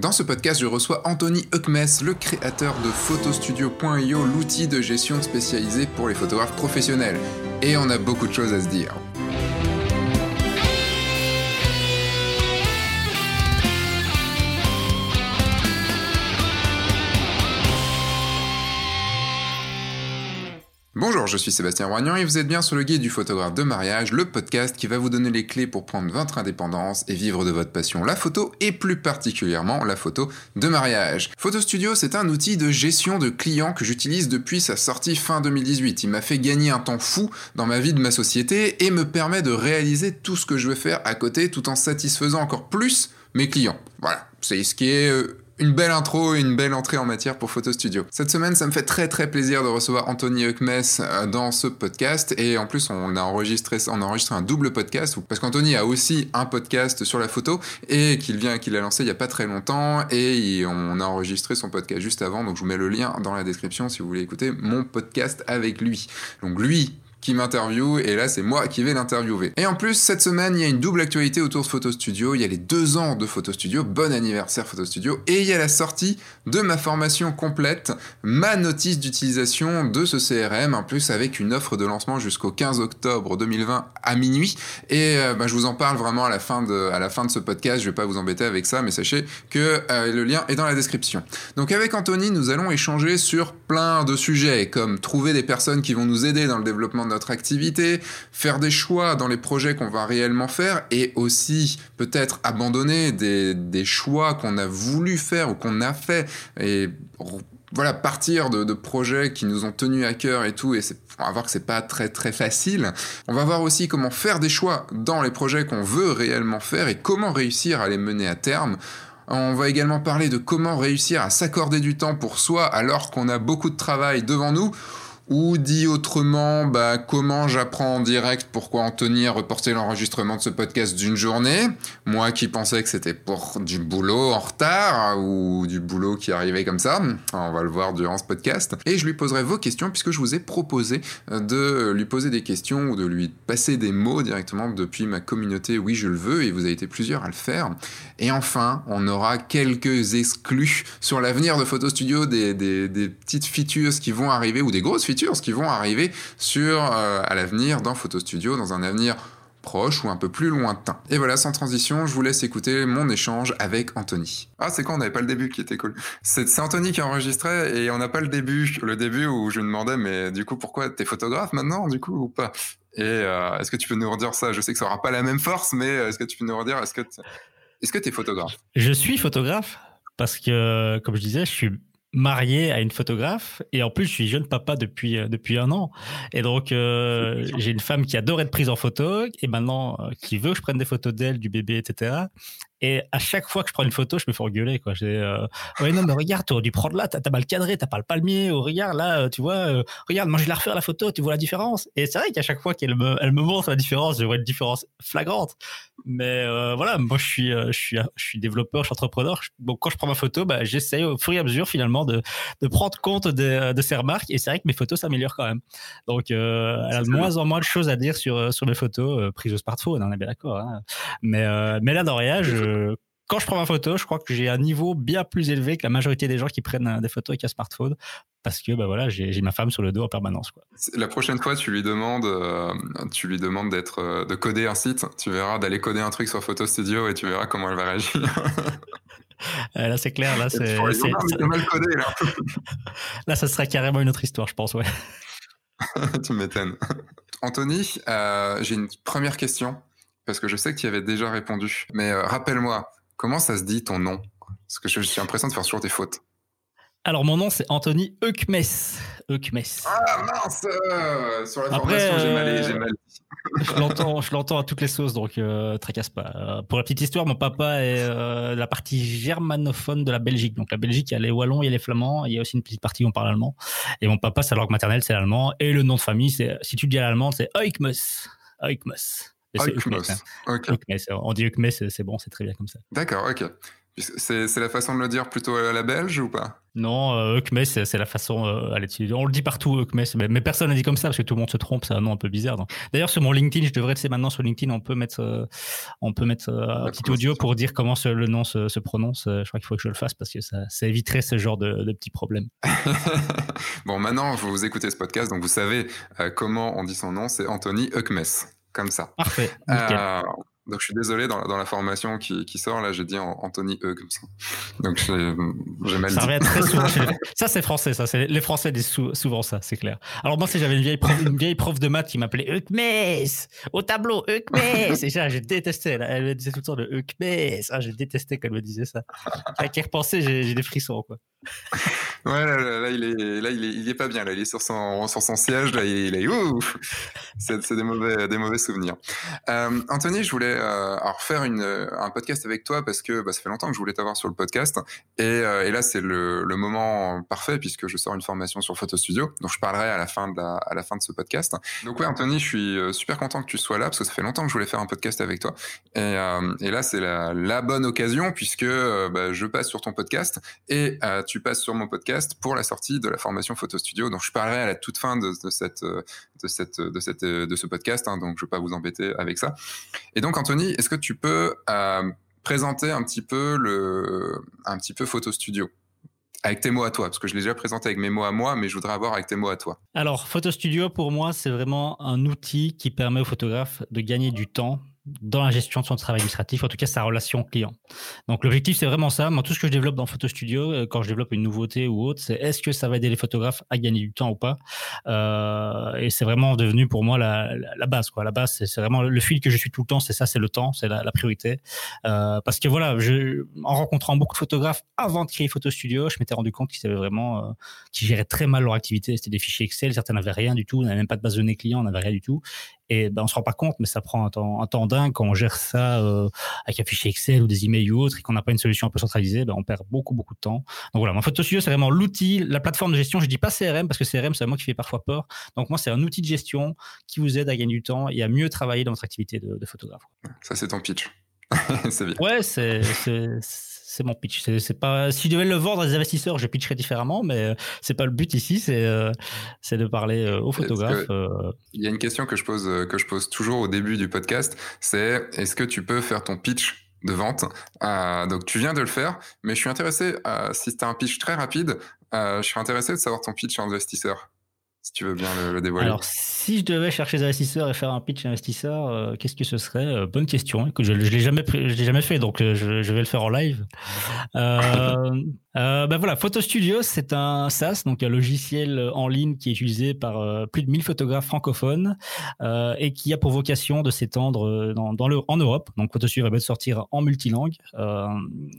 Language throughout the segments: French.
Dans ce podcast, je reçois Anthony Huckmes, le créateur de photostudio.io, l'outil de gestion spécialisé pour les photographes professionnels. Et on a beaucoup de choses à se dire. Je suis Sébastien Roignan et vous êtes bien sur le guide du photographe de mariage, le podcast qui va vous donner les clés pour prendre votre indépendance et vivre de votre passion, la photo et plus particulièrement la photo de mariage. Photo Studio, c'est un outil de gestion de clients que j'utilise depuis sa sortie fin 2018. Il m'a fait gagner un temps fou dans ma vie de ma société et me permet de réaliser tout ce que je veux faire à côté tout en satisfaisant encore plus mes clients. Voilà, c'est ce qui est euh, une belle intro et une belle entrée en matière pour Photo Studio. Cette semaine, ça me fait très très plaisir de recevoir Anthony Huckmes euh, dans ce podcast et en plus on a enregistré on enregistré un double podcast parce qu'Anthony a aussi un podcast sur la photo et qu'il vient qu'il a lancé il y a pas très longtemps et on a enregistré son podcast juste avant donc je vous mets le lien dans la description si vous voulez écouter mon podcast avec lui. Donc lui qui m'interviewe et là c'est moi qui vais l'interviewer. Et en plus cette semaine il y a une double actualité autour de Photo Studio, il y a les deux ans de Photo Studio, bon anniversaire Photo Studio, et il y a la sortie de ma formation complète, ma notice d'utilisation de ce CRM, en plus avec une offre de lancement jusqu'au 15 octobre 2020 à minuit, et euh, bah, je vous en parle vraiment à la, fin de, à la fin de ce podcast, je vais pas vous embêter avec ça, mais sachez que euh, le lien est dans la description. Donc avec Anthony nous allons échanger sur plein de sujets, comme trouver des personnes qui vont nous aider dans le développement notre activité, faire des choix dans les projets qu'on va réellement faire et aussi peut-être abandonner des, des choix qu'on a voulu faire ou qu'on a fait et voilà partir de, projets qui nous ont tenus à cœur et tout et on va voir que c'est pas très très facile. On va voir aussi comment faire des choix dans les projets qu'on veut réellement faire et comment réussir à les mener à terme. On va également parler de comment réussir à s'accorder du temps pour soi alors qu'on a beaucoup de travail devant nous ou dit autrement, bah, comment j'apprends en direct pourquoi Anthony a reporté l'enregistrement de ce podcast d'une journée? Moi qui pensais que c'était pour du boulot en retard ou du boulot qui arrivait comme ça. On va le voir durant ce podcast. Et je lui poserai vos questions puisque je vous ai proposé de lui poser des questions ou de lui passer des mots directement depuis ma communauté Oui, je le veux et vous avez été plusieurs à le faire. Et enfin, on aura quelques exclus sur l'avenir de Photo Studio, des, des, des petites features qui vont arriver ou des grosses features ce qui vont arriver sur, euh, à l'avenir dans Photo Studio, dans un avenir proche ou un peu plus lointain. Et voilà, sans transition, je vous laisse écouter mon échange avec Anthony. Ah, c'est quoi, on n'avait pas le début qui était cool. C'est Anthony qui enregistrait et on n'a pas le début, le début où je me demandais, mais du coup, pourquoi t'es photographe maintenant, du coup, ou pas? Et euh, est-ce que tu peux nous redire ça? Je sais que ça aura pas la même force, mais euh, est-ce que tu peux nous redire, est-ce que est-ce que t'es photographe? Je suis photographe parce que, comme je disais, je suis marié à une photographe. Et en plus je suis jeune papa depuis euh, depuis un an. Et donc euh, j'ai une femme qui adore être prise en photo et maintenant euh, qui veut que je prenne des photos d'elle du bébé etc et à chaque fois que je prends une photo, je me fais engueuler. Quoi. J'ai, euh, ouais, non, mais regarde, tu aurais dû prendre là, t'as, mal cadré, t'as pas le palmier. Ou regarde, là, euh, tu vois, euh, regarde, moi je vais la refaire la photo, tu vois la différence. Et c'est vrai qu'à chaque fois qu'elle me, elle me montre la différence, je vois une différence flagrante. Mais euh, voilà, moi je suis, je suis, je suis développeur, je suis entrepreneur. Donc quand je prends ma photo, bah, j'essaye au fur et à mesure finalement de, de prendre compte de, de ces remarques. Et c'est vrai que mes photos s'améliorent quand même. Donc elle a de moins en moins de choses à dire sur, sur mes photos prises au smartphone, on est bien d'accord. Hein. Mais, mais là, dans rien, je quand je prends ma photo, je crois que j'ai un niveau bien plus élevé que la majorité des gens qui prennent euh, des photos avec un smartphone parce que bah voilà, j'ai ma femme sur le dos en permanence. Quoi. La prochaine fois, tu lui demandes, euh, tu lui demandes d'être, euh, de coder un site. Tu verras d'aller coder un truc sur Photo Studio et tu verras comment elle va réagir. là, c'est clair. Là, c'est mal codé là. là, ça serait carrément une autre histoire, je pense. Ouais. tu m'étonnes. Anthony, j'ai une première question parce que je sais que tu y avais déjà répondu. Mais rappelle-moi, Comment ça se dit ton nom? Parce que je suis l'impression de faire toujours des fautes. Alors mon nom c'est Anthony Eukmes. Eukmes. Ah mince Sur la formation j'ai mal, j'ai mal je l'entends, je l'entends à toutes les sauces, donc euh, tracasse pas. Euh, pour la petite histoire, mon papa est euh, la partie germanophone de la Belgique. Donc la Belgique, il y a les Wallons, il y a les Flamands, il y a aussi une petite partie où on parle allemand. Et mon papa, sa langue maternelle, c'est l'allemand. Et le nom de famille, c'est, si tu dis à l'allemand, c'est Eukmes. Eukmes. Eukmes. On dit Eukmes, c'est bon, c'est très bien comme ça. D'accord, ok. C'est la façon de le dire plutôt à la belge ou pas? Non, euh, c'est la façon. Euh, on le dit partout, Eukmes, mais, mais, personne n'a dit comme ça parce que tout le monde se trompe, c'est un nom un peu bizarre. D'ailleurs, sur mon LinkedIn, je devrais, c'est maintenant sur LinkedIn, on peut mettre, euh, on peut mettre euh, un petit audio pour dire comment le nom se, prononce. Je crois qu'il faut que je le fasse parce que ça, ça éviterait ce genre de, de petits problèmes. bon, maintenant, vous écoutez ce podcast, donc vous savez comment on dit son nom, c'est Anthony Eukmes, comme ça. Parfait. Donc je suis désolé dans, dans la formation qui, qui sort là, j'ai dit Anthony E comme ça. Donc j'ai mal ça dit. Très souvent Ça c'est français, ça c'est les Français disent souvent ça, c'est clair. Alors moi si j'avais une vieille prof, une vieille prof de maths qui m'appelait Eukmes au tableau Eukmes et ça j'ai détesté. Elle, me disait tout le temps de Eukmes. Ah j'ai détesté quand elle me disait ça. Avec y repenser j'ai des frissons quoi. Ouais là, il est là il est, il est pas bien là il est sur son sur son siège là il est. C'est des mauvais des mauvais souvenirs. Euh, Anthony je voulais euh, alors faire une, euh, un podcast avec toi parce que bah, ça fait longtemps que je voulais t'avoir sur le podcast et, euh, et là c'est le, moment parfait puisque je sors une formation sur Photo Studio dont je parlerai à la fin de la, à la fin de ce podcast. Donc ouais Anthony, je suis super content que tu sois là parce que ça fait longtemps que je voulais faire un podcast avec toi et, et là c'est la, la, bonne occasion puisque bah, je passe sur ton podcast et tu passes sur mon podcast pour la sortie de la formation Photo Studio. Donc je parlerai à la toute fin de, cette de ce podcast hein, donc je vais pas vous embêter avec ça. Et donc Anthony, est-ce que tu peux euh, présenter un petit peu le, un petit peu Photo Studio? Avec tes mots à toi, parce que je l'ai déjà présenté avec mes mots à moi, mais je voudrais avoir avec tes mots à toi. Alors, Photo Studio, pour moi, c'est vraiment un outil qui permet aux photographes de gagner du temps dans la gestion de son travail administratif, en tout cas sa relation client. Donc l'objectif c'est vraiment ça. Moi tout ce que je développe dans Photo Studio, euh, quand je développe une nouveauté ou autre, c'est est-ce que ça va aider les photographes à gagner du temps ou pas? Euh, et c'est vraiment devenu pour moi la, base quoi. La base c'est vraiment le fil que je suis tout le temps, c'est ça, c'est le temps, c'est la, priorité. Euh, parce que voilà, en rencontrant beaucoup de photographes avant de créer Photo Studio, je m'étais rendu compte qu'ils avaient vraiment, qu'ils géraient très mal leur activité. C'était des fichiers Excel, certains n'avaient rien du tout, n'avaient même pas de base de données client, n'avaient rien du tout. Et ben, on se rend pas compte, mais ça prend un temps, un temps dingue quand on gère ça euh, avec un fichier Excel ou des emails ou autre et qu'on n'a pas une solution un peu centralisée, ben, on perd beaucoup, beaucoup de temps. Donc voilà, mon Photo Studio, c'est vraiment l'outil, la plateforme de gestion. Je dis pas CRM parce que CRM, c'est moi qui fait parfois peur. Donc moi, c'est un outil de gestion qui vous aide à gagner du temps et à mieux travailler dans votre activité de, de photographe. Ça, c'est ton pitch. c'est bien. Ouais, c'est c'est mon pitch. C'est pas si je devais le vendre à des investisseurs, je pitcherais différemment, mais euh, c'est pas le but ici. C'est euh, c'est de parler euh, aux photographes. Il y a une question que je pose que je pose toujours au début du podcast, c'est est-ce que tu peux faire ton pitch de vente Donc tu viens de le faire, mais je suis intéressé si tu as un pitch très rapide, je suis intéressé de savoir ton pitch investisseur si tu veux bien le, dévoiler. Alors, si je devais chercher des investisseurs et faire un pitch investisseur, euh, qu'est-ce que ce serait? Euh, Bonne question. que je ne l'ai jamais, jamais fait, donc euh, je, je, vais le faire en live. ben voilà, Photo Studio, c'est un SaaS, donc un logiciel en ligne qui est utilisé par plus de 1000 photographes francophones et qui a pour vocation de s'étendre dans, dans le, en Europe. Donc, Photo Studio va bientôt sortir en multilangue.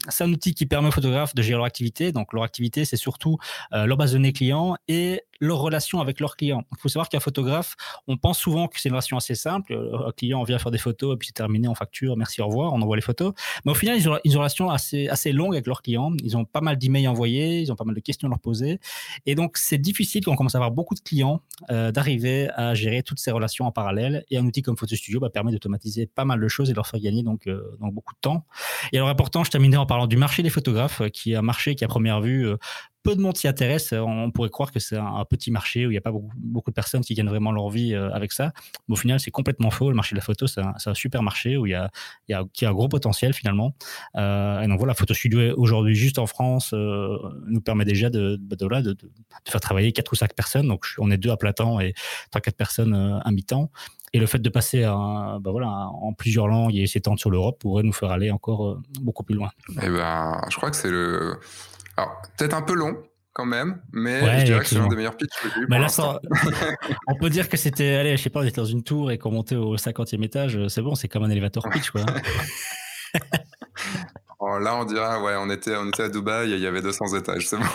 c'est un outil qui permet aux photographes de gérer leur activité. Donc, leur activité, c'est surtout leur base de données clients et leur relation avec leurs clients. Il faut savoir qu'un photographe, on pense souvent que c'est une relation assez simple. Euh, un client vient faire des photos et puis c'est terminé, on facture, merci, au revoir, on envoie les photos. Mais au final, ils ont, une relation assez, assez longue avec leurs clients. Ils ont pas mal d'emails envoyés, ils ont pas mal de questions à leur poser. Et donc, c'est difficile quand on commence à avoir beaucoup de clients euh, d'arriver à gérer toutes ces relations en parallèle. Et un outil comme Photo Studio bah, permet d'automatiser pas mal de choses et de leur faire gagner donc, euh, donc beaucoup de temps. Et alors, important, je terminerai en parlant du marché des photographes, qui est un marché qui, à première vue, peu de monde s'y intéresse. On pourrait croire que c'est un, petit marché où il n'y a pas beaucoup, de personnes qui gagnent vraiment leur vie euh, avec ça. Mais au final, c'est complètement faux. Le marché de la photo, c'est un, super marché où il y a, qui a un gros potentiel finalement. Euh, et donc voilà, Photo Studio aujourd'hui juste en France euh, nous permet déjà de, de, faire travailler quatre ou cinq personnes. Donc on est deux à plein temps et trois quatre personnes euh, à mi-temps. Et le fait de passer bah en plusieurs langues et s'étendre sur l'Europe pourrait nous faire aller encore euh, beaucoup plus loin. Eh ben, je crois que c'est le alors, peut-être un peu long quand même, mais je dirais que c'est l'un des meilleurs pitchs que j'ai bah on peut dire que c'était, allez, je sais pas, on était dans une tour et qu'on montait au 50e étage, c'est bon, c'est comme un élévateur pitch, quoi. Oh, là, on dirait, ouais, on était, on était à Dubaï et il y avait 200 étages, c'est bon.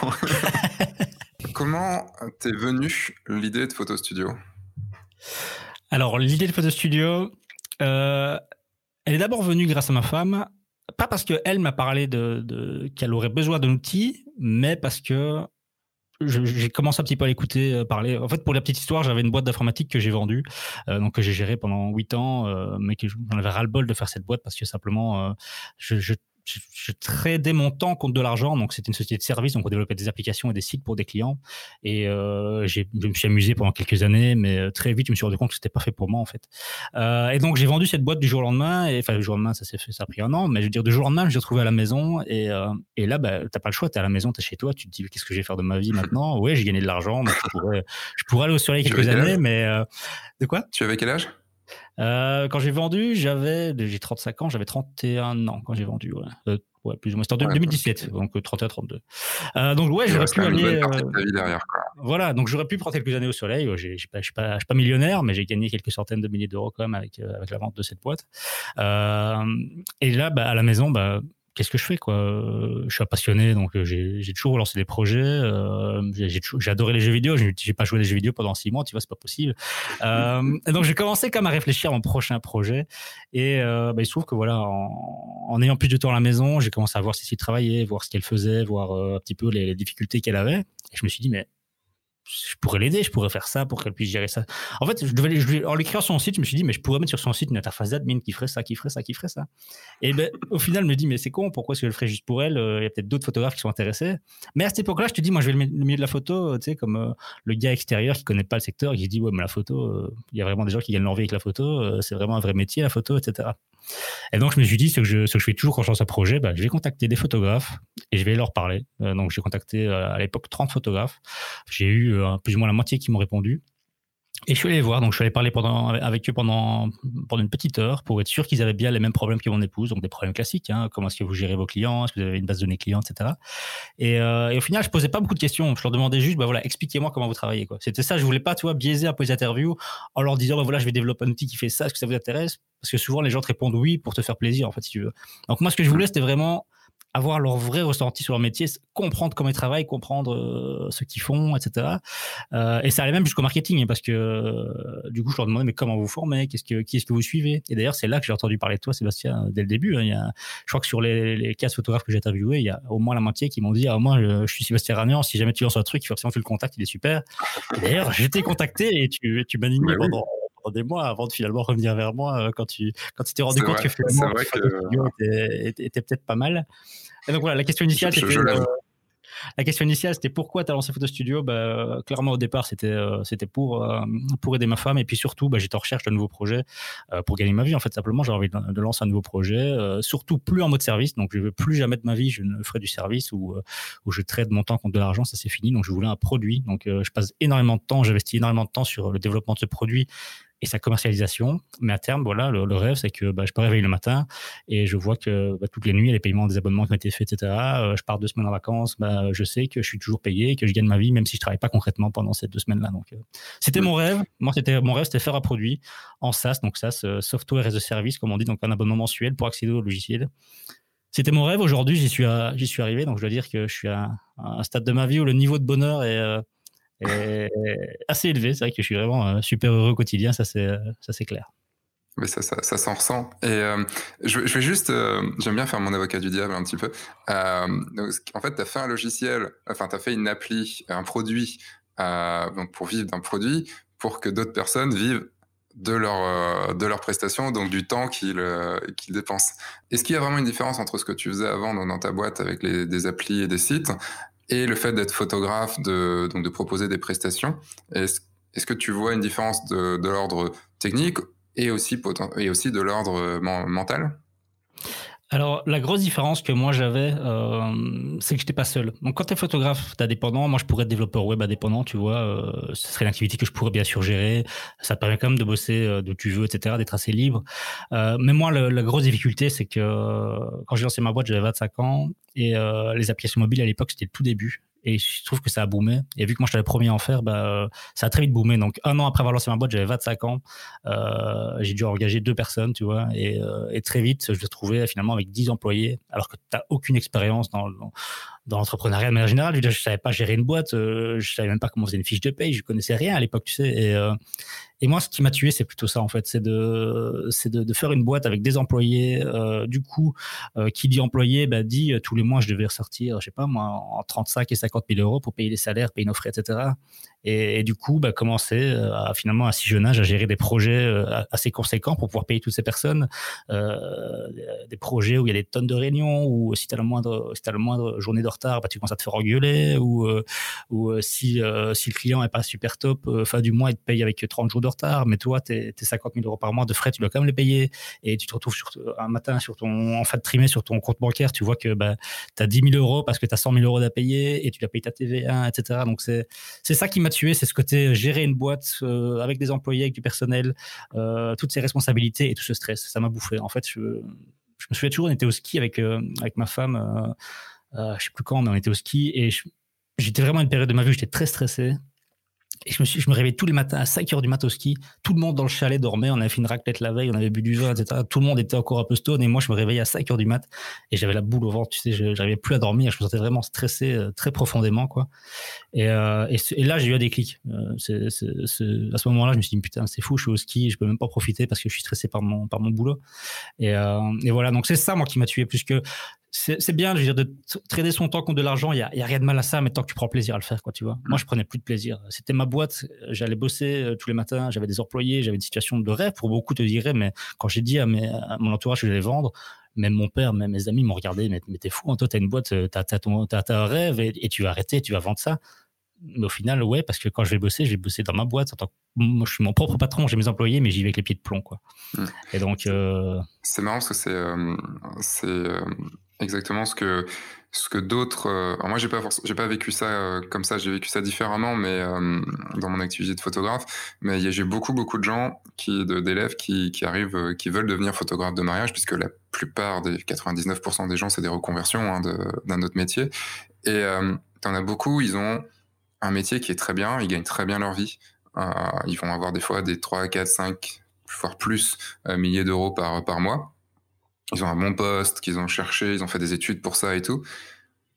Comment t'es venu l'idée de Photo Studio? Alors, l'idée de Photo Studio, euh, elle est d'abord venue grâce à ma femme pas parce qu'elle m'a parlé de, qu'elle aurait besoin d'un outil, mais parce que j'ai commencé un petit peu à l'écouter euh, parler. En fait, pour la petite histoire, j'avais une boîte d'informatique que j'ai vendue, euh, donc que j'ai gérée pendant huit ans, euh, mais que j'en avais ras-le-bol de faire cette boîte parce que simplement, je, tradais mon temps contre de l'argent. Donc, c'était une société de service. Donc, on développait des applications et des sites pour des clients. Et euh, je me suis amusé pendant quelques années, mais euh, très vite, je me suis rendu compte que c'était pas fait pour moi, en fait. Euh, et donc, j'ai vendu cette boîte du jour au lendemain. Et enfin, du jour au lendemain, ça s'est fait, ça a pris un an. Mais je veux dire, du jour au lendemain, je l'ai retrouvé à la maison. Et, euh, et là, bah, t'as pas le choix. T'es à la maison, t'es chez toi. Tu te dis, qu'est-ce que je vais faire de ma vie maintenant? Ouais, j'ai gagné de l'argent. je pourrais, je pourrais aller au soleil quelques années, mais euh, de quoi? Tu avais quel âge? Euh, quand j'ai vendu, j'avais, j'ai 35 ans, j'avais 31 ans quand j'ai vendu. Ouais. Euh, ouais, plus ou moins. C'était en 2017, donc 31, 32. Euh, donc ouais, j'aurais pu aller. Derrière, quoi. Voilà, donc j'aurais pu prendre quelques années au soleil. Je ne suis pas, pas, pas, millionnaire, mais j'ai gagné quelques centaines de milliers d'euros quand même avec, avec la vente de cette boîte. et là, bah, à la maison, bah, qu'est-ce que je fais quoi Je suis un passionné, donc euh, j'ai toujours lancé des projets. Euh, j'ai adoré les jeux vidéo. J'ai pas joué des jeux vidéo pendant six mois, tu vois, c'est pas possible. Euh, donc j'ai commencé comme à réfléchir à mon prochain projet. Et euh, bah, il se trouve que voilà, en, en, ayant plus de temps à la maison, j'ai commencé à voir si elle travaillait, voir ce qu'elle faisait, voir un petit peu les, les difficultés qu'elle avait. Et je me suis dit mais je pourrais l'aider, je pourrais faire ça pour qu'elle puisse gérer ça. En fait, je devais, je, en l'écrivant sur son site, je me suis dit, mais je pourrais mettre sur son site une interface d'admin qui ferait ça, qui ferait ça, qui ferait ça. Et ben, au final, je me dis, mais c'est con, pourquoi est-ce que je le ferais juste pour elle euh, Il y a peut-être d'autres photographes qui sont intéressés. Mais à cette époque-là, je te dis, moi, je vais le milieu de la photo, euh, tu sais, comme euh, le gars extérieur qui connaît pas le secteur, qui dit, ouais, mais la photo, il y a vraiment des gens qui gagnent leur vie avec la photo, c'est vraiment un vrai métier, la photo, etc. Et donc, je me suis dit, ce que je, ce que je fais toujours quand je lance un projet, bah, je vais contacter des photographes et je vais leur parler. donc, j'ai contacté à l'époque 30 photographes. J'ai eu plus ou moins la moitié qui m'ont répondu. Et je suis allé les voir, donc je suis allé parler pendant, avec eux pendant, pendant une petite heure pour être sûr qu'ils avaient bien les mêmes problèmes que mon épouse, donc des problèmes classiques, hein, comment est-ce que vous gérez vos clients, est-ce que vous avez une base de données clients, etc. Et, euh, et, au final, je posais pas beaucoup de questions, je leur demandais juste, bah voilà, expliquez-moi comment vous travaillez. Quoi. C'était ça, je voulais pas, tu biaiser un peu les interviews en leur disant, bah voilà, je vais développer un outil qui fait ça, est-ce que ça vous intéresse? Parce que souvent, les gens te répondent oui pour te faire plaisir, en fait, si tu veux. Donc moi, ce que je voulais, c'était vraiment avoir leur vrai ressenti sur leur métier, comprendre comment ils travaillent, comprendre euh, ce qu'ils font, etc. Euh, et ça allait même jusqu'au marketing, hein, parce que euh, du coup, je leur demandais mais comment vous formez, qu'est-ce que qui est-ce que vous suivez? Et d'ailleurs, c'est là que j'ai entendu parler de toi, Sébastien, dès le début. Hein. il y a, je crois que sur les, les 15 photographes que j'ai interviewés, il y a au moins la moitié qui m'ont dit ah moi je, suis Sébastien Ragnan, si jamais tu lances un truc, forcément tu le contactes, il est super. D'ailleurs, j'étais contacté et tu tu m'as dit pendant des mois avant de finalement revenir vers moi quand tu quand tu t'es rendu compte que finalement était, était peut-être pas mal. Et donc voilà, la question initiale, c'était. Euh, la question initiale, c'était pourquoi tu as lancé Photo Studio bah, Clairement, au départ, c'était euh, c'était pour, euh, pour aider ma femme. Et puis surtout, bah, j'étais en recherche de nouveaux projets pour gagner ma vie. En fait, simplement, j'ai envie de, lancer un nouveau projet. surtout plus en mode service. Donc, je veux plus jamais de ma vie, je ne ferai du service où je traite mon temps contre de l'argent. Ça, c'est fini. Donc, je voulais un produit. Donc, je passe énormément de temps, j'investis énormément de temps sur le développement de ce produit et sa commercialisation. Mais à terme, voilà, le, rêve, c'est que bah, je peux réveiller le matin et je vois que bah, toutes les nuits, les paiements des abonnements qui ont été faits, etc. Euh, je pars deux semaines en vacances, bah, je sais que je suis toujours payé, que je gagne ma vie, même si je travaille pas concrètement pendant ces deux semaines-là. Donc, euh, c'était mon rêve. Moi, c'était mon rêve, c'était faire un produit en SaaS, donc SaaS, euh, software as a service, comme on dit, donc un abonnement mensuel pour accéder au logiciel. C'était mon rêve. Aujourd'hui, j'y suis, j'y suis arrivé. Donc, je dois dire que je suis à, un stade de ma vie où le niveau de bonheur est assez élevé. C'est vrai que je suis vraiment euh, super heureux au quotidien, ça c'est euh, ça c'est clair. Mais ça, ça, ça s'en ressent. Et euh, je, je, vais juste, j'aime bien faire mon avocat du diable un petit peu. en fait, tu as fait un logiciel, enfin, tu as fait une appli, un produit, donc pour vivre d'un produit, pour que d'autres personnes vivent de leur de leurs prestations, donc du temps qu'ils qu'ils dépensent. Est-ce qu'il y a vraiment une différence entre ce que tu faisais avant dans, ta boîte avec des applis et des sites et le fait d'être photographe, de, donc de proposer des prestations. Est-ce est que tu vois une différence de, de l'ordre technique et aussi, et aussi de l'ordre mental? Alors, la grosse différence que moi j'avais, euh, c'est que j'étais pas seul. Donc, quand tu es photographe, tu indépendant, moi je pourrais être développeur web indépendant, tu vois, euh, ce serait une activité que je pourrais bien sûr gérer. Ça te permet quand même de bosser euh, d'où tu veux, etc., d'être assez libre. Euh, mais moi, la grosse difficulté, c'est que euh, quand j'ai lancé ma boîte, j'avais 25 ans et euh, les applications mobiles à l'époque, c'était le tout début et je trouve que ça a boomé. Et vu que moi, j'étais le premier à en faire, bah, ça a très vite boomé. Donc, un an après avoir lancé ma boîte, j'avais 25 ans. Euh, j'ai dû engager deux personnes, tu vois. Et, euh, très vite, je me retrouvais finalement avec 10 employés, alors que tu n'as aucune expérience dans, dans, dans l'entrepreneuriat de manière générale. Je ne savais pas gérer une boîte, euh, je savais même pas comment faisait une fiche de paye, je connaissais rien à l'époque, tu sais. Et, euh, Et moi, ce qui m'a tué, c'est plutôt ça, en fait. C'est de, c'est de, faire une boîte avec des employés. Euh, du coup, euh, qui dit employé, bah, dit euh, tous les mois, je devais ressortir, je sais pas, moi, en 35 et 50 000 euros pour payer les salaires, payer nos frais, etc. Et, du coup, bah, commencer à, finalement, à si jeune âge, à gérer des projets assez conséquents pour pouvoir payer toutes ces personnes. des projets où il y a des tonnes de réunions, ou si tu as, si as la moindre journée de retard, bah, tu commences à te faire engueuler, ou, ou si, si le client est pas super top, fin du mois, il te paye avec 30 jours de retard, mais toi, tes, 50 000 euros par mois de frais, tu dois quand même les payer. Et tu te retrouves sur, un matin sur ton, en fin de trimestre sur ton compte bancaire, tu vois que bah, tu as 10 000 euros parce que tu as 100 000 euros à payer et tu dois payer ta TVA, etc. Donc, c'est ça qui m'a c'est ce côté euh, gérer une boîte euh, avec des employés, avec du personnel, euh, toutes ces responsabilités et tout ce stress. Ça m'a bouffé. En fait, je, me souviens toujours, on était au ski avec, avec ma femme, je sais plus quand, mais on était au ski et j'étais vraiment une période de ma vie où j'étais très stressé. Et je me, suis, je me réveillais tous les matins à 5 heures du matin au ski. Tout le monde dans le chalet dormait. On avait fait une raclette la veille, on avait bu du vin, etc. Tout le monde était encore un peu stone. Et moi, je me réveillais à 5 heures du mat et j'avais la boule au ventre. Tu sais, je n'arrivais plus à dormir. Je me sentais vraiment stressé euh, très profondément, quoi. Et, euh, et, là, j'ai eu un déclic. Euh, à ce moment-là, je me suis dit, putain, c'est fou, je suis au ski, je peux même pas profiter parce que je suis stressé par mon, par mon boulot. Et, et voilà. Donc, c'est ça, moi, qui m'a tué plus c'est bien, je veux dire, de trader son temps contre de l'argent, il y a, rien de mal à ça, mais tant que tu prends plaisir à le faire, quoi, tu vois. Moi, je prenais plus de plaisir. C'était ma boîte, j'allais bosser euh, tous les matins, j'avais des employés, j'avais une situation de rêve. Pour beaucoup, te diraient, mais quand j'ai dit à, mes, à mon entourage que j'allais vendre, même mon père, même mes amis m'ont regardé, mais, mais t'es fou, hein, toi, t'as une boîte, euh, t'as as, un rêve et, tu vas arrêter, tu vas vendre ça. Mais au final, ouais, parce que quand je vais bosser, je vais bosser dans ma boîte. En tant que, moi, je suis mon propre patron, j'ai mes employés, mais j'y vais avec les pieds de plomb, quoi. Et donc. Euh... C'est marrant parce que c'est. Euh, c'est exactement ce que ce que d'autres. Euh, moi, j'ai pas j'ai pas vécu ça euh, comme ça. J'ai vécu ça différemment, mais euh, dans mon activité de photographe. Mais j'ai beaucoup beaucoup de gens qui d'élèves qui, qui arrivent, qui veulent devenir photographe de mariage, puisque la plupart des 99% des gens, c'est des reconversions hein, d'un autre métier. Et tu en as beaucoup, ils ont un métier qui est très bien, ils gagnent très bien leur vie. ils vont avoir des fois des 3, 4, 5, voire plus milliers d'euros par, par mois ils ont un bon poste, qu'ils ont cherché, ils ont fait des études pour ça et tout.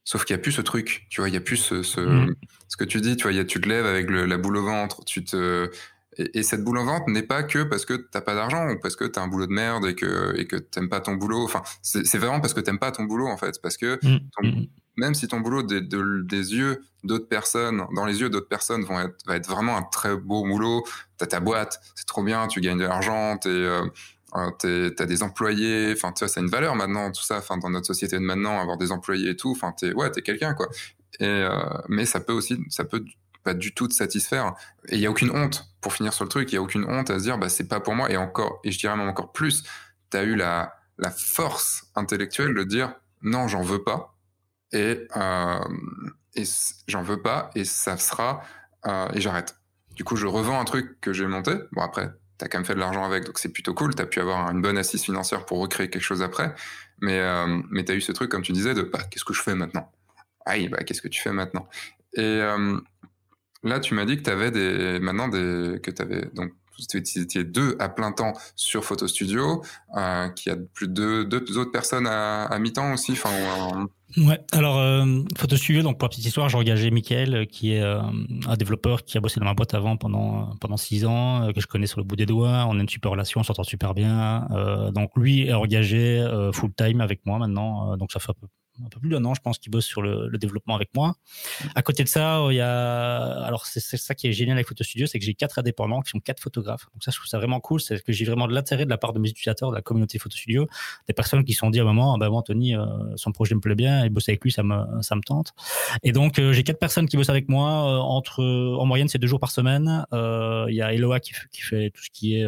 Sauf qu'il n'y a plus ce truc, tu vois, il n'y a plus ce, ce, mm. ce, que tu dis, tu vois, y a, tu te lèves avec la boule au ventre, tu te, et, cette boule au ventre n'est pas que parce que tu n'as pas d'argent ou parce que tu as un boulot de merde et que, et que t'aimes pas ton boulot. Enfin, c'est vraiment parce que tu n'aimes pas ton boulot, en fait. Parce que mm. Mm. même si ton boulot des, des yeux d'autres personnes, dans les yeux d'autres personnes, vont être, va être vraiment un très beau boulot, tu as ta boîte, c'est trop bien, tu gagnes de l'argent, tu es, tu as des employés, enfin, tu vois, c'est une valeur maintenant, tout ça, enfin, dans notre société de maintenant, avoir des employés et tout, enfin, t'es, ouais, t'es quelqu'un, quoi. Et, euh, mais ça peut aussi, ça peut pas du tout te satisfaire. Et il y a aucune honte, pour finir sur le truc, il y a aucune honte à se dire, bah, c'est pas pour moi. Et encore, et je dirais même encore plus, tu as eu la, force intellectuelle de dire, non, j'en veux pas. Et, euh, j'en veux pas, et ça sera, euh, et j'arrête. Du coup, je revends un truc que j'ai monté. Bon, après, tu as quand même fait de l'argent avec, donc c'est plutôt cool. Tu as pu avoir une bonne assise financière pour recréer quelque chose après. Mais, euh, mais tu as eu ce truc, comme tu disais, de bah, qu'est-ce que je fais maintenant? Aïe, bah, qu'est-ce que tu fais maintenant? Et euh, là, tu m'as dit que tu avais des, maintenant des, que tu avais, donc, tu étais deux à plein temps sur Photo Studio, euh, qu'il y a plus de deux, autres personnes à, à mi-temps aussi. Ouais, alors euh, Photo Studio, donc pour la petite histoire, j'ai engagé Mickaël, euh, qui est euh, un développeur qui a bossé dans ma boîte avant pendant pendant six ans, que je connais sur le bout des doigts. On a une super relation, on s'entend super bien. donc lui est engagé full time avec moi maintenant, donc ça fait un peu un peu plus d'un an, je pense, qui bosse sur le, développement avec moi. À côté de ça, il y a, alors c'est ça qui est génial avec Photo Studio, c'est que j'ai quatre indépendants qui sont quatre photographes. Donc ça, je trouve ça vraiment cool, c'est que j'ai vraiment de l'intérêt de la part de mes utilisateurs, de la communauté Photo Studio, des personnes qui se sont dit à un moment, ah ben Anthony, euh, son projet me plaît bien, et bosser avec lui, ça me, ça me tente. Et donc euh, j'ai quatre personnes qui bossent avec moi, euh, entre, en moyenne, c'est deux jours par semaine. Il y a Eloa qui, fait tout ce qui est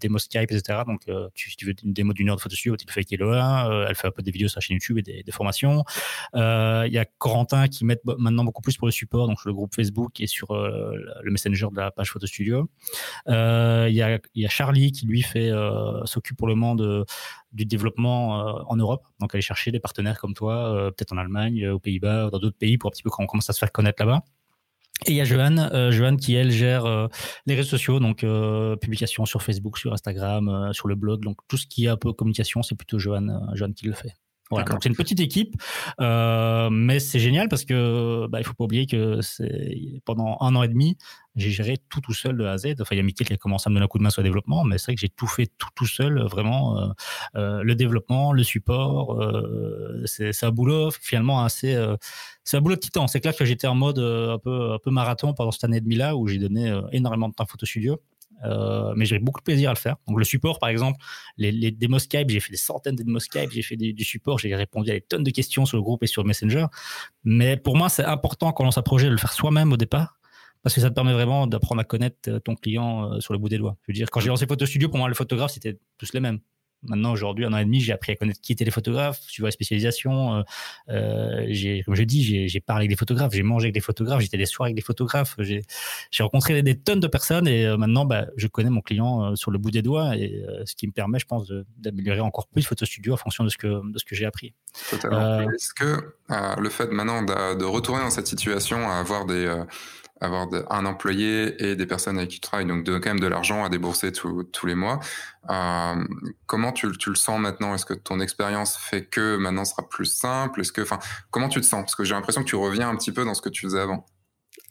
démo Skype, etc. Donc tu, si tu veux une démo d'une heure de Photo Studio, tu le fais avec Eloa. elle fait un peu des vidéos sur la chaîne YouTube et des formations. Euh, il y a Corentin qui met maintenant beaucoup plus pour le support, donc sur le groupe Facebook et sur euh, le Messenger de la page Photo Studio. Euh, il y, a, Charlie qui lui s'occupe pour le moment du développement en Europe, donc aller chercher des partenaires comme toi, peut-être en Allemagne, aux Pays-Bas, dans d'autres pays pour un petit peu quand on commence à se faire connaître là-bas. Et il y a Johan, Johan qui elle gère les réseaux sociaux, donc publications sur Facebook, sur Instagram, sur le blog, donc tout ce qui est un peu communication, c'est plutôt Johan, Johan qui le fait. Voilà, c'est une petite équipe, euh, mais c'est génial parce que bah, il faut pas oublier que pendant un an et demi, j'ai géré tout tout seul de A à Z. Enfin, il y a Mickaël qui a commencé à me donner un coup de main sur le développement, mais c'est vrai que j'ai tout fait tout tout seul, vraiment euh, euh, le développement, le support. Euh, c'est un boulot finalement assez, euh, c'est un boulot de titan. C'est clair que j'étais en mode euh, un peu un peu marathon pendant cette année et demie là où j'ai donné énormément de temps à Photo Studio. Euh, mais j'ai beaucoup de plaisir à le faire. Donc le support, par exemple, les, démos Skype, j'ai fait des centaines de démos Skype, j'ai fait du, du support, j'ai répondu à des tonnes de questions sur le groupe et sur Messenger. Mais pour moi, c'est important quand on lance un projet de le faire soi-même au départ. Parce que ça te permet vraiment d'apprendre à connaître ton client euh, sur le bout des doigts. Je veux dire, quand j'ai lancé Photo Studio, pour moi, les photographes, c'était tous les mêmes. Maintenant, aujourd'hui, un an et demi, j'ai appris à connaître qui étaient les photographes, suivant la spécialisation. Euh, euh, j'ai, comme je dis, j'ai parlé avec des photographes, j'ai mangé avec des photographes, j'étais des soirs avec des photographes, j'ai rencontré des tonnes de personnes et euh, maintenant, bah, je connais mon client euh, sur le bout des doigts et ce qui me permet, je pense, d'améliorer encore plus Photo Studio en fonction de ce que, de ce que j'ai appris. Totalement. Est-ce que le fait maintenant de, de, retourner dans cette situation, à avoir des avoir un employé et des personnes avec qui tu travailles, donc de, quand même de l'argent à débourser tous les mois. Euh, comment tu, tu, le sens maintenant? Est-ce que ton expérience fait que maintenant sera plus simple? Est-ce que, enfin, comment tu te sens? Parce que j'ai l'impression que tu reviens un petit peu dans ce que tu faisais avant.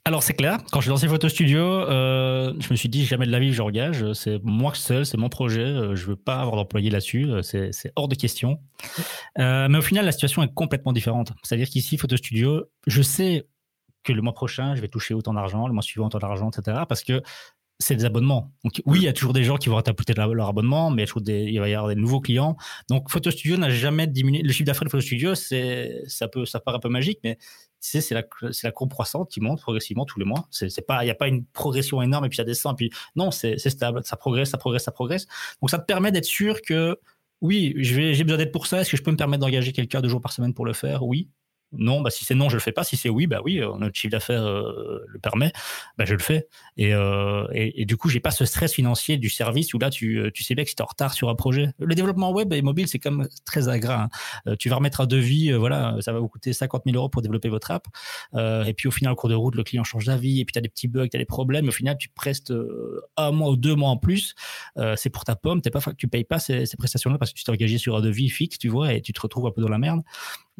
Alors c'est clair, quand j'ai lancé Photo Studio, euh, je me suis dit jamais de la vie j'engage, c'est moi seul, c'est mon projet, euh, je veux pas avoir d'employé là-dessus, c'est hors de question. Mais au final la situation est complètement différente. C'est-à-dire qu'ici Photo Studio, je sais que le mois prochain, je vais toucher autant d'argent, le mois suivant autant d'argent, etc. Parce que c'est des abonnements. Donc oui, il y a toujours des gens qui vont peut-être leur abonnement, mais il, des, va y avoir des nouveaux clients. Donc Photo Studio n'a jamais diminué. Le chiffre d'affaires de Photo Studio, ça peut ça paraît un peu magique, mais c'est la c'est la courbe croissante qui monte progressivement tous les mois. C'est pas il y a pas une progression énorme et puis ça descend. Puis non, c'est stable, ça progresse, ça progresse, ça progresse. Donc ça te permet d'être sûr que oui, j'ai besoin d'aide pour ça. Est-ce que je peux me permettre d'engager quelqu'un deux jours par semaine pour le faire? Oui non, bah si c'est non, je le fais pas. Si c'est oui, bah oui, euh, notre chiffre d'affaires euh, le permet, bah je le fais. Et, euh, et, du coup, j'ai pas ce stress financier du service où là, tu, euh, tu sais bien que si es en retard sur un projet. Le développement web et mobile, c'est comme très agréable. Hein. tu vas remettre un devis, voilà, ça va vous coûter 50 000 euros pour développer votre app. et puis au final, au cours de route, le client change d'avis et puis tu as des petits bugs, tu as des problèmes. au final, tu prestes un mois ou deux mois en plus. c'est pour ta pomme. T'es pas, tu payes pas ces prestations-là parce que tu t'es engagé sur un devis fixe, tu vois, et tu te retrouves un peu dans la merde.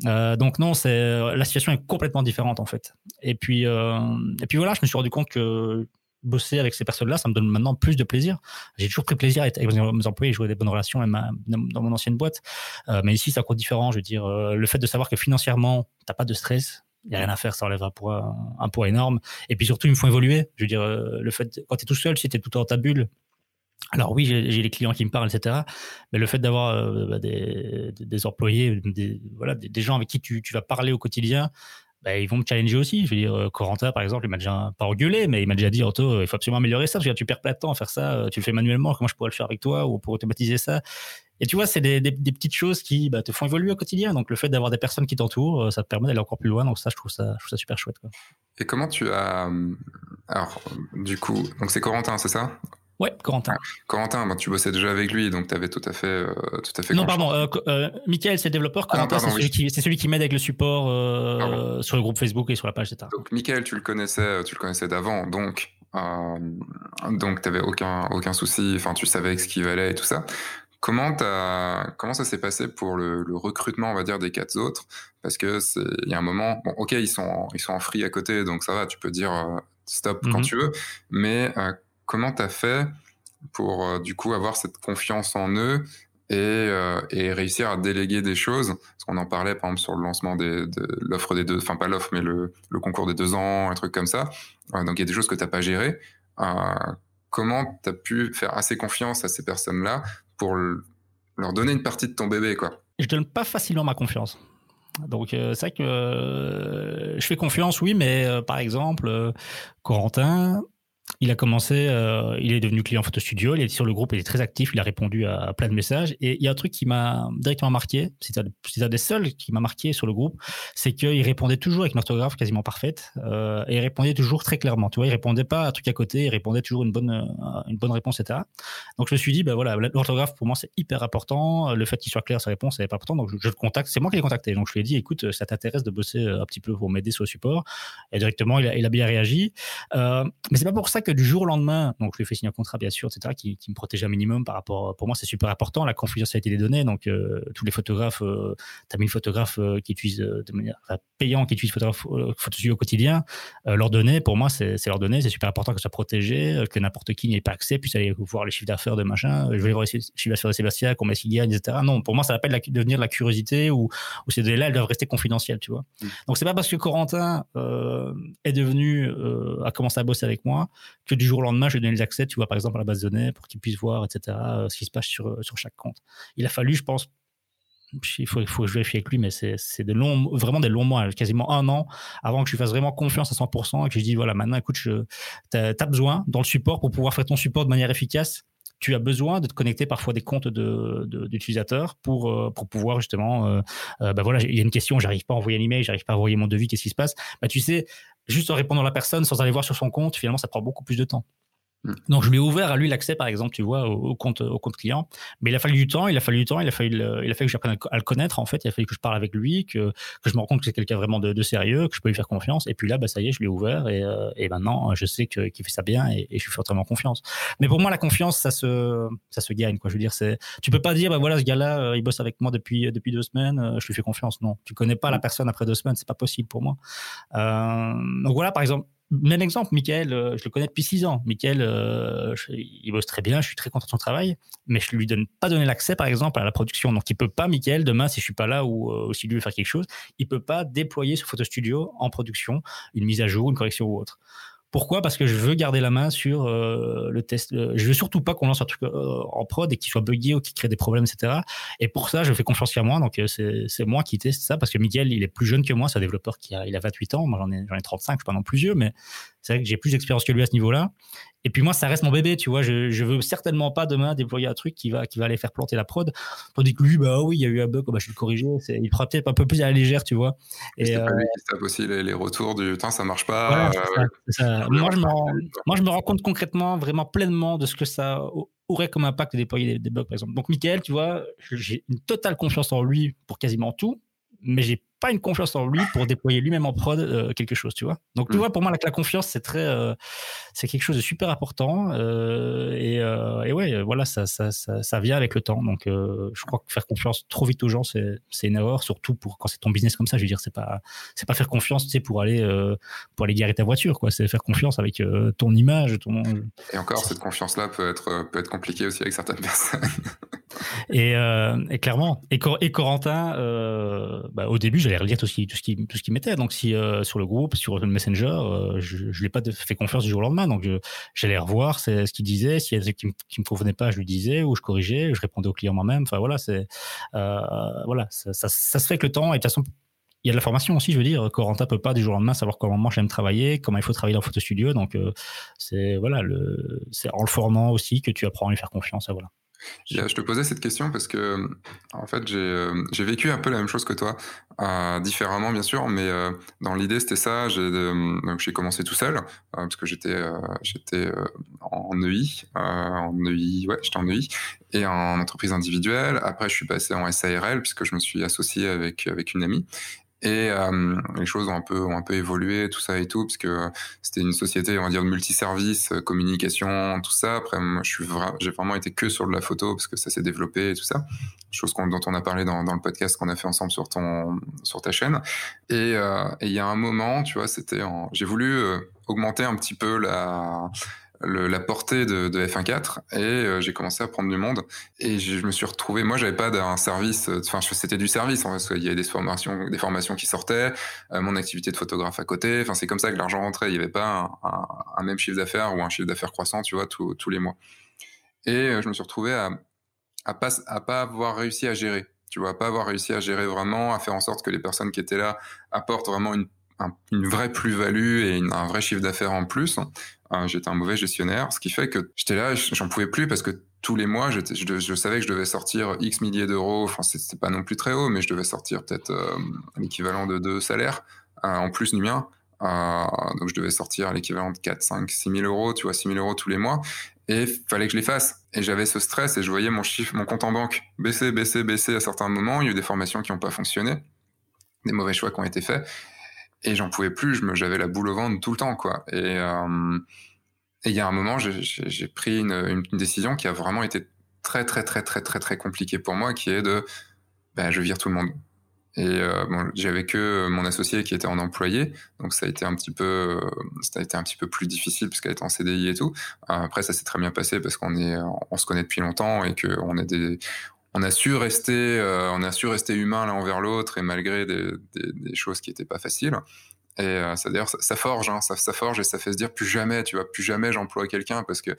Euh, donc non, c'est euh, la situation est complètement différente en fait. Et puis euh, et puis voilà, je me suis rendu compte que bosser avec ces personnes-là, ça me donne maintenant plus de plaisir. J'ai toujours pris plaisir avec mes employés, jouer des bonnes relations même dans mon ancienne boîte. Mais ici, c'est encore différent. Je veux dire, le fait de savoir que financièrement, t'as pas de stress, il a rien à faire, ça enlève un poids, un poids énorme. Et puis surtout, il me faut évoluer. Je veux dire, le fait, quand tu es tout seul, si tu es tout dans ta bulle, alors oui, j'ai les clients qui me parlent, etc. Mais le fait d'avoir euh, bah, des, employés, des, voilà, des, gens avec qui tu, vas parler au quotidien, bah, ils vont me challenger aussi. Je veux dire, euh, Corentin, par exemple, il m'a déjà pas engueulé, mais il m'a déjà dit, Otto, il faut absolument améliorer ça. Je veux dire, tu perds plein de temps à faire ça, euh, tu le fais manuellement, comment je pourrais le faire avec toi ou pour automatiser ça? Et tu vois, c'est des, petites choses qui bah, te font évoluer au quotidien. Donc le fait d'avoir des personnes qui t'entourent, ça te permet d'aller encore plus loin. Donc ça, je trouve ça, super chouette. Et comment tu as... Alors, du coup, donc c'est Corentin, c'est ça? Ouais, Corentin. Corentin, bon, tu bossais déjà avec lui, donc tu avais tout à fait, euh, tout à fait. Non, pardon. Euh, euh, Michael, c'est le développeur. Ah, Corentin, c'est celui, qui, celui qui m'aide avec le support euh, sur le groupe Facebook et sur la page, etc. Donc, Michael, tu le connaissais, tu le connaissais d'avant, donc, donc, t'avais aucun, aucun souci. Enfin, tu savais ce qui valait et tout ça. Comment comment ça s'est passé pour le, le, recrutement, on va dire, des quatre autres? Parce que c'est, il y a un moment, bon, ok, ils sont, ils sont en free à côté, donc ça va, tu peux dire stop quand tu veux, mais comment tu as fait pour euh, du coup avoir cette confiance en eux et, euh, et, réussir à déléguer des choses? Parce qu'on en parlait par exemple sur le lancement de l'offre des deux, enfin pas l'offre, mais le, concours des deux ans, un truc comme ça. Donc il y a des choses que tu n'as pas gérées. Euh, comment tu as pu faire assez confiance à ces personnes-là pour leur donner une partie de ton bébé quoi? Je donne pas facilement ma confiance. Donc c'est vrai que je fais confiance, oui, mais par exemple, Corentin, il a commencé, euh, il est devenu client Photo Studio, il est sur le groupe, il est très actif, il a répondu à, plein de messages. Et il y a un truc qui m'a directement marqué, c'est un, des seuls qui m'a marqué sur le groupe, c'est qu'il répondait toujours avec une orthographe quasiment parfaite euh, et il répondait toujours très clairement. Tu vois, il répondait pas à un truc à côté, il répondait toujours une bonne, euh, une bonne réponse, etc. Donc je me suis dit, ben voilà, l'orthographe pour moi c'est hyper important. Le fait qu'il soit clair sa réponse c'est pas important. Donc je, le contacte, c'est moi qui l'ai contacté. Donc je lui ai dit, écoute, ça t'intéresse de bosser un petit peu pour m'aider sur le support. Et directement il a, il a bien réagi. Euh, mais c'est pas pour ça que que du jour au lendemain, donc je lui fais signer un contrat, bien sûr, etc., qui, me protège un minimum par rapport. Pour moi, c'est super important, la confidentialité des données. Donc, euh, tous les photographes, euh, tu as mis le photographe qui utilise de manière payant, qui utilise photographe au quotidien, leurs données, pour moi, c'est leurs données. C'est super important que ce soit protégé, que n'importe qui n'ait pas accès, puisse aller voir les chiffres d'affaires de machin. Je vais voir les chiffres d'affaires de Sébastien, combien il gagne, etc. Non, pour moi, ça appelle devenir de la curiosité ou, ou ces données-là, elles doivent rester confidentielles, tu vois. Mm. Donc, c'est pas parce que Corentin est devenu, a commencé à bosser avec moi que du jour au lendemain, je lui donne les accès, tu vois, par exemple, à la base de données pour qu'il puisse voir, etc., euh, ce qui se passe sur, euh, sur chaque compte. Il a fallu, je pense, il faut, que je vérifie avec lui, mais c'est de longs, vraiment des longs mois, quasiment un an, avant que je fasse vraiment confiance à 100% et que je dis, voilà, maintenant, écoute, tu as, besoin dans le support pour pouvoir faire ton support de manière efficace. Tu as besoin de te connecter parfois des comptes d'utilisateurs de, pour, euh, pour pouvoir justement, bah voilà, il y a une question, j'arrive pas à envoyer un email, j'arrive pas à envoyer mon devis, qu'est-ce qui se passe? Bah, Tu sais, juste en répondant à la personne sans aller voir sur son compte, finalement, ça prend beaucoup plus de temps. Mm. Donc je lui ai ouvert à lui l'accès par exemple tu vois au, compte au compte client. Mais il a fallu du temps il a fallu du temps il a fallu il a fallu que j'apprenne à le connaître en fait. Il a fallu que je parle avec lui que, que je me rende compte que c'est quelqu'un vraiment de, sérieux que je peux lui faire confiance. Et puis là bah ça y est je lui ai ouvert et, euh, et maintenant je sais qu'il fait ça bien et, je lui fais vraiment confiance. Mais pour moi la confiance ça se ça se gagne quoi. Je veux dire c'est tu peux pas dire bah voilà ce gars là euh, il bosse avec moi depuis depuis deux semaines euh, je lui fais confiance. Non. Tu connais pas la mm. personne après deux semaines c'est pas possible pour moi. Donc voilà par exemple même exemple, Michael, euh, je le connais depuis six ans. Michael, euh, il bosse très bien, je suis très content de son travail, mais je lui donne pas donné l'accès, par exemple, à la production. Donc, il peut pas, Michael, demain, si je suis pas là ou, euh, si lui veut faire quelque chose, il peut pas déployer sur Photo Studio en production une mise à jour, une correction ou autre. Pourquoi? Parce que je veux garder la main sur euh, le test. Euh, je veux surtout pas qu'on lance un truc euh, en prod et qu'il soit buggé ou qu'il crée des problèmes, etc. Et pour ça, je fais confiance à moi. Donc, c'est moi qui teste ça parce que Miguel, il est plus jeune que moi. C'est un développeur qui a, il a 28 ans. Moi, j'en ai, ai 35. Je suis pas non plus vieux, mais c'est vrai que j'ai plus d'expérience que lui à ce niveau-là. Et puis moi, ça reste mon bébé, tu vois. Je, je veux certainement pas demain déployer un truc qui va, qui va aller faire planter la prod. Tandis que lui, bah oui, il y a eu un bug, bah, je vais le corriger. Il prend peut-être un peu plus à la légère, tu vois. Et qui tape aussi les, retours du temps, ça marche pas. Euh, moi, je moi, je me rends compte concrètement, vraiment pleinement de ce que ça aurait comme impact de déployer des, des bugs, par exemple. Donc, Michael, tu vois, j'ai une totale confiance en lui pour quasiment tout, mais j'ai pas une confiance en lui pour déployer lui-même en prod euh, quelque chose, tu vois. Donc, tu mm. vois, pour moi, la, confiance, c'est très, euh, c'est quelque chose de super important. Euh, et, et, ouais, voilà, ça, ça, ça, ça, vient avec le temps. Donc, je crois que faire confiance trop vite aux gens, c'est, c'est une erreur, surtout pour quand c'est ton business comme ça. Je veux dire, c'est pas, c'est pas faire confiance, tu sais, pour aller, pour aller garer ta voiture, quoi. C'est faire confiance avec ton image, ton. Et encore, cette confiance-là peut être, peut être compliquée aussi avec certaines personnes. et, et, clairement, et, et Corentin, bah, au début, j'allais relire tout ce qui, tout ce qui, tout ce qui mettait. Donc, si euh, sur le groupe, sur le Messenger, euh, je ne l'ai pas fait confiance du jour au lendemain. Donc, j'allais revoir ce qu'il disait. S'il y a des qui ne me convenaient pas, je lui disais ou je corrigeais, je répondais au client moi-même. Enfin, voilà, c'est, euh, voilà ça, ça, se fait avec le temps. Et de toute façon, il y a de la formation aussi, je veux dire. Corentin peut pas du jour au lendemain savoir comment j'aime travailler, comment il faut travailler dans photo studio. Donc, c'est voilà, c'est en le formant aussi que tu apprends à lui faire confiance. voilà. Je te posais cette question parce que, en fait, j'ai euh, vécu un peu la même chose que toi, euh, différemment bien sûr, mais euh, dans l'idée c'était ça. J'ai commencé tout seul parce que j'étais j'étais en EI, en EI, ouais, j'étais en EI et en entreprise individuelle. Après, je suis passé en SARL puisque je me suis associé avec avec une amie et euh, les choses ont un peu ont un peu évolué, tout ça et tout, parce que c'était une société, on va dire, de multiservices, euh, communication, tout ça. Après, moi, je suis j'ai vraiment été que sur de la photo parce que ça s'est développé et tout ça. Chose dont on a parlé dans, dans le podcast qu'on a fait ensemble sur ton sur ta chaîne. Et euh, il y a un moment, tu vois, c'était, j'ai voulu euh, augmenter un petit peu la la portée de, de F1.4 et euh, j'ai commencé à prendre du monde et je me suis retrouvé moi j'avais pas d'un service euh, enfin c'était du service parce qu'il y avait des formations des formations qui sortaient euh, mon activité de photographe à côté enfin c'est comme ça que l'argent rentrait il y avait pas un, même chiffre d'affaires ou un chiffre d'affaires croissant tu vois tous les mois. Et je me suis retrouvé à à pas à pas avoir réussi à gérer tu vois pas avoir réussi à gérer vraiment à faire en sorte que les personnes qui étaient là apportent vraiment une une vraie plus-value et un vrai chiffre d'affaires en plus. Euh, j'étais un mauvais gestionnaire, ce qui fait que j'étais là, j'en pouvais plus parce que tous les mois, je, savais que je devais sortir X milliers d'euros. Enfin, c'était pas non plus très haut, mais je devais sortir peut-être euh, l'équivalent de deux salaires euh, en plus du mien. donc, je devais sortir l'équivalent de 4, 5, 6 000 euros, tu vois, 6 000 euros tous les mois. Et fallait que je les fasse. Et j'avais ce stress et je voyais mon chiffre, mon compte en banque baisser, baisser, baisser à certains moments. Il y a eu des formations qui n'ont pas fonctionné, des mauvais choix qui ont été faits et j'en pouvais plus. J'avais la boule au ventre tout le temps, quoi. Et, euh, il y a un moment, j'ai pris une, décision qui a vraiment été très, très, très, très, très, très compliquée pour moi, qui est de, ben, je vire tout le monde. Et euh, j'avais que mon associé qui était en employé, donc ça a été un petit peu, ça a été un petit peu plus difficile puisqu'elle était en CDI et tout. Après, ça s'est très bien passé parce qu'on est, on se connaît depuis longtemps et qu'on est des, on a su rester, euh, on a su rester humain l'un envers l'autre et malgré des, des, des choses qui n'étaient pas faciles. Et euh, ça d'ailleurs, ça, forge, hein, ça, ça, forge et ça fait se dire plus jamais, tu vois, plus jamais j'emploie quelqu'un parce que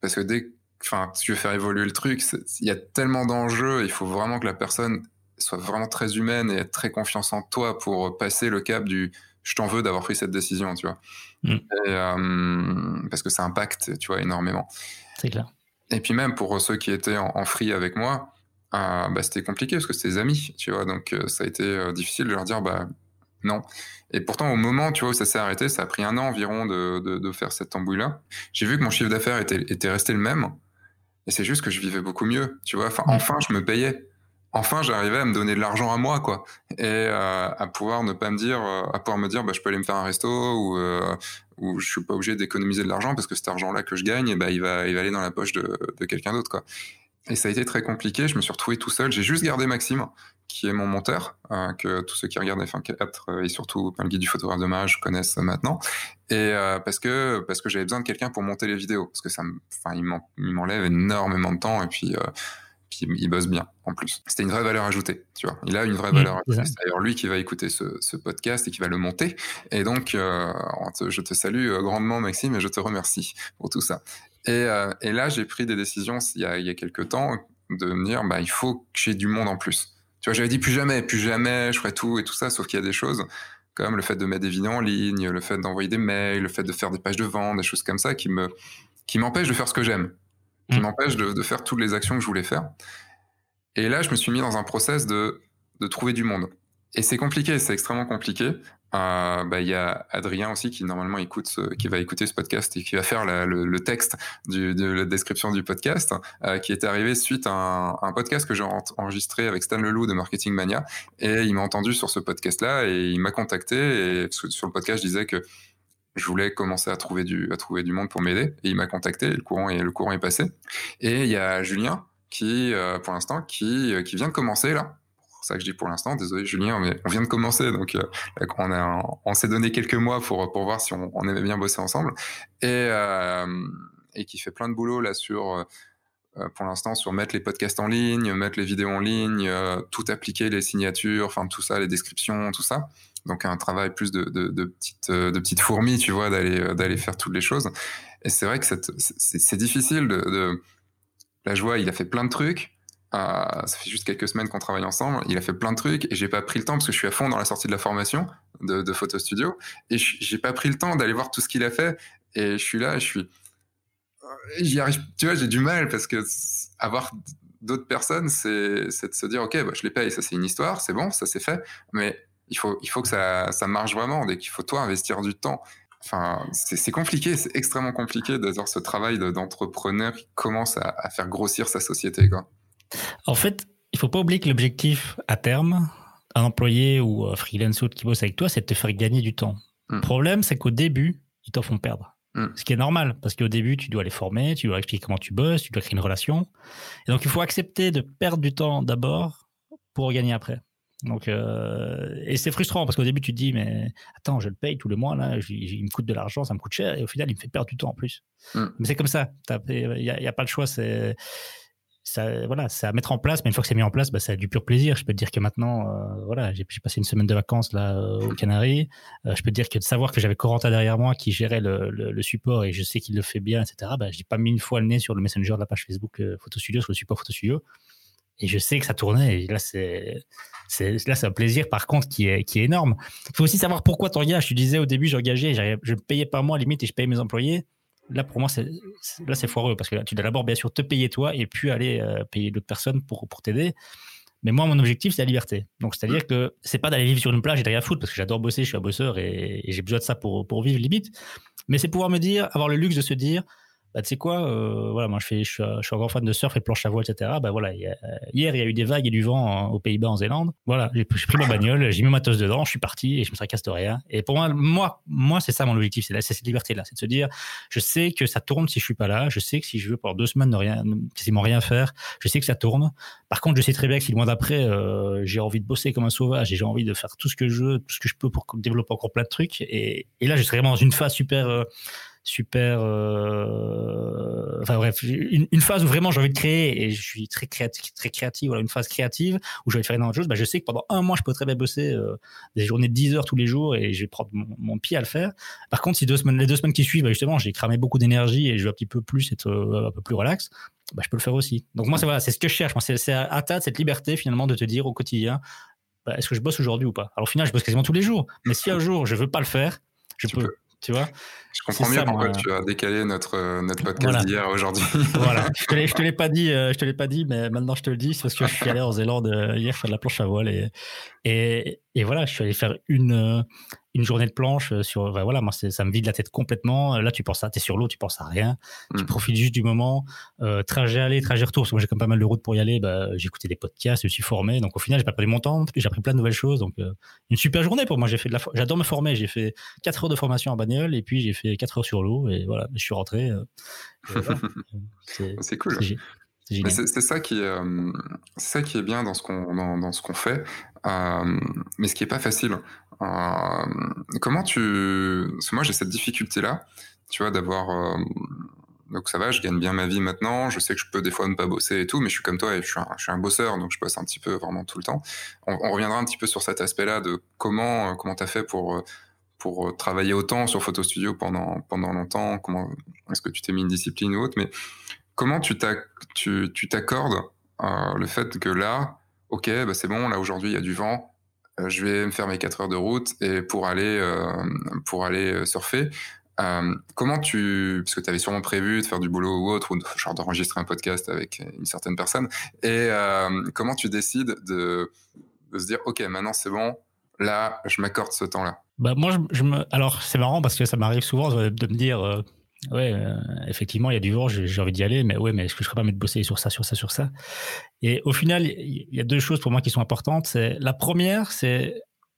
parce que dès, enfin, tu veux faire évoluer le truc, il y a tellement d'enjeux, il faut vraiment que la personne soit vraiment très humaine et être très confiance en toi pour passer le cap du je t'en veux d'avoir pris cette décision, tu vois. Mm. Et, euh, parce que ça impacte, tu vois, énormément. C'est clair. Et puis même pour ceux qui étaient en, free avec moi, euh, bah, c'était compliqué parce que c'était des amis, tu vois. Donc euh, ça a été euh, difficile de leur dire bah non. Et pourtant au moment, tu vois, où ça s'est arrêté, ça a pris un an environ de, de, de faire cette embouille-là. J'ai vu que mon chiffre d'affaires était, était resté le même. Et c'est juste que je vivais beaucoup mieux, tu vois. Enfin, enfin, je me payais enfin j'arrivais à me donner de l'argent à moi quoi. Et euh, à pouvoir ne pas me dire euh, à pouvoir me dire bah je peux aller me faire un resto ou euh, ou je suis pas obligé d'économiser de l'argent parce que cet argent là que je gagne bah il va il va aller dans la poche de, quelqu'un d'autre quoi. Et ça a été très compliqué. Je me suis retrouvé tout seul. J'ai juste gardé Maxime qui est mon monteur euh, que tous ceux qui regardent F1.4 et surtout le guide du photographe de mariage connaissent maintenant. Et parce que parce que j'avais besoin de quelqu'un pour monter les vidéos. Parce que ça enfin il m'enlève énormément de temps. Et puis puis il bosse bien en plus. C'était une vraie valeur ajoutée, tu vois. Il a une vraie valeur ajoutée. C'est d'ailleurs lui qui va écouter ce, podcast et qui va le monter. Et donc, euh, je te salue euh, grandement, Maxime, et je te remercie pour tout ça. Et, euh, là, j'ai pris des décisions il y, a, il y a quelques temps de me dire, bah, il faut que j'ai du monde en plus. Tu vois, j'avais dit plus jamais, plus jamais, je ferai tout et tout ça, sauf qu'il y a des choses comme le fait de mettre des vidéos en ligne, le fait d'envoyer des mails, le fait de faire des pages de vente, des choses comme ça qui me qui m'empêchent de faire ce que j'aime qui mm. m'empêche de, de, faire toutes les actions que je voulais faire. Et là, je me suis mis dans un process de, de trouver du monde. Et c'est compliqué, c'est extrêmement compliqué. Euh, bah, il y a Adrien aussi qui normalement écoute, ce, qui va écouter ce podcast et qui va faire la, le, le, texte du, de la description du podcast, euh, qui est arrivé suite à un, un podcast que j'ai enregistré avec Stan Leloup de Marketing Mania. Et il m'a entendu sur ce podcast-là et il m'a contacté. Et sur le podcast, je disais que je voulais commencer à trouver du, à trouver du monde pour m'aider. Et il m'a contacté, le courant, est, le courant est passé. Et il y a Julien, qui, euh, pour l'instant, qui, euh, qui vient de commencer, là. C'est ça que je dis pour l'instant. Désolé, Julien, mais on vient de commencer. Donc, euh, on, on s'est donné quelques mois pour, pour voir si on, on aimait bien bosser ensemble. Et, et qui fait plein de boulot, là, sur pour l'instant sur mettre les podcasts en ligne, mettre les vidéos en ligne, tout appliquer, les signatures, enfin tout ça, les descriptions, tout ça donc un travail plus de, de, de petites euh, de fourmis, tu vois, d'aller euh, d'aller faire toutes les choses. Et c'est vrai que c'est difficile de, la joie. Il a fait plein de trucs. Euh, ça fait juste quelques semaines qu'on travaille ensemble. Il a fait plein de trucs et j'ai pas pris le temps parce que je suis à fond dans la sortie de la formation de, de Photo Studio et j'ai pas pris le temps d'aller voir tout ce qu'il a fait. Et je suis là, je suis, j'y arrive. Tu vois, j'ai du mal parce que avoir d'autres personnes, c'est de se dire ok, bah, je les paye, ça c'est une histoire, c'est bon, ça c'est fait, mais il faut, il faut que ça, ça marche vraiment, dès qu'il faut toi investir du temps. Enfin, c'est compliqué, c'est extrêmement compliqué d'avoir ce travail d'entrepreneur qui commence à, à, faire grossir sa société. Quoi. En fait, il faut pas oublier que l'objectif à terme, un employé ou un freelance qui bosse avec toi, c'est de te faire gagner du temps. Le hmm. problème, c'est qu'au début, ils t'en font perdre. Hmm. Ce qui est normal, parce qu'au début, tu dois les former, tu dois expliquer comment tu bosses, tu dois créer une relation. Et donc, il faut accepter de perdre du temps d'abord pour gagner après. Donc, euh, et c'est frustrant parce qu'au début, tu te dis, mais attends, je le paye tous les mois, là, il me coûte de l'argent, ça me coûte cher, et au final, il me fait perdre du temps en plus. Mm. Mais c'est comme ça, il n'y a, a, pas le choix, c'est. Ça, voilà, c'est à mettre en place, mais une fois que c'est mis en place, bah, a du pur plaisir. Je peux te dire que maintenant, euh, voilà, j'ai passé une semaine de vacances là aux Canaries. Euh, je peux te dire que de savoir que j'avais Coranta derrière moi qui gérait le, le, le support et je sais qu'il le fait bien, etc. Bah, j'ai pas mis une fois le nez sur le messenger de la page Facebook euh, Photo Studio, sur le support Photo Studio et je sais que ça tournait. Et là, c'est, là, c'est un plaisir, par contre, qui est, qui est énorme. Il faut aussi savoir pourquoi tu engages. Je disais au début, j'engageais, je payais pas moi, limite, et je payais mes employés. Là, pour moi, c'est, là, c'est foireux parce que tu dois d'abord, bien sûr, te payer toi et puis aller euh, payer d'autres personnes pour, pour t'aider. Mais moi, mon objectif, c'est la liberté. Donc, c'est-à-dire que c'est pas d'aller vivre sur une plage et derrière foutre parce que j'adore bosser, je suis un bosseur et, et j'ai besoin de ça pour, pour vivre limite. Mais c'est pouvoir me dire, avoir le luxe de se dire, bah, tu sais quoi, euh, voilà, moi je, fais, je, suis, un grand fan de surf et de planche à voile, etc. Bah, voilà, hier, il y a eu des vagues et du vent aux Pays-Bas, en Zélande. Voilà, j'ai pris ma bagnole, j'ai mis ma matos dedans, je suis parti et je me tracasse de rien. Et pour moi, moi, moi c'est ça mon objectif, c'est cette liberté-là, c'est de se dire, je sais que ça tourne si je suis pas là, je sais que si je veux pendant deux semaines ne rien, quasiment rien faire, je sais que ça tourne. Par contre, je sais très bien que si le mois d'après, euh, j'ai envie de bosser comme un sauvage et j'ai envie de faire tout ce que je veux, tout ce que je peux pour développer encore plein de trucs. Et, là, je serai vraiment dans une phase super. Euh, super. Euh, enfin bref, une, une, phase où vraiment j'ai envie de créer et je suis très créatif, très créatif. Voilà, une phase créative où je vais faire énormément de choses. Bah, je sais que pendant un mois, je peux très bien bosser euh, des journées de 10 heures tous les jours et je vais prendre mon, pied à le faire. Par contre, si deux semaines, les deux semaines qui suivent, bah, justement, j'ai cramé beaucoup d'énergie et je veux un petit peu plus être euh, un peu plus relax. Bah, je peux le faire aussi. Donc moi, c'est voilà, c'est ce que je cherche. C'est à cette liberté finalement de te dire au quotidien, bah, est-ce que je bosse aujourd'hui ou pas? Alors au final, je bosse quasiment tous les jours. Mais si un jour je veux pas le faire, je peux. Tu vois. Je comprends mieux pourquoi tu as décalé notre, euh, notre podcast d'hier aujourd'hui. voilà, je te te l'ai pas dit, euh, je te l'ai pas dit, mais maintenant je te le dis, c'est parce que je suis allé en Zélande euh, hier faire de la planche à voile et, et, et voilà, je suis allé faire une, une journée de planche euh, sur. voilà, moi, ça me vide la tête complètement. Là, tu penses à, t'es sur l'eau, tu penses à rien. Tu mm. profites juste du moment. Euh, trajet aller, trajet retour, parce que moi, j'ai quand même pas mal de routes pour y aller. Bah, j'ai écouté des podcasts, je me suis formé. Donc, au final, j'ai pas perdu mon temps. J'ai appris plein de nouvelles choses. Donc, euh, une super journée pour moi. J'ai fait de la, j'adore me former. J'ai fait 4 heures de formation en bagnole et puis j'ai fait 4 heures sur l'eau. Et voilà, je suis rentré. c'est cool. C'est ça qui est, ça qui est bien dans ce qu'on dans, dans, ce qu'on fait, mais ce qui est pas facile. Euh, comment tu... Parce que moi, j'ai cette difficulté-là, tu vois, d'avoir... Euh, donc ça va, je gagne bien ma vie maintenant, je sais que je peux des fois ne pas bosser et tout, mais je suis comme toi et je suis un, je suis un bosseur, donc je bosse un petit peu vraiment tout le temps. On, on reviendra un petit peu sur cet aspect-là de comment euh, comment tu as fait pour pour travailler autant sur Photo Studio pendant pendant longtemps, comment est-ce que tu t'es mis une discipline ou autre, mais comment tu t'accordes euh, le fait que là, ok, bah c'est bon, là aujourd'hui il y a du vent, euh, je vais me faire mes 4 heures de route et pour aller, euh, pour aller surfer. comment tu, parce que tu avais sûrement prévu de faire du boulot ou autre, ou genre d'enregistrer un podcast avec une certaine personne, et comment tu décides de, de se dire, ok, maintenant c'est bon, là, je m'accorde ce temps-là? Bah moi, je, alors c'est marrant parce que ça m'arrive souvent de, me dire, ouais, euh, effectivement, il y a du vent, j'ai envie d'y aller, mais ouais, mais est-ce que je serais pas mettre bosser sur ça, sur ça, sur ça? Et au final, il y a deux choses pour moi qui sont importantes. C'est la première, c'est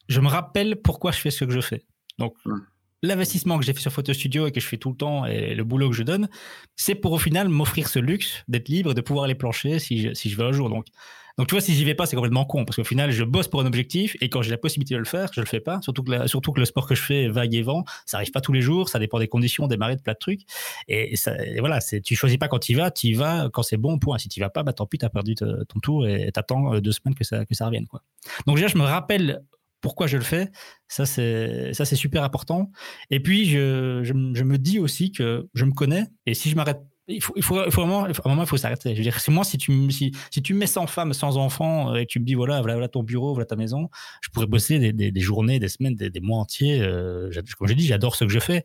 je me rappelle pourquoi je fais ce que je fais. Donc mmh. l'investissement que j'ai fait sur Photo Studio et que je fais tout le temps et le boulot que je donne, c'est pour au final m'offrir ce luxe d'être libre, de pouvoir aller plancher si je, si je veux un jour. Donc donc tu vois, si j'y vais pas, c'est complètement con parce qu'au final, je bosse pour un objectif et quand j'ai la possibilité de le faire, je le fais pas. Surtout que, surtout que le sport que je fais, vague et vent, ça arrive pas tous les jours, ça dépend des conditions, des marées, de plein de trucs. Et, voilà, c'est, tu choisis pas quand tu vas, tu y vas quand c'est bon, point. Si tu vas pas, bah tant pis, as perdu ton tour et t'attends euh, deux semaines que ça, que ça revienne, quoi. Donc déjà, je me rappelle pourquoi je le fais. Ça, c'est, ça, c'est super important. Et puis, je, je, je me dis aussi que je me connais et si je m'arrête il faut, il faut, il faut vraiment, à un moment, il faut s'arrêter. Je veux dire, moi, si tu, si, si tu me mets sans femme, sans enfant, et tu me dis, voilà, voilà, ton bureau, voilà ta maison, je pourrais bosser des, des, journées, des semaines, des, mois entiers. Euh, comme je dis, j'adore ce que je fais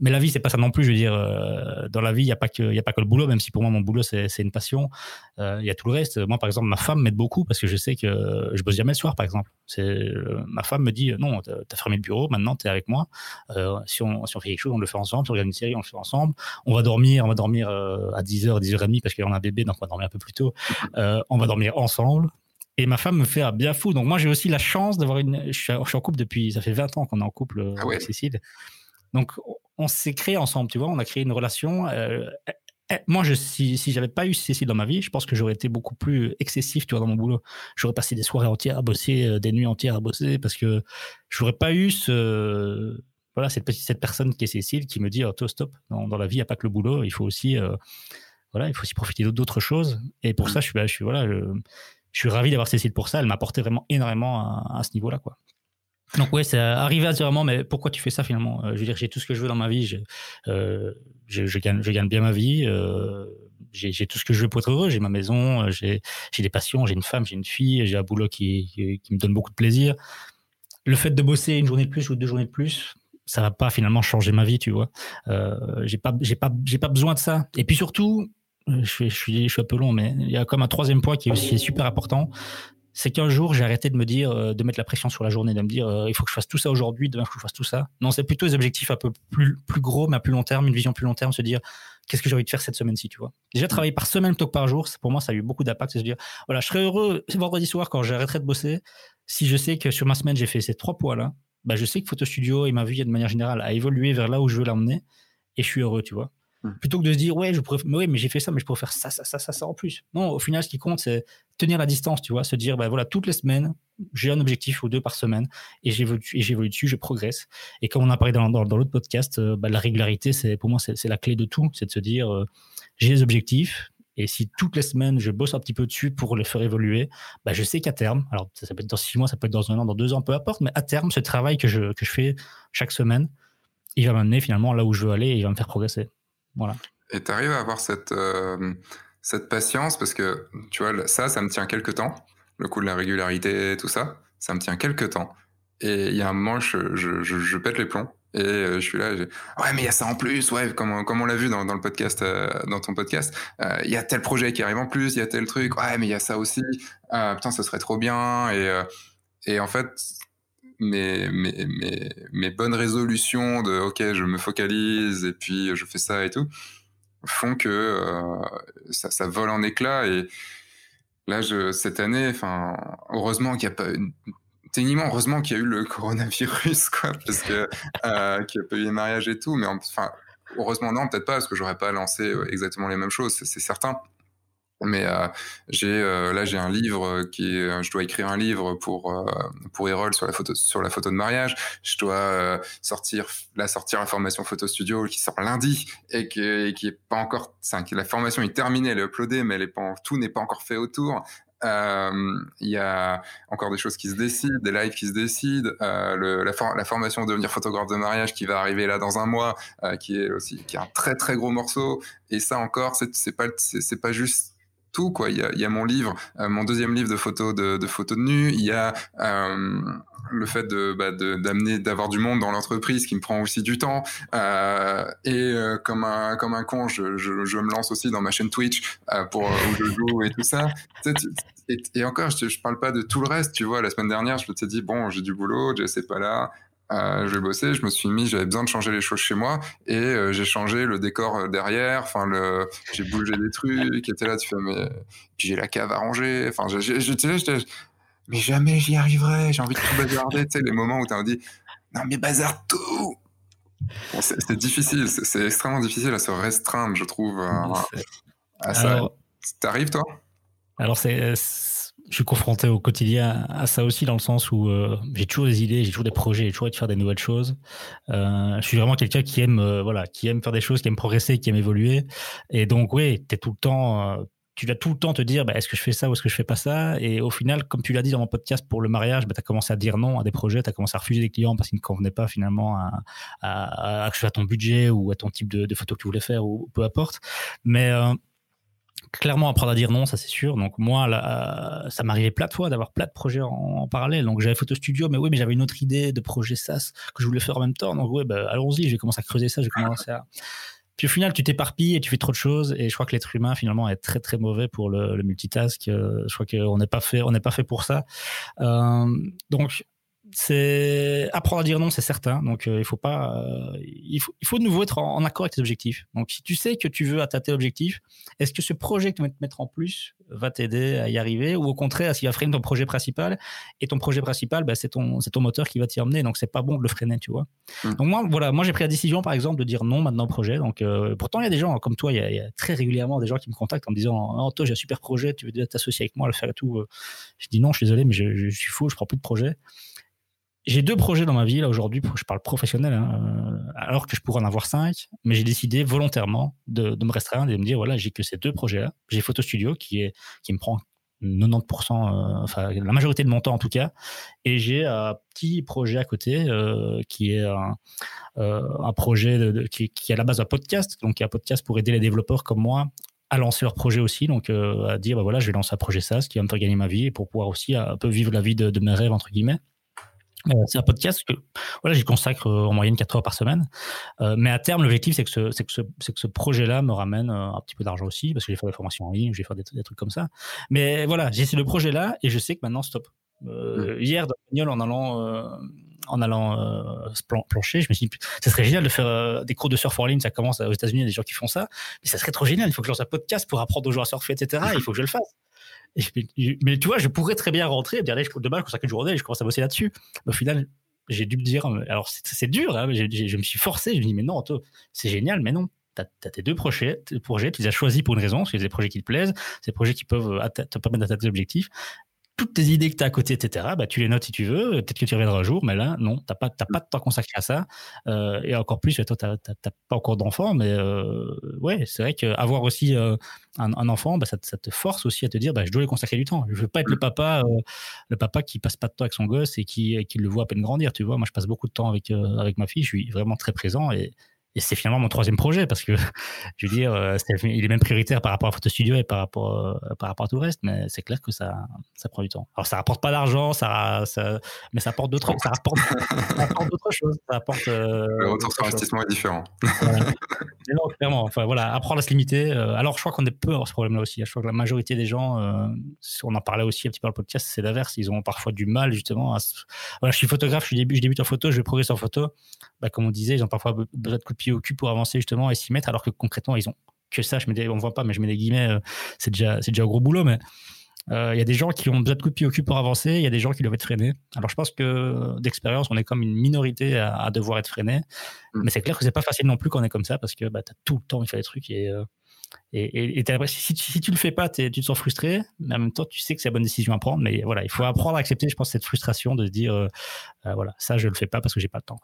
mais la vie, c'est pas ça non plus. Je veux dire, euh, dans la vie, il n'y a pas que, y a pas que le boulot. Même si pour moi, mon boulot, c'est, une passion. Euh, il y a tout le reste. Moi, par exemple, ma femme m'aide beaucoup parce que je sais que je bosse jamais le soir, par exemple. Euh, ma femme me dit, non, t'as, as fermé le bureau, maintenant t'es avec moi. si on, si on fait quelque chose, on le fait ensemble. Si on regarde une série, on le fait ensemble. On va dormir, on va dormir à 10h, 10h30 parce qu'on a un bébé, donc on va dormir un peu plus tôt. on va dormir ensemble. Et ma femme me fait un bien fou. Donc moi, j'ai aussi la chance d'avoir une. Je suis, en couple depuis. Ça fait 20 ans qu'on est en couple ah avec Cécile. Donc, on s'est créé ensemble, tu vois, on a créé une relation. Euh, eh, eh, moi, je, si, si j'avais pas eu Cécile dans ma vie, je pense que j'aurais été beaucoup plus excessif, tu vois, dans mon boulot. J'aurais passé des soirées entières à bosser, euh, des nuits entières à bosser, parce que j'aurais pas eu ce, voilà, cette personne qui est Cécile qui me dit, oh, stop, dans, dans la vie, il n'y a pas que le boulot, il faut aussi, euh, voilà, il faut aussi profiter d'autres choses. Et pour mmh. ça, je suis, bah, je suis, voilà, je, suis ravi d'avoir Cécile pour ça. Elle m'a apporté vraiment énormément à, à ce niveau-là, quoi. Donc ouais, c'est arrivé à dire vraiment, mais pourquoi tu fais ça finalement? Euh, Je veux dire, j'ai tout ce que je veux dans ma vie, je, euh, gagne, je gagne bien ma vie, euh, j'ai tout ce que je veux pour être heureux, j'ai ma maison, j'ai des passions, j'ai une femme, j'ai une fille, j'ai un boulot qui, me donne beaucoup de plaisir. Le fait de bosser une journée de plus ou deux journées de plus, ça va pas finalement changer ma vie, tu vois. J'ai pas, pas, besoin de ça. Et puis surtout, je suis, je suis un peu long, mais il y a comme un troisième point qui est aussi super important, c'est qu'un jour, j'ai arrêté de me dire, euh, de mettre la pression sur la journée, de me dire, euh, il faut que je fasse tout ça aujourd'hui, demain, il faut que je fasse tout ça. Non, c'est plutôt des objectifs un peu plus, plus gros, mais à plus long terme, une vision plus long terme, se dire, qu'est-ce que j'ai envie de faire cette semaine-ci, tu vois. Déjà, travailler par semaine plutôt que par jour, pour moi, ça a eu beaucoup d'impact. C'est se dire, voilà, je serais heureux vendredi soir quand j'arrêterai de bosser si je sais que sur ma semaine, j'ai fait ces trois poids-là. Bah, je sais que Photo Studio et ma vie, de manière générale, a évolué vers là où je veux l'emmener et je suis heureux, tu vois. Hmm. Plutôt que de se dire, ouais, je pourrais, mais mais j'ai fait ça, mais je pourrais faire ça, ça, ça, ça, ça en plus. Non, au final, ce qui compte, c'est tenir la distance, tu vois, se dire, bah voilà, toutes les semaines, j'ai un objectif ou deux par semaine et j'évolue dessus, je progresse. Et comme on a parlé dans, dans, l'autre podcast, euh, bah, la régularité, c'est pour moi, c'est la clé de tout. C'est de se dire, euh, j'ai des objectifs. Et si toutes les semaines, je bosse un petit peu dessus pour les faire évoluer, bah, je sais qu'à terme, alors ça, peut être dans six mois, ça peut être dans un an, dans deux ans, peu importe, mais à terme, ce travail que je, que je fais chaque semaine, il va m'amener finalement là où je veux aller et il va me faire progresser. Voilà. Et tu arrives à avoir cette, euh, cette patience parce que, tu vois, ça, ça me tient quelques temps, le coup de la régularité, tout ça, ça me tient quelques temps. Et il y a un moment, je, je, pète les plombs. Et euh, je suis là, ouais, mais il y a ça en plus, ouais, comme, on l'a vu dans, le podcast, euh, dans ton podcast, il y a tel projet qui arrive en plus, il y a tel truc, ouais, mais il y a ça aussi, putain, ça serait trop bien. Et, en fait, mes, bonnes résolutions de ok je me focalise et puis je fais ça et tout font que euh, ça, ça, vole en éclats. Et là cette année enfin heureusement qu'il n'y a pas techniquement heureusement qu'il y a eu le coronavirus quoi parce que euh, qu'il n'y a pas eu les mariages et tout. Mais enfin heureusement non peut-être pas parce que j'aurais pas lancé euh, exactement les mêmes choses c'est certain mais euh, j'ai euh, là j'ai un livre qui est, je dois écrire un livre pour euh, pour Erol sur la photo sur la photo de mariage. Je dois sortir la sortir la formation photo studio qui sort lundi et qui, et qui est pas encore la formation est terminée, elle est uploadée mais elle est pas tout n'est pas encore fait autour. Il y a encore des choses qui se décident, des lives qui se décident, le, la, la, formation devenir photographe de mariage qui va arriver là dans un mois, qui est aussi qui est un très très gros morceau. Et ça encore, c'est pas c'est pas juste tout quoi. Il y a, il y a mon livre, euh, mon deuxième livre de photos de, de photos de nu. Il y a euh, le fait de bah, d'amener d'avoir du monde dans l'entreprise qui me prend aussi du temps. Euh, et euh, comme un comme un con, je, je, je, me lance aussi dans ma chaîne Twitch euh, pour où je joue et tout ça. Et, encore, je, je parle pas de tout le reste. Tu vois, la semaine dernière, je me suis dit bon, j'ai du boulot, je sais pas là. Euh, je vais bosser, je me suis mis, j'avais besoin de changer les choses chez moi et euh, j'ai changé le décor euh, derrière. Enfin, le, j'ai bougé des trucs, qui étaient là, tu fais, mais puis j'ai la cave à ranger. Enfin, j'étais mais jamais j'y arriverai. J'ai envie de tout bazarder. tu sais, les moments où tu as dit, non mais bazar tout. c'est difficile, c'est extrêmement difficile à se restreindre, je trouve, à ça. T'arrives toi? Alors c'est je suis confronté au quotidien à ça aussi dans le sens où euh, j'ai toujours des idées, j'ai toujours des projets, j'ai toujours envie de faire des nouvelles choses. Euh, je suis vraiment quelqu'un qui aime, euh, voilà, qui aime faire des choses, qui aime progresser, qui aime évoluer. Et donc, oui, tu tout le temps, tu vas tout le temps te dire, bah, est-ce que je fais ça ou est-ce que je fais pas ça? Et au final, comme tu l'as dit dans mon podcast pour le mariage, bah, tu as commencé à dire non à des projets, tu as commencé à refuser des clients parce qu'ils ne convenaient pas finalement à, à, à, à, ton budget ou à ton type de, de photo que tu voulais faire ou peu importe. Mais clairement apprendre à dire non, ça c'est sûr. Donc moi, là, ça m'arrivait plein de fois d'avoir plein de projets en, parallèle. Donc j'avais Photo Studio, mais oui, mais j'avais une autre idée de projet SaaS que je voulais faire en même temps. Donc oui, bah, allons-y, je vais commencer à creuser ça, je vais commencer à... Puis au final, tu t'éparpilles et tu fais trop de choses. Et je crois que l'être humain, finalement, est très très mauvais pour le, multitask. Euh, je crois qu'on n'est pas fait, on pas fait pour ça. Euh, donc c'est apprendre à dire non, c'est certain. Donc euh, il faut pas, euh, il faut, il faut de nouveau être en, accord avec tes objectifs. Donc si tu sais que tu veux atteindre tes objectifs, est-ce que ce projet que tu vas te mettre en plus va t'aider à y arriver, ou au contraire, s'il va freiner ton projet principal et ton projet principal, bah, c'est ton, c'est ton moteur qui va t'y emmener. Donc c'est pas bon de le freiner, tu vois. Mmh. Donc moi, voilà, moi j'ai pris la décision, par exemple, de dire non maintenant au projet. Donc euh, pourtant il y a des gens comme toi, il y, a, très régulièrement des gens qui me contactent en me disant, oh, toi j'ai un super projet, tu veux t'associer avec moi, le faire et tout. Je dis non, je suis désolé, mais je, je suis fou, je prends plus de projet j'ai deux projets dans ma vie là aujourd'hui, je parle professionnel, hein, euh, alors que je pourrais en avoir cinq, mais j'ai décidé volontairement de, me restreindre et de me dire voilà, j'ai que ces deux projets-là. J'ai Photo Studio qui est qui me prend 90%, euh, enfin la majorité de mon temps en tout cas, et j'ai un petit projet à côté euh, qui est un, projet qui, qui, est à la base un podcast, donc un podcast pour aider les développeurs comme moi à lancer leur projet aussi, donc à dire bah voilà, je vais lancer un projet SaaS qui va me faire gagner ma vie et pour pouvoir aussi un peu vivre la vie de mes rêves entre guillemets. Euh, c'est un podcast que voilà, j'y consacre euh, en moyenne 4 heures par semaine. Euh, mais à terme, l'objectif, c'est que ce, c'est que ce, c'est que ce projet-là me ramène un petit peu d'argent aussi, parce que je vais faire des formations en ligne, je vais faire des, trucs comme ça. Mais voilà, j'ai ce projet-là et je sais que maintenant, stop. Euh, mmh. Hier, dans le en allant, en allant euh, se plancher, je me suis dit, ça serait génial de faire euh, des cours de surf en ligne. Ça commence aux États-Unis, il y a des gens qui font ça. Mais ça serait trop génial. Il faut que je lance un podcast pour apprendre aux gens à surfer, etc. Il faut que je le fasse. Mais tu vois, je pourrais très bien rentrer et dire, allez, demain, je consacre une journée et je commence à bosser là-dessus. Au final, j'ai dû me dire, alors c'est dur, hein, je me suis forcé, je me dis, mais non, c'est génial, mais non. Tu as, tes deux projets, projets, tu les as choisis pour une raison, c'est des projets qui te plaisent, c'est des projets qui peuvent te permettre d'atteindre tes objectifs toutes tes idées que tu as à côté, etc., bah, tu les notes si tu veux. Peut-être que tu reviendras un jour, mais là, non, tu n'as pas, pas de temps consacré à ça. Euh, et encore plus, toi, tu n'as pas encore d'enfant, mais euh, ouais, c'est vrai qu'avoir aussi euh, un, enfant, bah, ça, te force aussi à te dire, bah, je dois lui consacrer du temps. Je veux pas être le papa, le papa qui passe pas de temps avec son gosse et qui, qui le voit à peine grandir. Tu vois, moi, je passe beaucoup de temps avec, avec ma fille, je suis vraiment très présent et, et c'est finalement mon troisième projet parce que je veux dire, euh, il est même prioritaire par rapport à Photo Studio et par rapport, euh, par rapport à tout le reste, mais c'est clair que ça, ça prend du temps. Alors ça rapporte pas d'argent, ça, ça, mais ça apporte d'autres, ça rapporte, ça d'autres choses. Ça apporte, euh, le retour sur investissement est différent. mais non, clairement. Enfin voilà, apprendre à se limiter. alors je crois qu'on est peu à ce problème-là aussi. Je crois que la majorité des gens, on en parlait aussi un petit peu dans le podcast, c'est l'inverse. Ils ont parfois du mal justement à. Voilà, je suis photographe, je, débute, je débute en photo, je vais progresser en photo. Bah, comme on disait, ils ont parfois besoin de coups pied au cul pour avancer justement et s'y mettre, alors que concrètement, ils ont que ça. Je mets des, on voit pas, mais je mets des guillemets. Euh, c'est déjà, c'est déjà un gros boulot, mais euh, il y a des gens qui ont besoin de coups de pied au cul pour avancer. Il y a des gens qui doivent être freinés. Alors, je pense que d'expérience, on est comme une minorité à, devoir être freiné. Mm. Mais c'est clair que c'est pas facile non plus quand on est comme ça parce que bah, tu as tout le temps il fait des trucs et euh, et, si, si, tu le fais pas, tu te sens frustré, mais en même temps, tu sais que c'est la bonne décision à prendre. Mais voilà, il faut apprendre à accepter, je pense, cette frustration de se dire, euh, euh, voilà, ça, je le fais pas parce que j'ai pas le temps.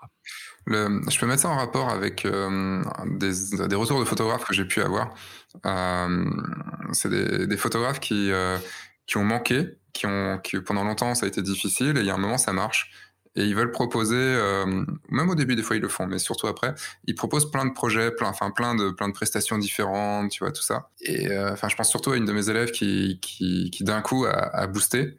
Je peux mettre ça en rapport avec euh, des, des, retours de photographes que j'ai pu avoir. c'est des, des, photographes qui, qui ont manqué, qui ont, qui pendant longtemps ça a été difficile, et il y a un moment ça marche et ils veulent proposer, euh, même au début des fois ils le font, mais surtout après, ils proposent plein de projets, plein, enfin plein de plein de prestations différentes, tu vois tout ça. Et euh, enfin je pense surtout à une de mes élèves qui qui, qui d'un coup a, boosté.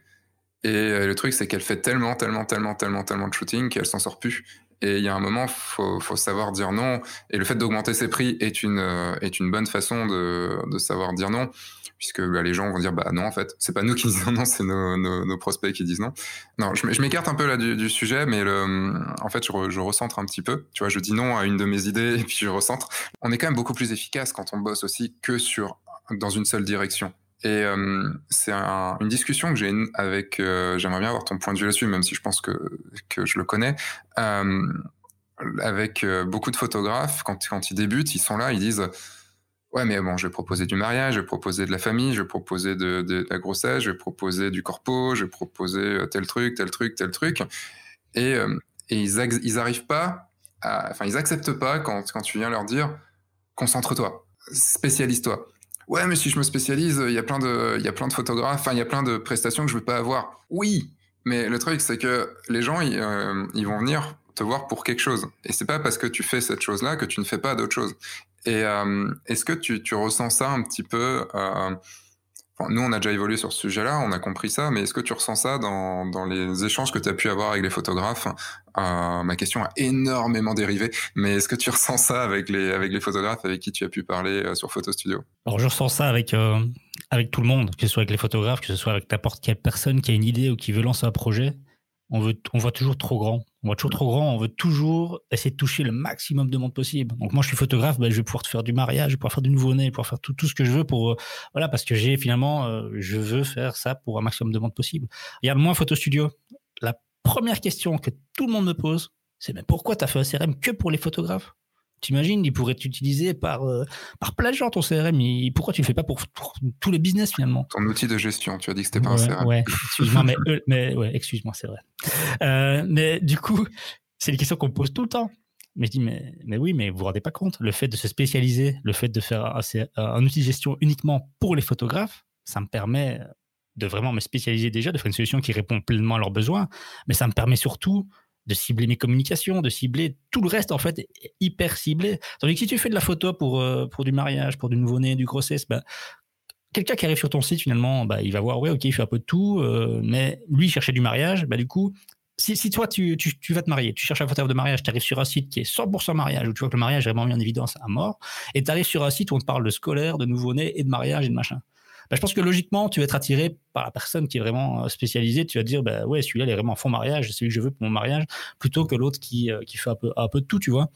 Et euh, le truc c'est qu'elle fait tellement tellement tellement tellement tellement de shooting qu'elle s'en sort plus. Et il y a un moment, faut, faut savoir dire non. Et le fait d'augmenter ses prix est une, est une bonne façon de, de savoir dire non puisque bah, les gens vont dire bah non en fait c'est pas nous qui disons non c'est nos, prospects qui disent non. Non je, m'écarte un peu là du, sujet mais le, en fait je, recentre un petit peu. Tu vois je dis non à une de mes idées et puis je recentre. On est quand même beaucoup plus efficace quand on bosse aussi que sur dans une seule direction. Et euh, c'est un, une discussion que j'ai avec euh, j'aimerais bien avoir ton point de vue là-dessus même si je pense que que je le connais. Euh, avec beaucoup de photographes quand quand ils débutent ils sont là ils disent Ouais, mais bon, je vais proposer du mariage, je vais proposer de la famille, je vais proposer de, la grossesse, je vais proposer du corpo, je vais proposer euh, tel truc, tel truc, tel truc. Et, euh, ils, ils arrivent pas, à, enfin, ils acceptent pas quand, quand tu viens leur dire concentre-toi, spécialise-toi. Ouais, mais si je me spécialise, il y a plein de, il y a plein de photographes, enfin, il y a plein de prestations que je veux pas avoir. Oui, mais le truc, c'est que les gens, ils, euh, vont venir te voir pour quelque chose. Et c'est pas parce que tu fais cette chose-là que tu ne fais pas d'autre chose. Et euh, est-ce que tu, ressens ça un petit peu euh, Nous, on a déjà évolué sur ce sujet-là, on a compris ça, mais est-ce que tu ressens ça dans, dans les échanges que tu as pu avoir avec les photographes? Euh, Ma question a énormément dérivé, mais est-ce que tu ressens ça avec les, avec les photographes avec qui tu as pu parler sur Photo Studio? Alors, je ressens ça avec, avec tout le monde, que ce soit avec les photographes, que ce soit avec n'importe quelle personne qui a une idée ou qui veut lancer un projet on, veut, on voit toujours trop grand. On voit toujours trop grand. On veut toujours essayer de toucher le maximum de monde possible. Donc moi, je suis photographe, ben, je vais pouvoir te faire du mariage, je vais pouvoir faire du nouveau-né, je vais pouvoir faire tout, tout ce que je veux pour, euh, voilà, parce que j'ai finalement, euh, je veux faire ça pour un maximum de monde possible. Regarde, moi, photo studio, la première question que tout le monde me pose, c'est mais pourquoi tu as fait un CRM que pour les photographes? T'imagines, il pourrait être utilisé par, euh, par plein de gens ton CRM. pourquoi tu le fais pas pour, tous les business finalement? Ton outil de gestion, tu as dit que c'était pas un CRM. Ouais, excuse-moi, mais, mais ouais, excuse-moi, c'est vrai. Euh, mais du coup, c'est une question qu'on me pose tout le temps. Mais je dis, mais, mais oui, mais vous vous rendez pas compte, le fait de se spécialiser, le fait de faire un, un outil de gestion uniquement pour les photographes, ça me permet de vraiment me spécialiser déjà, de faire une solution qui répond pleinement à leurs besoins, mais ça me permet surtout de cibler mes communications, de cibler tout le reste en fait hyper ciblé. Tandis que si tu fais de la photo pour euh, pour du mariage, pour du nouveau-né, du grossesse, ben, quelqu'un qui arrive sur ton site finalement, bah, il va voir ouais ok il fait un peu de tout, euh, mais lui cherchait du mariage, bah du coup si, si toi tu, tu, tu, vas te marier, tu cherches un photographe de mariage, tu arrives sur un site qui est 100% mariage où tu vois que le mariage est vraiment mis en évidence à mort, et tu arrives sur un site où on te parle de scolaire, de nouveau-né et de mariage et de machin. Bah, je pense que logiquement, tu vas être attiré par la personne qui est vraiment euh, spécialisée. Tu vas te dire, bah ouais, celui-là, il est vraiment fond mariage, c'est celui que je veux pour mon mariage, plutôt que l'autre qui, euh, fait un peu, un peu de tout, tu vois.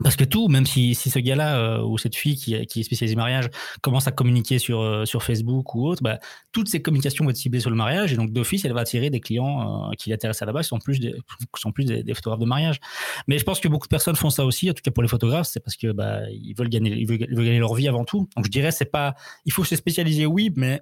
Parce que tout, même si, si ce gars-là euh, ou cette fille qui, qui est spécialisée mariage commence à communiquer sur, euh, sur Facebook ou autre, bah, toutes ces communications vont être ciblées sur le mariage et donc d'office, elle va attirer des clients euh, qui l'intéressent à la base, qui sont plus, des, sont plus des, photographes de mariage. Mais je pense que beaucoup de personnes font ça aussi, en tout cas pour les photographes, c'est parce que bah, ils, veulent gagner, ils veulent, gagner leur vie avant tout. Donc je dirais, c'est pas, il faut se spécialiser, oui, mais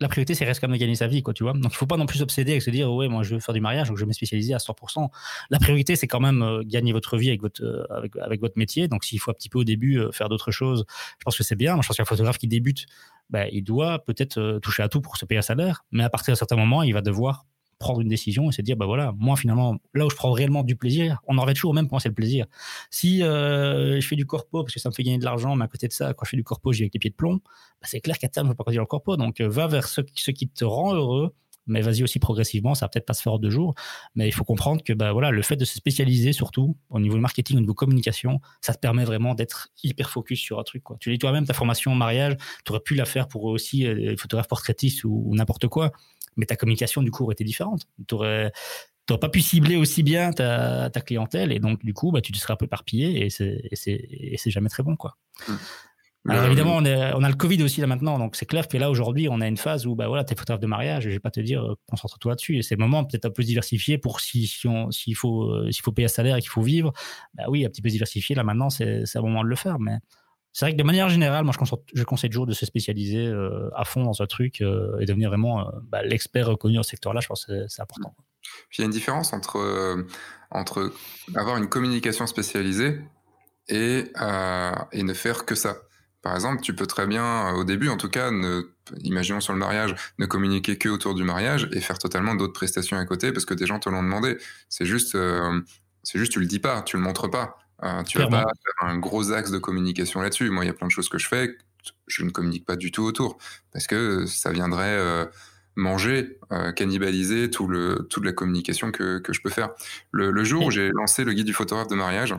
la priorité, c'est reste quand même de gagner sa vie, quoi, tu vois. Donc, il faut pas non plus s'obséder avec se dire, ouais, moi, je veux faire du mariage, donc je vais me spécialiser à 100%. La priorité, c'est quand même euh, gagner votre vie avec votre, euh, avec, votre métier. Donc, s'il faut un petit peu au début euh, faire d'autres choses, je pense que c'est bien. Moi, je pense qu'un photographe qui débute, ben, il doit peut-être toucher à tout pour se payer un salaire, mais à partir d'un certain moment, il va devoir prendre une décision et se dire bah voilà moi finalement là où je prends réellement du plaisir on en revient toujours au même point c'est le plaisir. Si euh, je fais du corpo parce que ça me fait gagner de l'argent mais à côté de ça quand je fais du corpo j'ai avec les pieds de plomb bah, c'est clair qu'à terme je ne veux pas continuer le corpo. Donc euh, va vers ce, qui te rend heureux mais vas-y aussi progressivement, ça va peut-être pas se faire en deux jours, mais il faut comprendre que bah, voilà, le fait de se spécialiser surtout au niveau marketing, au niveau communication, ça te permet vraiment d'être hyper focus sur un truc. Tu dis toi-même, ta formation mariage, tu aurais pu la faire pour aussi euh, photographe portraitiste ou n'importe quoi mais ta communication du coup aurait été différente. Tu n'aurais pas pu cibler aussi bien ta, clientèle et donc du coup bah, tu te serais un peu éparpillé et c'est jamais très bon quoi. Mmh. Alors évidemment, on, on, a le Covid aussi là maintenant, donc c'est clair que là aujourd'hui, on a une phase où bah voilà, t'es photographe de mariage, je vais pas te dire euh, concentre-toi là-dessus. Et c'est le moment peut-être un peu diversifié pour si s'il faut euh, s'il faut payer un salaire et qu'il faut vivre, bah oui, un petit peu diversifié là maintenant, c'est un moment de le faire. Mais c'est vrai que de manière générale, moi, je, conseille toujours de se spécialiser euh, à fond dans un truc euh, et devenir vraiment euh, bah, l'expert reconnu dans ce secteur-là. Je pense que c'est important. Puis il y a une différence entre, entre avoir une communication spécialisée et, et ne faire que ça. Par exemple, tu peux très bien, au début en tout cas, imaginons sur le mariage, ne communiquer que autour du mariage et faire totalement d'autres prestations à côté parce que des gens te l'ont demandé. C'est juste, c'est juste, tu le dis pas, tu le montres pas. Euh, tu vas pas faire un gros axe de communication là-dessus. Moi, il y a plein de choses que je fais, je ne communique pas du tout autour, parce que ça viendrait euh, manger, euh, cannibaliser tout le, toute la communication que, que je peux faire. Le, jour où j'ai lancé le guide du photographe de mariage,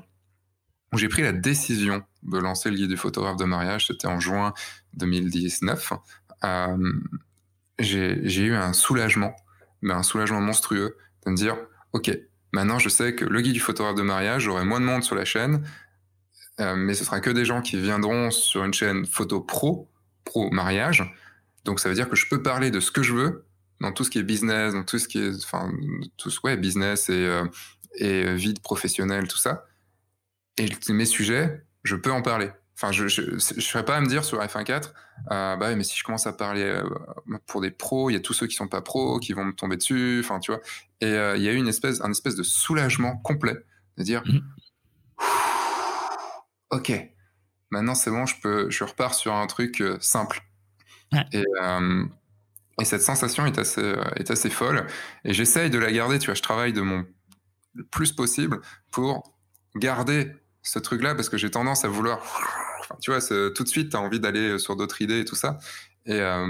où j'ai pris la décision de lancer le guide du photographe de mariage, c'était en juin 2019, j'ai eu un soulagement, mais un soulagement monstrueux, de me dire, OK, Maintenant, je sais que le guide du photographe de mariage, j'aurai moins de monde sur la chaîne, euh, mais ce sera que des gens qui viendront sur une chaîne photo pro, pro mariage. Donc, ça veut dire que je peux parler de ce que je veux dans tout ce qui est business, dans tout ce qui est, enfin, tout ce, ouais, business et, euh, et vie professionnelle, tout ça. Et mes sujets, je peux en parler. Enfin, je ne serais pas à me dire sur F1.4, euh, bah, mais si je commence à parler euh, pour des pros, il y a tous ceux qui sont pas pros qui vont me tomber dessus. Enfin, tu vois. Et euh, il y a eu une espèce, un espèce de soulagement complet de dire, mmh. ok, maintenant c'est bon, je peux, je repars sur un truc simple. Et, et, cette sensation est assez, est assez folle. Et j'essaye de la garder. Tu vois, je travaille de mon le plus possible pour garder ce truc-là parce que j'ai tendance à vouloir tu vois, tout de suite, tu as envie d'aller sur d'autres idées et tout ça. Et euh,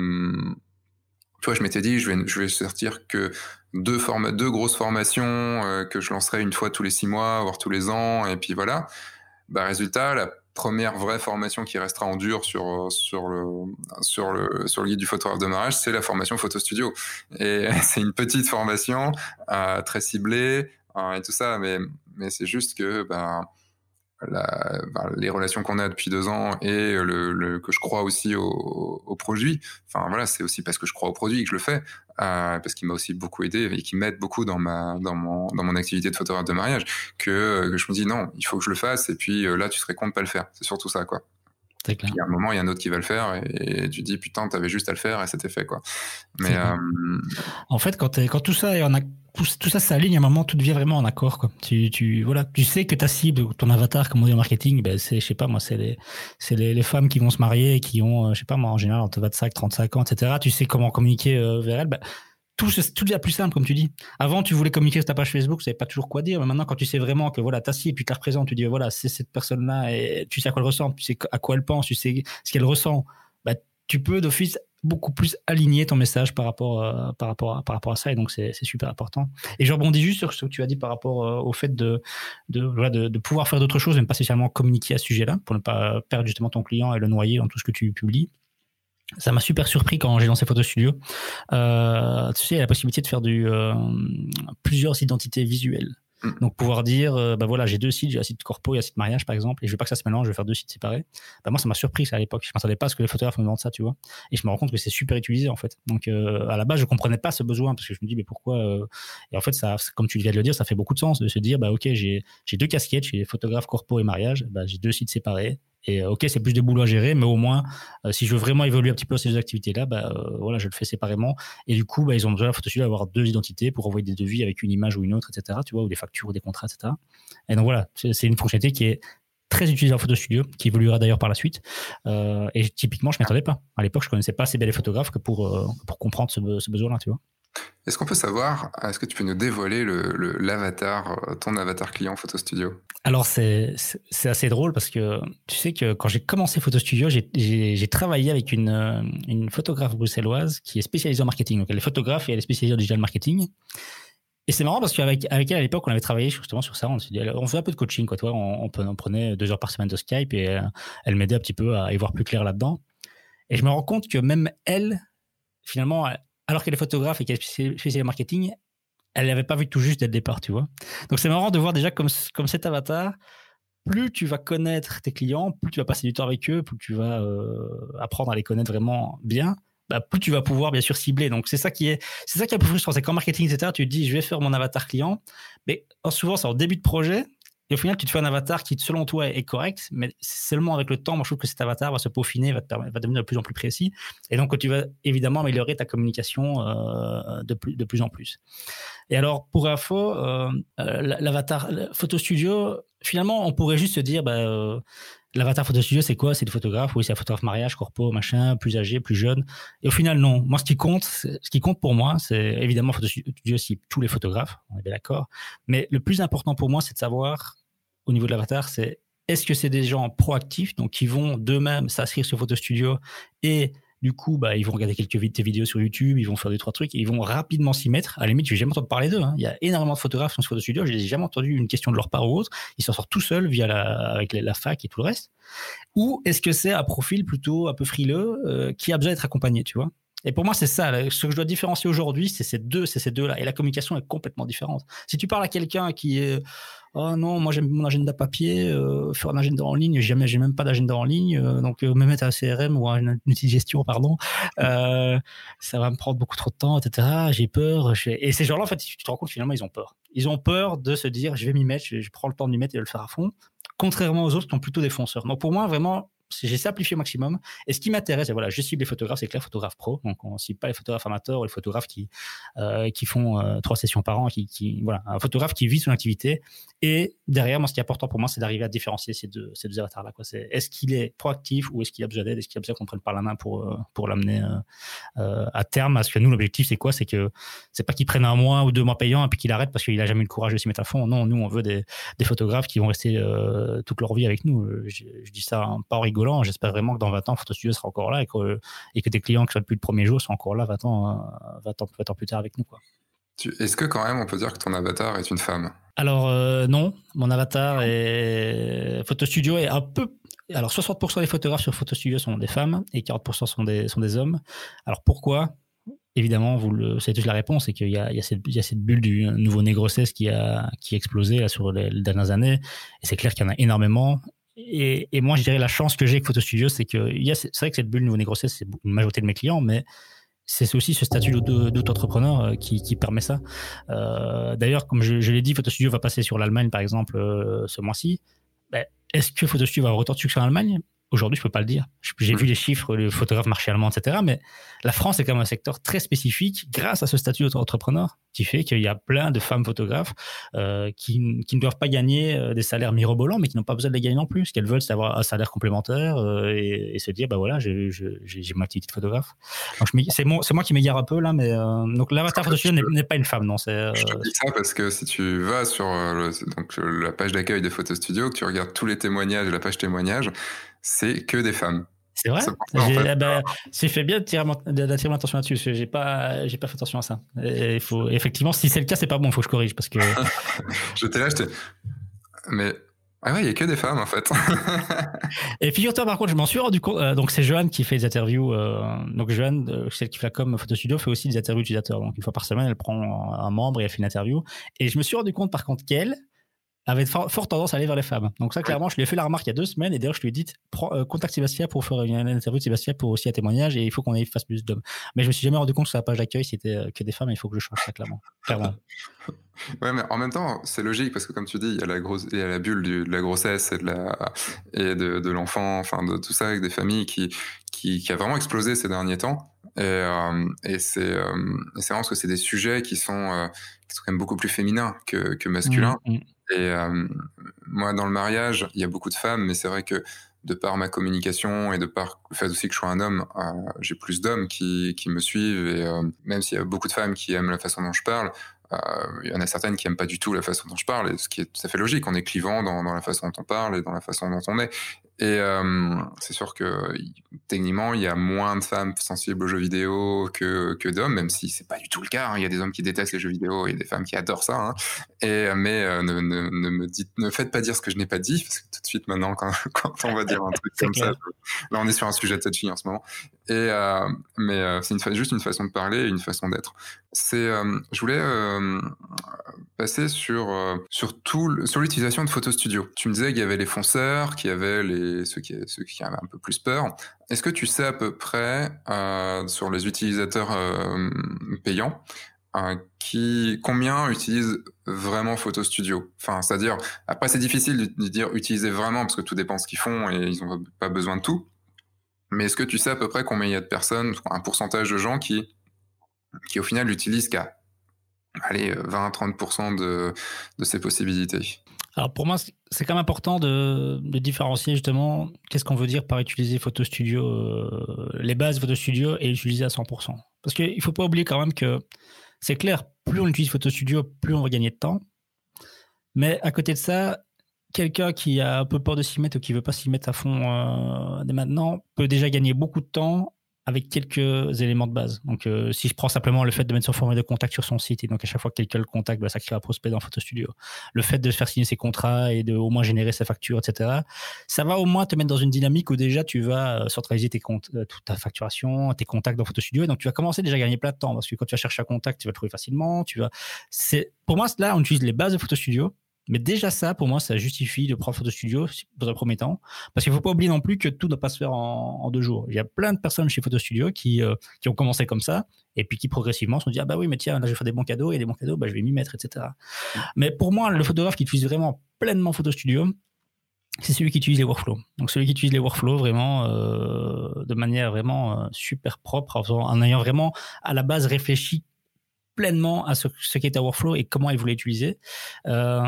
tu vois, je m'étais dit, je vais, vais sortir que deux, deux grosses formations euh, que je lancerai une fois tous les six mois, voire tous les ans. Et puis voilà. Bah, résultat, la première vraie formation qui restera en dur sur, le, sur, le, sur le guide du photographe de mariage, c'est la formation photo studio. Et c'est une petite formation euh, très ciblée et tout ça, mais, mais c'est juste que bah, la, ben, les relations qu'on a depuis deux ans et le, que je crois aussi au, au produit. Enfin voilà, c'est aussi parce que je crois au produit que je le fais, euh, parce qu'il m'a aussi beaucoup aidé et qui m'aide beaucoup dans ma dans mon dans mon activité de photographe de mariage que, que je me dis non, il faut que je le fasse et puis euh, là tu serais con de pas le faire. C'est surtout ça quoi. Il y a un moment, il y a un autre qui va le faire et, tu dis putain, t'avais juste à le faire et c'était fait quoi. Mais euh, en fait, quand, quand tout ça, on a, tout, ça s'aligne, à un moment, tout devient vraiment en accord quoi. Tu, tu voilà, tu sais que ta cible, ton avatar, comme on dit en marketing, ben c'est, je sais pas moi, c'est les, les, femmes qui vont se marier et qui ont, euh, je sais pas moi, en général entre 25, 35 ans, etc. Tu sais comment communiquer euh, vers elles. Ben, tout, tout devient plus simple, comme tu dis. Avant, tu voulais communiquer sur ta page Facebook, tu savais pas toujours quoi dire. Mais maintenant, quand tu sais vraiment que voilà, et puis tu la représentes, tu dis voilà, c'est cette personne-là et tu sais à quoi elle ressemble, tu sais à quoi elle pense, tu sais ce qu'elle ressent. Bah, tu peux d'office beaucoup plus aligner ton message par rapport, euh, par rapport, à, par rapport à ça. Et donc, c'est super important. Et je rebondis juste sur ce que tu as dit par rapport euh, au fait de, de, de, de pouvoir faire d'autres choses, même pas spécialement communiquer à ce sujet-là, pour ne pas perdre justement ton client et le noyer dans tout ce que tu publies. ça m'a super surpris quand j'ai lancé Photo Studio. Euh, tu sais, il y a la possibilité de faire du, plusieurs identités visuelles. Mm. Donc pouvoir dire, euh, bah voilà, j'ai deux sites, j'ai un site corpo et un site mariage par exemple, et je veux pas que ça se mélange, je vais faire deux sites séparés. Bah moi ça m'a surpris à l'époque, je m'attendais pas ce que les photographes me demandent ça, tu vois. Et je me rends compte que c'est super utilisé en fait. Donc euh, à la base je comprenais pas ce besoin parce que je me dis mais pourquoi euh, Et en fait ça, comme tu viens de le dire, ça fait beaucoup de sens de se dire bah ok j'ai j'ai deux casquettes, j'ai photographe corpo et mariage, bah j'ai deux sites séparés. Et ok, c'est plus de boulot à gérer, mais au moins, si je veux vraiment évoluer un petit peu ces deux activités-là, bah, voilà, je le fais séparément. Et du coup, bah, ils ont besoin, photo d'avoir deux identités pour envoyer des devis avec une image ou une autre, etc. Tu vois, ou des factures ou des contrats, etc. Et donc voilà, c'est une fonctionnalité qui est très utilisée en photo studio, qui évoluera d'ailleurs par la suite. Euh, et typiquement, je ne m'attendais pas. À l'époque, je connaissais pas assez bien les photographes que pour, euh, pour comprendre ce, besoin-là, tu vois. Est-ce qu'on peut savoir, est-ce que tu peux nous dévoiler l'avatar, le, euh, ton avatar client Photo Studio? Alors, c'est assez drôle parce que tu sais que quand j'ai commencé Photo Studio, j'ai travaillé avec une, une photographe bruxelloise qui est spécialisée en marketing. Donc, elle est photographe et elle est spécialisée en digital marketing. Et c'est marrant parce qu'avec avec elle à l'époque, on avait travaillé justement sur ça. On, on faisait un peu de coaching, quoi. Toi, on, on, prenait deux heures par semaine de Skype et euh, elle m'aidait un petit peu à y voir plus clair là-dedans. Et je me rends compte que même elle, finalement, alors qu'elle est photographe et qu'elle est spécialisée marketing, elle n'avait pas vu tout juste dès le départ, tu vois. Donc c'est marrant de voir déjà comme, comme cet avatar, plus tu vas connaître tes clients, plus tu vas passer du temps avec eux, plus tu vas euh, apprendre à les connaître vraiment bien, bah, plus tu vas pouvoir bien sûr cibler. Donc c'est ça qui est, c'est ça qui est peu frustrant, c'est qu'en marketing, etc., tu te dis je vais faire mon avatar client, mais souvent c'est en début de projet. Et au final, tu te fais un avatar qui, selon toi, est correct, mais seulement avec le temps, moi, je trouve que cet avatar va se peaufiner, va, devenir de plus en plus précis. Et donc, tu vas évidemment améliorer ta communication euh, de, plus, en plus. Et alors, pour info, euh, euh l'avatar Photo Studio, finalement, on pourrait juste se dire, bah, L'avatar photo studio, c'est quoi? C'est des photographes? Oui, c'est un photographe mariage, corpo, machin, plus âgé, plus jeune. Et au final, non. Moi, ce qui compte, ce qui compte pour moi, c'est évidemment photo studio, c'est tous les photographes, on est d'accord. Mais le plus important pour moi, c'est de savoir, au niveau de l'avatar, c'est est-ce que c'est des gens proactifs, donc qui vont d'eux-mêmes s'inscrire sur photo studio et du coup, bah, ils vont regarder quelques vidéos sur YouTube, ils vont faire deux, trois trucs, ils vont rapidement s'y mettre. À la limite, je n'ai jamais entendu parler d'eux. Hein. Il y a énormément de photographes sur ce photo studio, je n'ai jamais entendu une question de leur part ou autre. Ils s'en sortent tout seuls via la, avec la fac et tout le reste. Ou est-ce que c'est un profil plutôt un peu frileux euh, qui a besoin d'être accompagné, tu vois? Et pour moi, c'est ça. Ce que je dois différencier aujourd'hui, c'est ces deux, c'est ces deux-là. Et la communication est complètement différente. Si tu parles à quelqu'un qui est oh non, moi j'aime mon agenda papier, euh, faire un agenda en ligne, jamais, j'ai même pas d'agenda en ligne, euh, donc euh, me mettre à un CRM ou à une, outil de gestion, pardon, ça va me prendre beaucoup trop de temps, etc. J'ai peur. Et ces gens-là, en fait, tu te rends compte, finalement, ils ont peur. Ils ont peur de se dire, je vais m'y mettre, je, je prends le temps de m'y mettre et de le faire à fond, contrairement aux autres qui sont plutôt des fonceurs. Donc pour moi, vraiment, j'ai simplifié au maximum. Et ce qui m'intéresse, voilà, je cible les photographes, c'est clair, photographes pro. Donc, on cible pas les photographes amateurs ou les photographes qui, euh, qui font euh, trois sessions par an, qui, voilà, un photographe qui vit son activité. Et derrière, moi, ce qui est important pour moi, c'est d'arriver à différencier ces deux, ces deux avatars-là. Est-ce qu'il est proactif ou est-ce qu'il a besoin d'aide? Est-ce qu'il a besoin qu'on prenne par la main pour, euh, pour l'amener à terme? Parce que nous, l'objectif, c'est quoi? C'est que c'est pas qu'il prenne un mois ou deux mois payants et puis qu'il arrête parce qu'il a jamais eu le courage de s'y mettre à fond. Non, nous, on veut des, des photographes qui vont rester toute leur vie avec nous. Je, dis ça pas en rigolant. J'espère vraiment dans 20 ans, Photo Studio sera encore là et que, et que tes clients qui sont depuis le premier jour sont encore là 20 ans, 20 ans, 20 ans plus tard avec nous. Quoi. Est-ce que quand même on peut dire que ton avatar est une femme? Alors euh, non, mon avatar est Photo Studio est un peu. Alors 60% des photographes sur Photo Studio sont des femmes et 40% sont des, sont des hommes. Alors pourquoi? Évidemment, vous le savez tous la réponse, c'est qu'il y, y, y, a cette bulle du nouveau-né grossesse qui a, qui a explosé là, sur les, les dernières années. Et c'est clair qu'il y en a énormément. Et, moi, je dirais la chance que j'ai avec Photo Studio, c'est que c'est vrai que cette bulle nouveau grossesse, c'est une majorité de mes clients, mais c'est aussi ce statut d'auto-entrepreneur euh, qui, permet ça. Euh, D'ailleurs, comme je, je l'ai dit, Photo Studio va passer sur l'Allemagne, par exemple, euh, ce mois-ci. Ben, Est-ce que Photo Studio va avoir autant de succès en Allemagne? Aujourd'hui, je peux pas le dire. J'ai vu les chiffres, le photographe marché allemand, etc. Mais la France est quand même un secteur très spécifique grâce à ce statut d'auto-entrepreneur qui fait qu'il y a plein de femmes photographes euh, qui, qui, ne doivent pas gagner euh, des salaires mirobolants, mais qui n'ont pas besoin de les gagner non plus. Ce qu'elles veulent, c'est avoir un salaire complémentaire euh, et, et, se dire, bah voilà, j'ai ma de photographe. C'est moi, moi qui m'égare un peu là, mais euh, donc l'avatar photographe n'est pas une femme, non. Je te dis ça parce que si tu vas sur le, donc, la page d'accueil des photos studio, que tu regardes tous les témoignages, la page témoignages, c'est que des femmes. C'est vrai. J'ai bah, fait bien d'attirer mon attention là-dessus. J'ai pas, j'ai pas fait attention à ça. il faut, effectivement, si c'est le cas, c'est pas bon. Il faut que je corrige parce que. j'étais là, j'étais. Mais Ah ouais, il y a que des femmes en fait. et figure-toi par contre, je m'en suis rendu compte. Euh, donc c'est Joanne qui fait les interviews. Euh, donc Joanne, euh, celle qui fait la com Photo Studio, fait aussi des interviews utilisateurs. Donc une fois par semaine, elle prend un membre et elle fait une interview. Et je me suis rendu compte par contre qu'elle, avait fort, tendance à aller vers les femmes. Donc ça, clairement, je lui ai fait la remarque il y a deux semaines et d'ailleurs, je lui ai dit, euh, contacte Sébastien pour faire une, interview de Sébastien pour aussi un témoignage et il faut qu'on fasse plus d'hommes. Mais je me suis jamais rendu compte que sur la page d'accueil, c'était euh, que des femmes et il faut que je change ça, clairement. clairement. Ouais, mais en même temps, c'est logique parce que comme tu dis, il y a la, grosse, il y a la bulle de la grossesse et de, la, et de, de l'enfant, enfin de tout ça avec des familles qui, qui, qui, a vraiment explosé ces derniers temps. Et, euh, et c'est euh, vraiment parce que c'est des sujets qui sont, euh, qui sont quand même beaucoup plus féminins que, que masculins. Mmh, mmh. Et euh, moi, dans le mariage, il y a beaucoup de femmes, mais c'est vrai que de par ma communication et de par le fait aussi que je sois un homme, euh, j'ai plus d'hommes qui, qui, me suivent. Et euh, même s'il y a beaucoup de femmes qui aiment la façon dont je parle, il y en a certaines qui aiment pas du tout la façon dont je parle, et ce qui est tout à fait logique. On est clivant dans, dans la façon dont on parle et dans la façon dont on est. Et euh, c'est sûr que techniquement, il y a moins de femmes sensibles aux jeux vidéo que, que d'hommes, même si c'est pas du tout le cas. Hein. Il y a des hommes qui détestent les jeux vidéo et des femmes qui adorent ça. Hein. Et mais euh, ne, ne, ne, me dites, ne faites pas dire ce que je n'ai pas dit, parce que tout de suite maintenant, quand, quand on va dire un truc comme ça, là on est sur un sujet touchy en ce moment. Et euh, mais euh, c'est juste une façon de parler et une façon d'être. C'est, euh, je voulais passer sur sur tout sur l'utilisation de Photo Studio. Tu me disais qu'il y avait les fonceurs, qu'il y avait les ceux qui ceux qui avaient un peu plus peur. Est-ce que tu sais à peu près sur les utilisateurs payants qui combien utilisent vraiment Photo Studio? Enfin, c'est-à-dire après c'est difficile de dire utiliser vraiment parce que tout dépend de ce qu'ils font et ils n'ont pas besoin de tout. Mais est-ce que tu sais à peu près combien il y a de personnes, un pourcentage de gens qui, qui au final n'utilisent qu'à allez, 20-30% de, de ces possibilités? Alors pour moi, c'est quand même important de, de différencier justement qu'est-ce qu'on veut dire par utiliser Photo Studio, euh, les bases Photo Studio et l'utiliser à 100%. Parce qu'il ne faut pas oublier quand même que c'est clair, plus on utilise Photo Studio, plus on va gagner de temps. Mais à côté de ça, quelqu'un qui a un peu peur de s'y mettre ou qui veut pas s'y mettre à fond euh, dès maintenant peut déjà gagner beaucoup de temps avec quelques éléments de base. Donc, euh, si je prends simplement le fait de mettre son formulaire de contact sur son site, et donc à chaque fois que quelqu'un le contacte, bah, ça crée un prospect dans Photo Studio. Le fait de faire signer ses contrats et de au moins générer sa facture, etc. Ça va au moins te mettre dans une dynamique où déjà tu vas euh, centraliser tes ta facturation, tes contacts dans Photo Studio, et donc tu vas commencer déjà à gagner plein de temps parce que quand tu vas chercher un contact, tu vas le trouver facilement. Tu vas, pour moi là, on utilise les bases de Photo Studio mais déjà ça, pour moi, ça justifie de prendre Photo Studio dans un premier temps. Parce qu'il faut pas oublier non plus que tout ne doit pas se faire en, deux jours. Il y a plein de personnes chez Photo Studio qui, euh, qui ont commencé comme ça et puis qui progressivement se sont dit, ah bah oui, mais tiens, là, je vais faire des bons cadeaux et des bons cadeaux, bah, je vais m'y mettre, etc. Mais pour moi, le photographe qui utilise vraiment pleinement Photo Studio, c'est celui qui utilise les workflows. Donc celui qui utilise les workflows vraiment euh, de manière vraiment euh, super propre, en ayant vraiment à la base réfléchi pleinement à ce, ce qu'est un workflow et comment ils voulaient l'utiliser. Euh,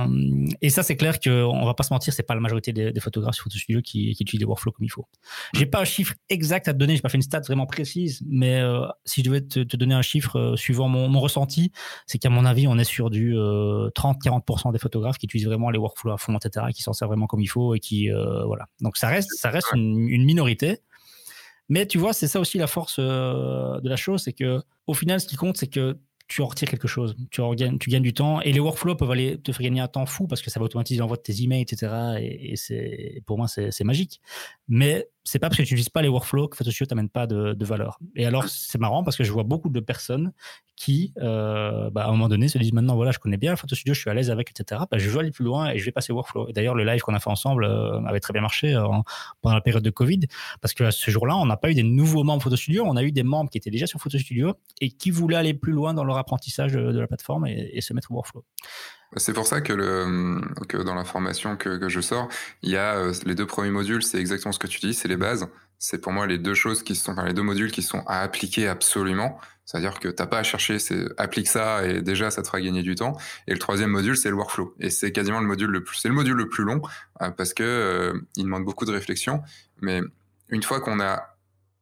et ça, c'est clair qu'on va pas se mentir, c'est pas la majorité des, photographes sur Photo Studio qui, qui, utilisent les workflows comme il faut. J'ai pas un chiffre exact à te donner, j'ai pas fait une stat vraiment précise, mais euh, si je devais te, te, donner un chiffre euh, suivant mon, mon ressenti, c'est qu'à mon avis, on est sur du 30-40% des photographes qui utilisent vraiment les workflows à fond, etc., qui s'en servent vraiment comme il faut et qui, voilà. Donc ça reste, ça reste une, une minorité. Mais tu vois, c'est ça aussi la force de la chose, c'est que au final, ce qui compte, c'est que tu en retires quelque chose. Tu, en gagnes, tu gagnes du temps. Et les workflows peuvent aller te faire gagner un temps fou parce que ça va automatiser l'envoi de tes emails, etc. Et, c'est, pour moi, c'est magique. Mais c'est pas parce que tu n'utilises pas les workflows que Photoshop t'amène pas de, valeur. Et alors, c'est marrant parce que je vois beaucoup de personnes qui, euh, bah, à un moment donné, se disent maintenant, voilà, je connais bien Photo Studio, je suis à l'aise avec, etc. Bah, je veux aller plus loin et je vais passer workflow. Et d'ailleurs, le live qu'on a fait ensemble euh, avait très bien marché euh, pendant la période de Covid parce que ce jour-là, on n'a pas eu des nouveaux membres Photo Studio, on a eu des membres qui étaient déjà sur Photo Studio et qui voulaient aller plus loin dans leur apprentissage de, la plateforme et, et se mettre au workflow. C'est pour ça que, le, que dans la formation que, que je sors, il y a euh, les deux premiers modules, c'est exactement ce que tu dis, c'est les bases. C'est pour moi les deux choses qui sont, enfin, les deux modules qui sont à appliquer absolument. C'est-à-dire que t'as pas à chercher, c'est applique ça et déjà ça te fera gagner du temps. Et le troisième module, c'est le workflow. Et c'est quasiment le module le plus, c'est le module le plus long euh, parce que euh, il demande beaucoup de réflexion. Mais une fois qu'on a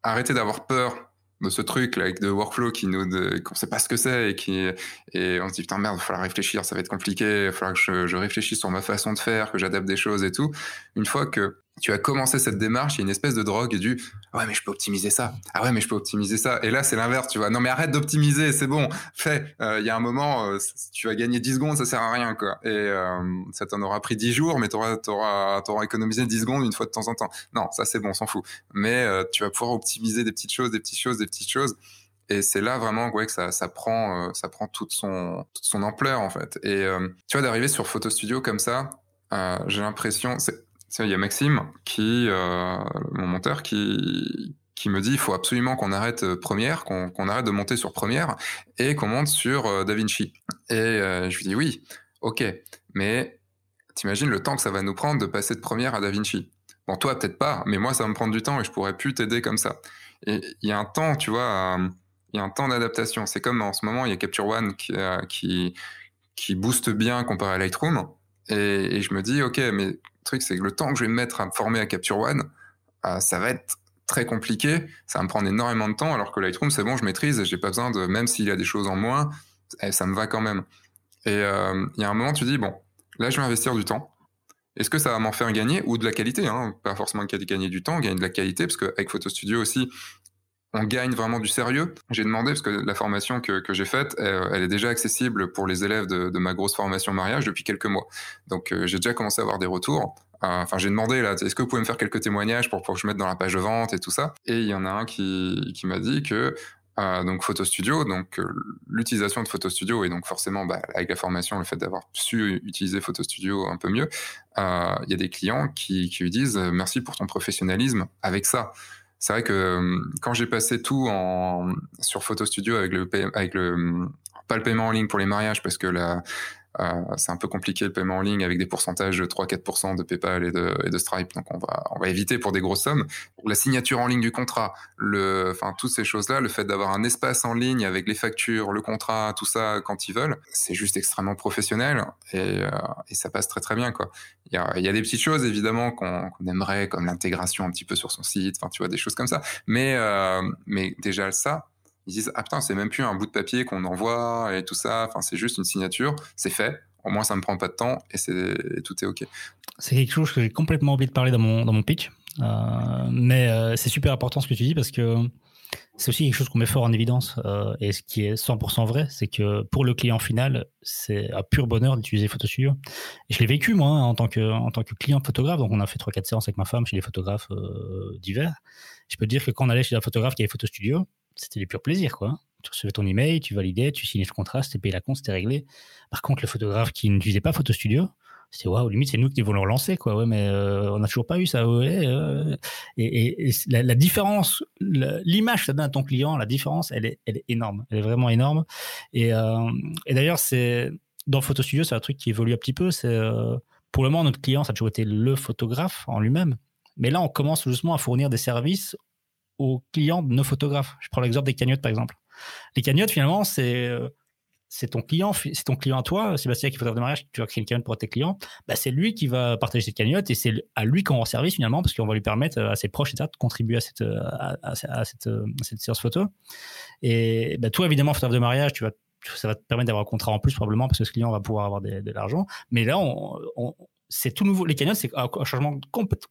arrêté d'avoir peur de ce truc là avec de workflow qui nous qu'on sait pas ce que c'est et qui et on se dit putain merde il va falloir réfléchir ça va être compliqué il va falloir que je, je réfléchisse sur ma façon de faire que j'adapte des choses et tout. Une fois que tu as commencé cette démarche, il y a une espèce de drogue du ouais mais je peux optimiser ça, ah ouais mais je peux optimiser ça, et là c'est l'inverse, tu vois, non mais arrête d'optimiser, c'est bon, fais, euh, il y a un moment, euh, tu vas gagner 10 secondes, ça sert à rien quoi, et euh, ça t'en aura pris 10 jours, mais t'auras auras, auras, économisé 10 secondes une fois de temps en temps, non ça c'est bon, on s'en fout, mais tu vas pouvoir optimiser des petites choses, des petites choses, des petites choses, et c'est là vraiment ouais, que ça, ça prend, ça prend toute son, toute son ampleur en fait, et tu vois d'arriver sur Photo Studio comme ça, j'ai l'impression, c'est il y a Maxime, qui, euh, mon monteur, qui, qui me dit il faut absolument qu'on arrête euh, Première, qu'on arrête de monter sur Première et qu'on monte sur euh, DaVinci. Et je lui dis oui, ok, mais t'imagines le temps que ça va nous prendre de passer de Première à DaVinci. Bon, toi peut-être pas, mais moi ça va me prendre du temps et je pourrais plus t'aider comme ça. Et il y a un temps, tu vois, il y a un temps d'adaptation. C'est comme en ce moment, il y a Capture One qui, qui, qui booste bien comparé à Lightroom. Et, je me dis, ok, mais truc, c'est que le temps que je vais me mettre à me former à Capture One, euh, ça va être très compliqué. Ça va me prendre énormément de temps, alors que Lightroom, c'est bon, je maîtrise, j'ai pas besoin de, même s'il y a des choses en moins, eh, ça me va quand même. Et euh, il y a un moment, tu dis, bon, là, je vais investir du temps. Est-ce que ça va m'en faire gagner ou de la qualité hein? Pas forcément gagner du temps, gagner de la qualité, parce qu'avec Photo Studio aussi, on gagne vraiment du sérieux. J'ai demandé, parce que la formation que, j'ai faite, elle, est déjà accessible pour les élèves de, ma grosse formation mariage depuis quelques mois. Donc euh, j'ai déjà commencé à avoir des retours. Euh, enfin, j'ai demandé là, est-ce que vous pouvez me faire quelques témoignages pour, que je mette dans la page de vente et tout ça? Et il y en a un qui, m'a dit que euh, donc Photo Studio, donc l'utilisation de Photo Studio et donc forcément bah, avec la formation, le fait d'avoir su utiliser Photo Studio un peu mieux, il y a des clients qui, qui lui disent merci pour ton professionnalisme avec ça c'est vrai que euh, quand j'ai passé tout en, sur Photo Studio avec le, pas le paiement en ligne pour les mariages parce que là, euh, c'est un peu compliqué le paiement en ligne avec des pourcentages de 3-4% de PayPal et de, et de, Stripe, donc on va, on va éviter pour des grosses sommes. La signature en ligne du contrat, le, enfin toutes ces choses-là, le fait d'avoir un espace en ligne avec les factures, le contrat, tout ça quand ils veulent, c'est juste extrêmement professionnel et, euh, et, ça passe très très bien quoi. Il y a, des petites choses évidemment qu'on aimerait comme l'intégration un petit peu sur son site, enfin tu vois des choses comme ça, mais euh, mais déjà ça ils disent ah putain c'est même plus un bout de papier qu'on envoie et tout ça. Enfin c'est juste une signature. C'est fait. Au moins ça me prend pas de temps et tout est ok. C'est quelque chose que j'ai complètement oublié de parler dans mon dans mon pitch. Euh, mais euh, c'est super important ce que tu dis parce que c'est aussi quelque chose qu'on met fort en évidence euh, et ce qui est 100% vrai, c'est que pour le client final, c'est un pur bonheur d'utiliser Photo Studio. Et je l'ai vécu moi hein, en tant que en tant que client photographe. Donc on a fait 3-4 séances avec ma femme chez des photographes divers. Je peux te dire que quand on allait chez un photographe qui avait Photo Studio, c'était du pur plaisir, quoi. Tu recevais ton email, tu validais, tu signais le contrat, c'était payé la compte, c'était réglé. Par contre, le photographe qui n'utilisait pas Photo Studio, c'était waouh, limite, c'est nous qui devons le relancer, quoi. Ouais, mais euh, on n'a toujours pas eu ça. Euh. et, la, différence, l'image que ça donne à ton client, la différence, elle est, elle est énorme. Elle est vraiment énorme. Et, euh, et d'ailleurs, c'est dans Photo Studio, c'est un truc qui évolue un petit peu. C'est pour le moment, notre client, ça a toujours été le photographe en lui-même. Mais là, on commence justement à fournir des services aux clients de nos photographes. Je prends l'exemple des cagnottes, par exemple. Les cagnottes, finalement, c'est euh, c'est ton client, c'est ton client à toi, Sébastien qui photographe de mariage, tu vas créer une cagnotte pour tes clients, bah c'est lui qui va partager cette cagnotte et c'est à lui qu'on rend service finalement parce qu'on va lui permettre euh, à ses proches etc., de contribuer à cette, euh, à, cette, séance photo. Et bah, toi évidemment photographe de mariage, tu vas ça va te permettre d'avoir un contrat en plus probablement parce que ce client va pouvoir avoir de, l'argent. Mais là, c'est tout nouveau. Les cagnottes, c'est un changement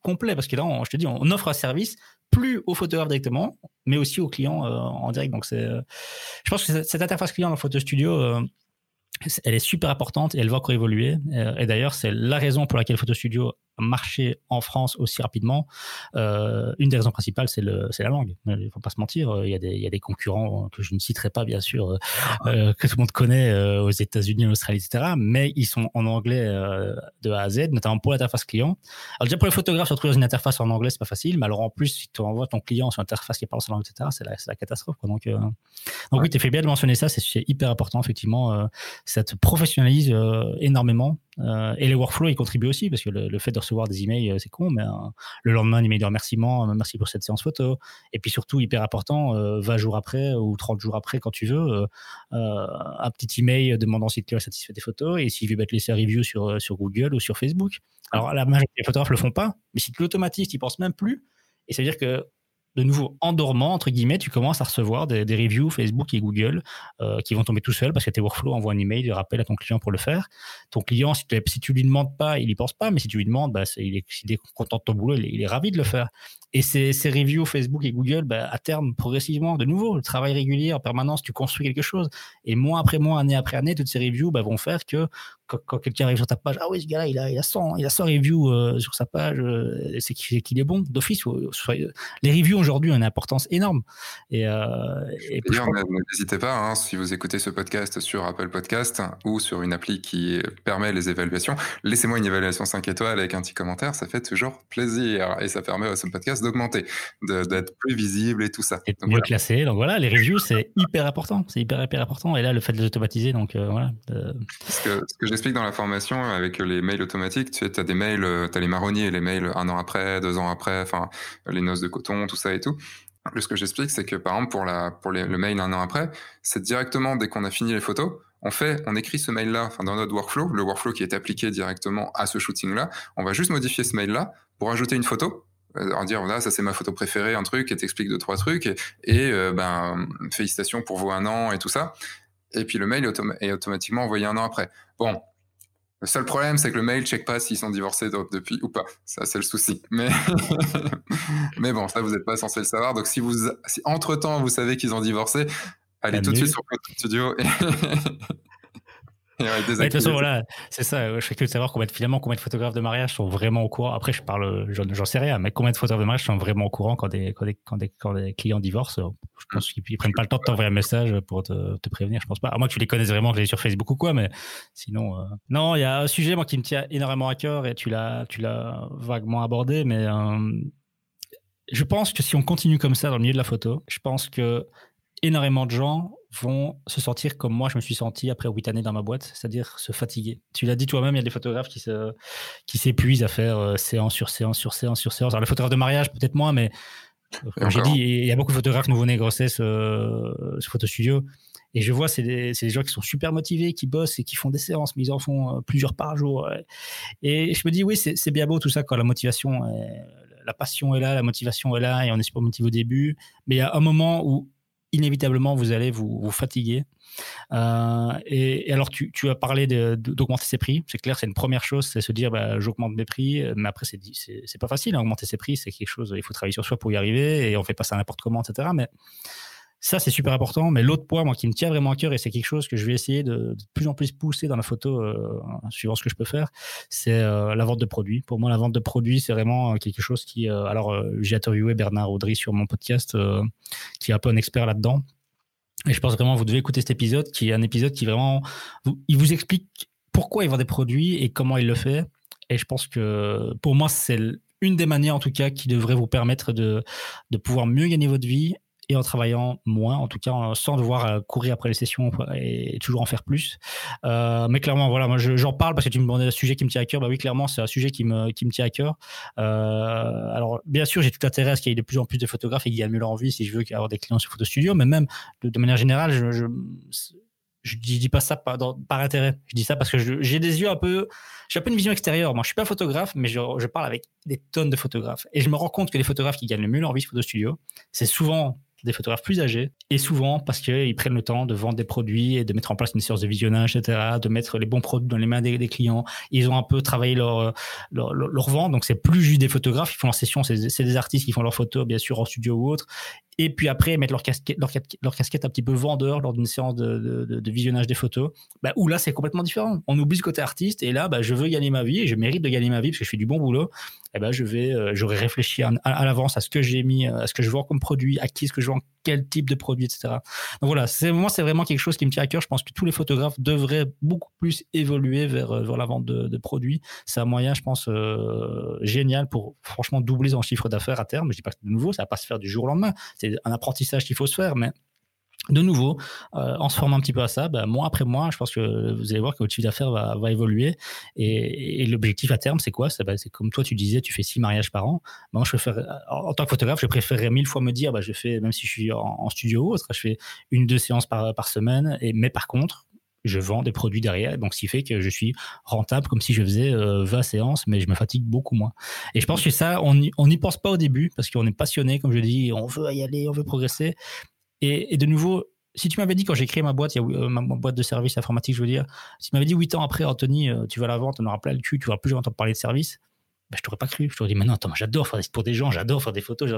complet parce que là, je te dis, on offre un service plus aux photographes directement, mais aussi aux clients euh, en direct. Donc, c'est, euh, je pense que cette interface client dans Photo Studio, euh, elle est super importante et elle va encore évoluer. Et d'ailleurs, c'est la raison pour laquelle Photo Studio marcher en France aussi rapidement, euh, une des raisons principales, c'est la langue. Il faut pas se mentir. Il y, a des, il y a des concurrents que je ne citerai pas, bien sûr, euh, que tout le monde connaît euh, aux États-Unis, en Australie, etc. Mais ils sont en anglais euh, de A à Z, notamment pour l'interface client. Alors déjà pour les photographes, se retrouver dans une interface en anglais, c'est pas facile. Mais alors en plus, si tu envoies ton client sur une interface qui parle en anglais, etc., c'est la, la, catastrophe. Quoi. Donc, euh, donc oui, tu fais bien de mentionner ça. C'est hyper important, effectivement. ça te professionnalise énormément. Et les workflows, ils contribuent aussi parce que le, le fait de recevoir des emails, euh, c'est con, mais euh, le lendemain, un email de remerciement, euh, merci pour cette séance photo. Et puis surtout, hyper important, 20 jours après ou 30 jours après, quand tu veux, un petit email demandant si tu es satisfait des photos et s'il veut te laisser un review sur, sur Google ou sur Facebook. Alors, la majorité des photographes le font pas, mais si tu l'automatises, tu penses même plus. Et ça veut dire que de nouveau, en dormant, entre guillemets, tu commences à recevoir des, reviews Facebook et Google euh, qui vont tomber tout seuls parce que tes workflows envoient un email de rappel à ton client pour le faire. Ton client, si tu, lui demandes pas, il y pense pas, mais si tu lui demandes, bah, il, est, content de ton boulot, il est, ravi de le faire. Et ces, ces reviews Facebook et Google, bah, à terme, progressivement, de nouveau, le travail régulier en permanence, tu construis quelque chose. Et mois après mois, année après année, toutes ces reviews bah, vont faire que quand, quelqu'un arrive sur ta page, ah oui, ce gars-là, il a, a 100, il a 100 reviews euh, sur sa page, euh, c'est qu'il est bon d'office. Les reviews aujourd'hui une importance énorme. Et, euh, n'hésitez pas, hein, si vous écoutez ce podcast sur Apple Podcast ou sur une appli qui permet les évaluations, laissez-moi une évaluation 5 étoiles avec un petit commentaire, ça fait toujours plaisir et ça permet à ce podcast d'augmenter, d'être plus visible et tout ça. Et mieux classé. Donc voilà, les reviews, c'est hyper important. C'est hyper, hyper important. Et là, le fait de les automatiser, donc voilà. Ce que, ce que j'explique dans la formation avec les mails automatiques, tu sais, as des mails, euh, tu as les marronniers les mails un an après, deux ans après, enfin, les noces de coton, tout ça tout. Ce que j'explique, c'est que par exemple, pour, la, pour le mail un an après, c'est directement dès qu'on a fini les photos, on fait, on écrit ce mail-là, dans notre workflow, le workflow qui est appliqué directement à ce shooting-là, on va juste modifier ce mail-là pour ajouter une photo, euh, en dire voilà ça c'est ma photo préférée un truc et t'explique deux trois trucs et, euh, ben félicitations pour vos un an et tout ça. Et puis le mail est, automatiquement envoyé un an après. Bon le seul problème, c'est que le mail ne check pas s'ils sont divorcés depuis ou pas. Ça, c'est le souci. Mais, mais bon, ça, vous n'êtes pas censé le savoir. Donc, si vous, si entre-temps, vous savez qu'ils ont divorcé, allez tout de suite sur Photo Studio et, de toute façon, voilà, c'est ça. Je suis curieux de savoir combien, finalement, combien de photographes de mariage sont vraiment au courant. Après, je parle, j'en sais rien, mais combien de photographes de mariage sont vraiment au courant quand des, quand des, quand des, quand des clients divorcent Je pense qu'ils prennent pas le temps de t'envoyer un message pour te, te, prévenir. Je pense pas. À moins que tu les connaisses vraiment, que les sur Facebook ou quoi, mais sinon. Euh... Non, il y a un sujet, moi, qui me tient énormément à cœur et tu l'as, tu l'as vaguement abordé, mais euh, je pense que si on continue comme ça dans le milieu de la photo, je pense que énormément de gens vont se sentir comme moi je me suis senti après huit années dans ma boîte, c'est-à-dire se fatiguer. Tu l'as dit toi-même, il y a des photographes qui se, qui s'épuisent à faire euh, séance sur séance sur séance sur séance. Alors les photographes de mariage peut-être moins, mais euh, comme j'ai dit, il y a beaucoup de photographes nouveau-nés grossesse euh, ce photo studio. Et je vois, c'est des, des, gens qui sont super motivés, qui bossent et qui font des séances, mais ils en font plusieurs par jour. Et je me dis, oui, c'est bien beau tout ça quand la motivation, la passion est là, la motivation est là et on est super motivé au début. Mais il y a un moment où inévitablement, vous allez vous, fatiguer. Euh, et, alors, tu, as parlé d'augmenter ses prix. C'est clair, c'est une première chose, c'est se dire, bah, j'augmente mes prix. Mais après, c'est pas facile. Hein, augmenter ses prix, c'est quelque chose, il faut travailler sur soi pour y arriver et on fait pas ça n'importe comment, etc. Mais ça, c'est super important. Mais l'autre point, moi, qui me tient vraiment à cœur, et c'est quelque chose que je vais essayer de, plus en plus pousser dans la photo, euh, suivant ce que je peux faire, c'est euh, la vente de produits. Pour moi, la vente de produits, c'est vraiment euh, quelque chose qui. alors, j'ai interviewé Bernard Audry sur mon podcast, qui est un peu un expert là-dedans. Et je pense vraiment, vous devez écouter cet épisode, qui est un épisode qui vraiment. il vous explique pourquoi il vend des produits et comment il le fait. Et je pense que pour moi, c'est une des manières, en tout cas, qui devrait vous permettre de, de pouvoir mieux gagner votre vie et en travaillant moins, en tout cas sans devoir euh, courir après les sessions et toujours en faire plus. Euh, mais clairement, voilà, moi j'en parle parce que tu me demandais un sujet qui me tient à cœur. Bah oui, clairement, c'est un sujet qui me, qui me tient à cœur. Euh, alors, bien sûr, j'ai tout intérêt à ce qu'il y ait de plus en plus de photographes et qu'il y ait mieux leur envie si je veux avoir des clients sur Photo Studio, mais même de, manière générale, je, je dis pas ça par, intérêt. Je dis ça parce que j'ai des yeux un peu. J'ai un peu une vision extérieure. Moi, je suis pas photographe, mais je, je, parle avec des tonnes de photographes. Et je me rends compte que les photographes qui gagnent le mieux leur vie sur Photo Studio, c'est souvent des photographes plus âgés, et souvent parce qu'ils prennent le temps de vendre des produits et de mettre en place une séance de visionnage, etc., de mettre les bons produits dans les mains des, clients. Ils ont un peu travaillé leur, leur, leur, vente, donc c'est plus juste des photographes qui font leur session, c'est des artistes qui font leurs photos, bien sûr, en studio ou autre, et puis après mettre leur casquette, leur, leur casquette un petit peu vendeur lors d'une séance de, de, visionnage des photos, bah, où là c'est complètement différent. On oublie ce côté artiste et là bah, je veux gagner ma vie et je mérite de gagner ma vie parce que je fais du bon boulot. Et ben je vais, euh, réfléchi à, l'avance à ce que j'ai mis, à ce que je vends comme produit, à qui est-ce que je vends, quel type de produit, etc. Donc voilà, c'est moi c'est vraiment quelque chose qui me tient à cœur. Je pense que tous les photographes devraient beaucoup plus évoluer vers, euh, vers la vente de, de produits. C'est un moyen, je pense, euh, génial pour franchement doubler son chiffre d'affaires à terme. Je dis pas que c'est nouveau, ça va pas se faire du jour au lendemain c'est un apprentissage qu'il faut se faire, mais de nouveau, euh, en se formant un petit peu à ça, ben, mois après mois, je pense que vous allez voir que votre chiffre d'affaires va, évoluer. Et, l'objectif à terme, c'est quoi? Ben, C'est comme toi, tu disais, tu fais six mariages par an. Moi, je en, tant que photographe, je préférerais mille fois me dire, ben, je fais, même si je suis en, studio ou je fais une, deux séances par, semaine. Et, mais par contre, je vends des produits derrière. Donc, ce qui fait que je suis rentable comme si je faisais 20 séances, mais je me fatigue beaucoup moins. Et je pense que ça, on n'y pense pas au début parce qu'on est passionné, comme je dis, on veut y aller, on veut progresser. Et, de nouveau, si tu m'avais dit quand j'ai créé ma boîte, ma, boîte de services informatiques, je veux dire, si tu m'avais dit 8 ans après, Anthony, tu vas la vendre, on aura plein le cul, tu vas plus jamais entendre parler de services, ben, je t'aurais pas cru. Je t'aurais dit, mais non, attends, j'adore faire des pour des gens, j'adore faire des photos.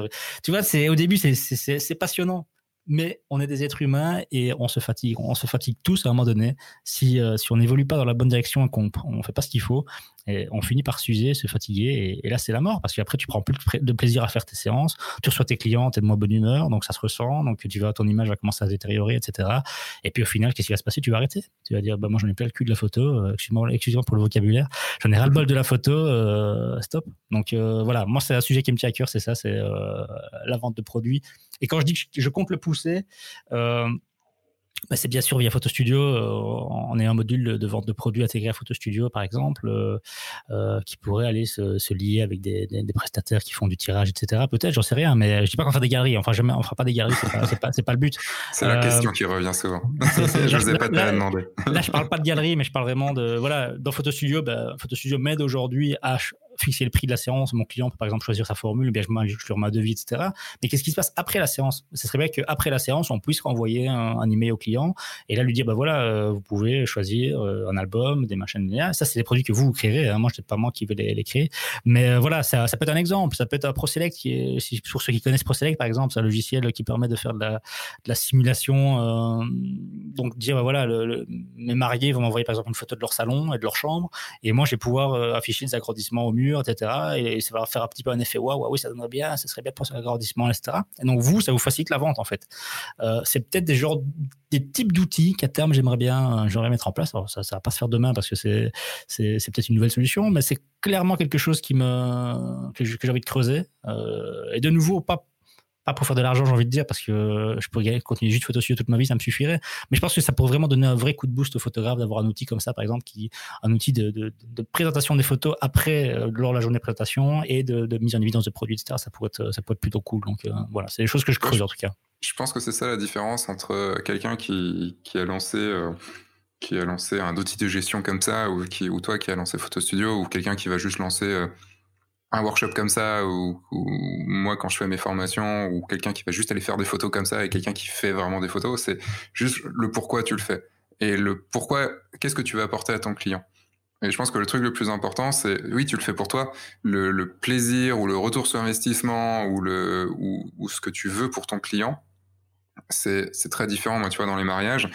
Tu vois, c'est au début, c'est passionnant mais on est des êtres humains et on se fatigue. On se fatigue tous à un moment donné si, euh, si on n'évolue pas dans la bonne direction et qu'on ne fait pas ce qu'il faut. Et on finit par s'user, se fatiguer, et, là c'est la mort parce qu'après tu prends plus de plaisir à faire tes séances, tu reçois tes clients, tu es de moins bonne humeur, donc ça se ressent, donc tu vas, ton image va commencer à se détériorer, etc. Et puis au final, qu'est-ce qui va se passer? Tu vas arrêter. Tu vas dire, bah moi j'en ai plein le cul de la photo, euh, excusez-moi pour le vocabulaire, j'en ai ras le bol de la photo, euh, stop. Donc euh, voilà, moi c'est un sujet qui me tient à cœur, c'est ça, c'est la vente de produits. Et quand je dis que je compte le pousser, bah, c'est bien sûr via Photo Studio. Euh, on est un module de vente de produits intégré à Photo Studio, par exemple, euh, euh, qui pourrait aller se, lier avec des, prestataires qui font du tirage, etc. Peut-être, j'en sais rien, mais je dis pas qu'on fait des galeries. Enfin, jamais, on fera pas des galeries. C'est pas, pas, le but. C'est la question qui revient souvent. je vous ai pas demandé. là, je parle pas de galerie, mais je parle vraiment de voilà. Dans Photo Studio, bah, Photo Studio m'aide aujourd'hui à fixer le prix de la séance. Mon client peut par exemple choisir sa formule, bien je, je lui devis, etc. Mais qu'est-ce qui se passe après la séance? Ce serait bien qu'après la séance, on puisse renvoyer un, email au client et là lui dire bah voilà, euh, vous pouvez choisir euh, un album, des machines. Ça, c'est des produits que vous, vous créerez. Hein. Moi, je pas moi qui vais les, créer. Mais euh, voilà, ça, ça, peut être un exemple. Ça peut être un ProSelect qui est, pour ceux qui connaissent ProSelect par exemple, c'est un logiciel qui permet de faire de la, simulation. donc dire bah, voilà, mes mariés vont m'envoyer par exemple une photo de leur salon et de leur chambre et moi, je vais pouvoir afficher des agrandissements au mur etc. Et, ça va faire un petit peu un effet waouh, oui, ça donnerait bien, ça serait bien pour l'agrandissement, etc. Et donc, vous, ça vous facilite la vente, en fait. Euh, c'est peut-être des genres, des types d'outils qu'à terme, j'aimerais bien, j'aimerais mettre en place. Alors, ça, ça va pas se faire demain parce que c'est, c'est, peut-être une nouvelle solution, mais c'est clairement quelque chose qui me, que j'ai envie de creuser. Euh, et de nouveau, pas pas pour faire de l'argent, j'ai envie de dire, parce que je pourrais continuer juste photo toute ma vie, ça me suffirait. Mais je pense que ça pourrait vraiment donner un vrai coup de boost aux photographes d'avoir un outil comme ça, par exemple, qui un outil de, présentation des photos après, euh, lors de la journée de présentation et de, mise en évidence de produits, etc. Ça pourrait être, ça pourrait plutôt cool. Donc euh, voilà, c'est des choses que je creuse en tout cas. Je pense que c'est ça la différence entre quelqu'un qui, a lancé. Euh, un outil de gestion comme ça, ou toi qui a lancé Photo Studio, ou quelqu'un qui va juste lancer un workshop comme ça, ou, moi quand je fais mes formations, ou quelqu'un qui va juste aller faire des photos comme ça, et quelqu'un qui fait vraiment des photos, c'est juste le pourquoi tu le fais. Et le pourquoi, qu'est-ce que tu vas apporter à ton client? Et je pense que le truc le plus important, c'est oui, tu le fais pour toi. Le, plaisir ou le retour sur investissement ou le ou, ce que tu veux pour ton client, c'est très différent. Moi, tu vois, dans les mariages,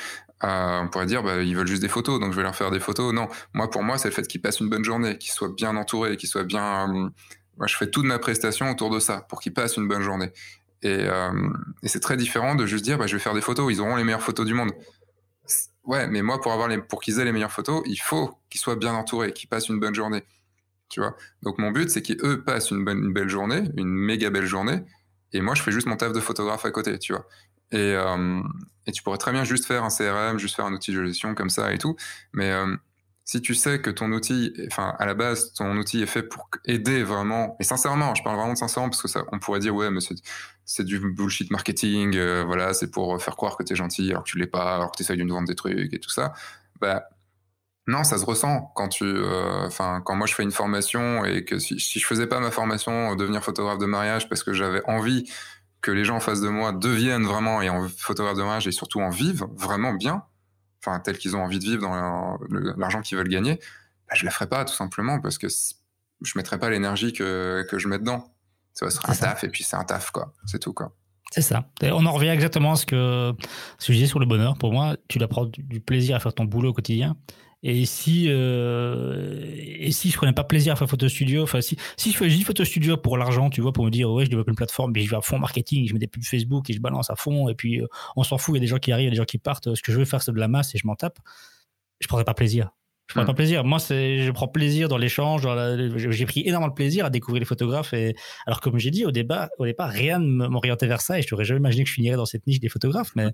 on pourrait dire, bah, ils veulent juste des photos, donc je vais leur faire des photos. Non, moi, pour moi, c'est le fait qu'ils passent une bonne journée, qu'ils soient bien entourés, qu'ils soient bien. Euh, moi, je fais toute ma prestation autour de ça pour qu'ils passent une bonne journée. Et, euh, c'est très différent de juste dire, bah, je vais faire des photos, ils auront les meilleures photos du monde. Ouais, mais moi, pour avoir les, pour qu'ils aient les meilleures photos, il faut qu'ils soient bien entourés, qu'ils passent une bonne journée. Tu vois? Donc mon but, c'est qu'eux passent une, bonne, une belle journée, une méga belle journée, et moi, je fais juste mon taf de photographe à côté, tu vois? Et, euh, et, tu pourrais très bien juste faire un CRM, juste faire un outil de gestion comme ça et tout. Mais euh, si tu sais que ton outil, enfin à la base, ton outil est fait pour aider vraiment, et sincèrement, je parle vraiment de sincèrement parce que ça, on pourrait dire ouais, mais c'est du bullshit marketing, euh, voilà, c'est pour faire croire que tu es gentil alors que tu l'es pas, alors que tu essayes de nous vendre des trucs et tout ça. Bah non, ça se ressent quand tu, enfin quand moi je fais une formation et que si, si je faisais pas ma formation devenir photographe de mariage parce que j'avais envie que les gens en face de moi deviennent vraiment et en photographe de mariage et surtout en vivent vraiment bien, enfin tel qu'ils ont envie de vivre dans l'argent qu'ils veulent gagner, bah, je la ferai pas tout simplement parce que je mettrai pas l'énergie que, que je mets dedans. Ça va être un taf et puis c'est un taf quoi, c'est tout quoi. C'est ça. on en revient exactement à ce que, ce que je disais sur le bonheur. Pour moi, tu dois prendre du plaisir à faire ton boulot au quotidien. Et si, euh, et si prenais pas plaisir à faire photo studio, enfin, si, si je faisais photo studio pour l'argent, tu vois, pour me dire, ouais, je développe une plateforme, mais je vais à fond marketing, je mets des pubs Facebook et je balance à fond, et puis euh, on s'en fout, il y a des gens qui arrivent, des gens qui partent, ce que je veux faire, c'est de la masse et je m'en tape, je prendrais pas plaisir. Je prends pas plaisir. Moi, je prends plaisir dans l'échange. J'ai pris énormément de plaisir à découvrir les photographes. Et alors, comme j'ai dit au départ, au départ, rien ne m'orientait vers ça. Et je n'aurais jamais imaginé que je finirais dans cette niche des photographes. Mais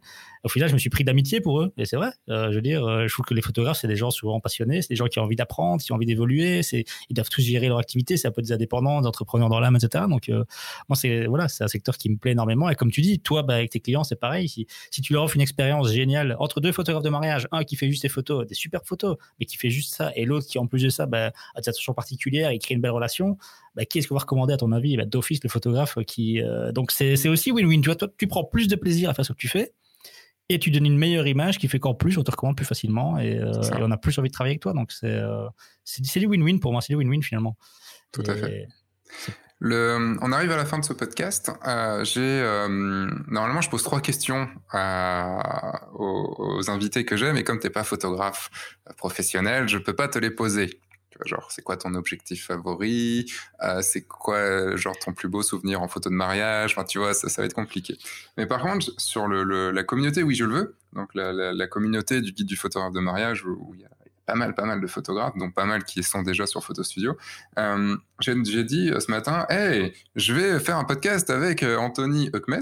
au final, je me suis pris d'amitié pour eux. Et c'est vrai. Euh, je veux dire, euh, je trouve que les photographes, c'est des gens souvent passionnés. C'est des gens qui ont envie d'apprendre, qui ont envie d'évoluer. C'est, ils doivent tous gérer leur activité. C'est un peu des indépendants, des entrepreneurs dans l'âme, etc. Donc, euh, moi, c'est voilà, c'est un secteur qui me plaît énormément. Et comme tu dis, toi, bah, avec tes clients, c'est pareil. Si, si tu leur offres une expérience géniale entre deux photographes de mariage, un qui fait juste des photos, des super photos, mais qui fait juste ça, et l'autre qui en plus de ça bah, a des attentions particulières et crée une belle relation, bah, qui est-ce qu'on va recommander à ton avis? Bah, D'office, le photographe qui. Euh, donc c'est aussi win-win. Tu vois, toi, tu prends plus de plaisir à faire ce que tu fais et tu donnes une meilleure image qui fait qu'en plus, on te recommande plus facilement et, euh, on a plus envie de travailler avec toi. Donc c'est euh, du win-win pour moi, c'est du win-win finalement. Tout à fait. Le, on arrive à la fin de ce podcast. Euh, j'ai euh, normalement je pose trois questions aux, aux, invités que j'ai, mais comme t'es pas photographe professionnel, je peux pas te les poser. Genre, c'est quoi ton objectif favori? Euh, C'est quoi, genre, ton plus beau souvenir en photo de mariage? Enfin, tu vois, ça, ça va être compliqué. Mais par contre, sur le, la communauté, oui, je le veux. Donc, la, la, la communauté du guide du photographe de mariage, où il y a pas mal, pas mal de photographes, donc pas mal qui sont déjà sur Photo Studio. Euh, j'ai dit euh, ce matin, hey, je vais faire un podcast avec euh, Anthony Huckmes.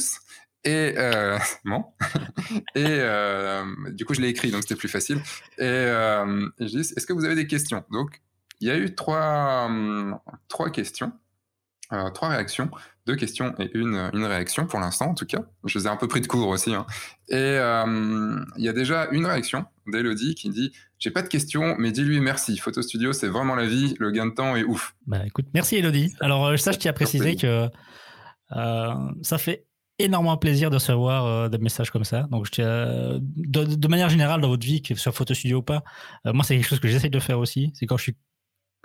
Et bon, et du coup je l'ai écrit donc c'était plus facile. Et, je dis est-ce que vous avez des questions? Donc il y a eu trois trois questions. Euh, trois réactions, deux questions et une, une réaction pour l'instant en tout cas. Je les ai un peu pris de cours aussi. Hein. Et euh, il y a déjà une réaction d'Elodie qui dit J'ai pas de questions, mais dis-lui merci. Photo Studio, c'est vraiment la vie, le gain de temps est ouf. Bah écoute, merci Elodie. Alors euh, ça, je tiens à préciser que ça fait énormément plaisir de recevoir des messages comme ça. Donc, je de, de, manière générale dans votre vie, que ce soit Photo Studio ou pas, moi, c'est quelque chose que j'essaie de faire aussi. C'est quand je suis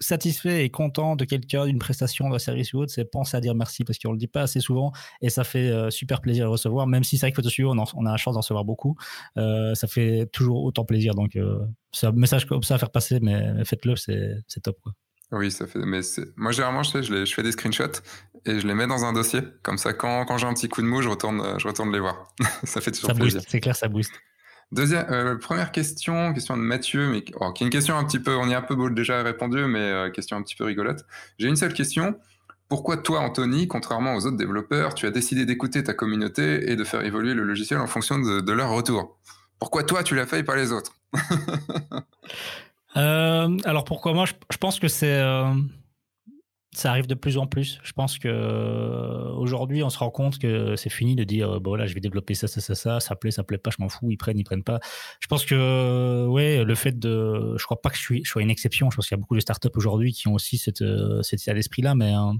satisfait et content de quelqu'un, d'une prestation, d'un service ou autre, c'est penser à dire merci parce qu'on le dit pas assez souvent et ça fait euh, super plaisir de recevoir. Même si c'est vrai que Photostudio, on, on a la chance d'en recevoir beaucoup, euh, ça fait toujours autant plaisir. Donc, euh, c'est un message comme ça à faire passer, mais faites-le, c'est top. Quoi. Oui, ça fait. Mais moi, généralement, je fais, je, je, fais des screenshots et je les mets dans un dossier. Comme ça, quand, quand j'ai un petit coup de mou, je retourne, je retourne les voir. ça fait toujours ça plaisir. C'est clair, ça booste. Euh, première question, question de Mathieu, mais oh, qui est une question un petit peu, on y a un peu déjà répondu, mais euh, question un petit peu rigolote. J'ai une seule question. Pourquoi toi, Anthony, contrairement aux autres développeurs, tu as décidé d'écouter ta communauté et de faire évoluer le logiciel en fonction de, leur retour? Pourquoi toi, tu l'as fait et pas les autres? Euh, Alors pourquoi moi? Je pense que c'est ça arrive de plus en plus. Je pense que euh, aujourd'hui, on se rend compte que c'est fini de dire bon voilà, je vais développer ça, ça, ça, ça, ça plaît, ça plaît pas, je m'en fous, ils prennent, ils prennent pas. Je pense que ouais, le fait de, je crois pas que je, suis, je sois une exception. Je pense qu'il y a beaucoup de startups aujourd'hui qui ont aussi cette, euh, cet état d'esprit-là, mais euh,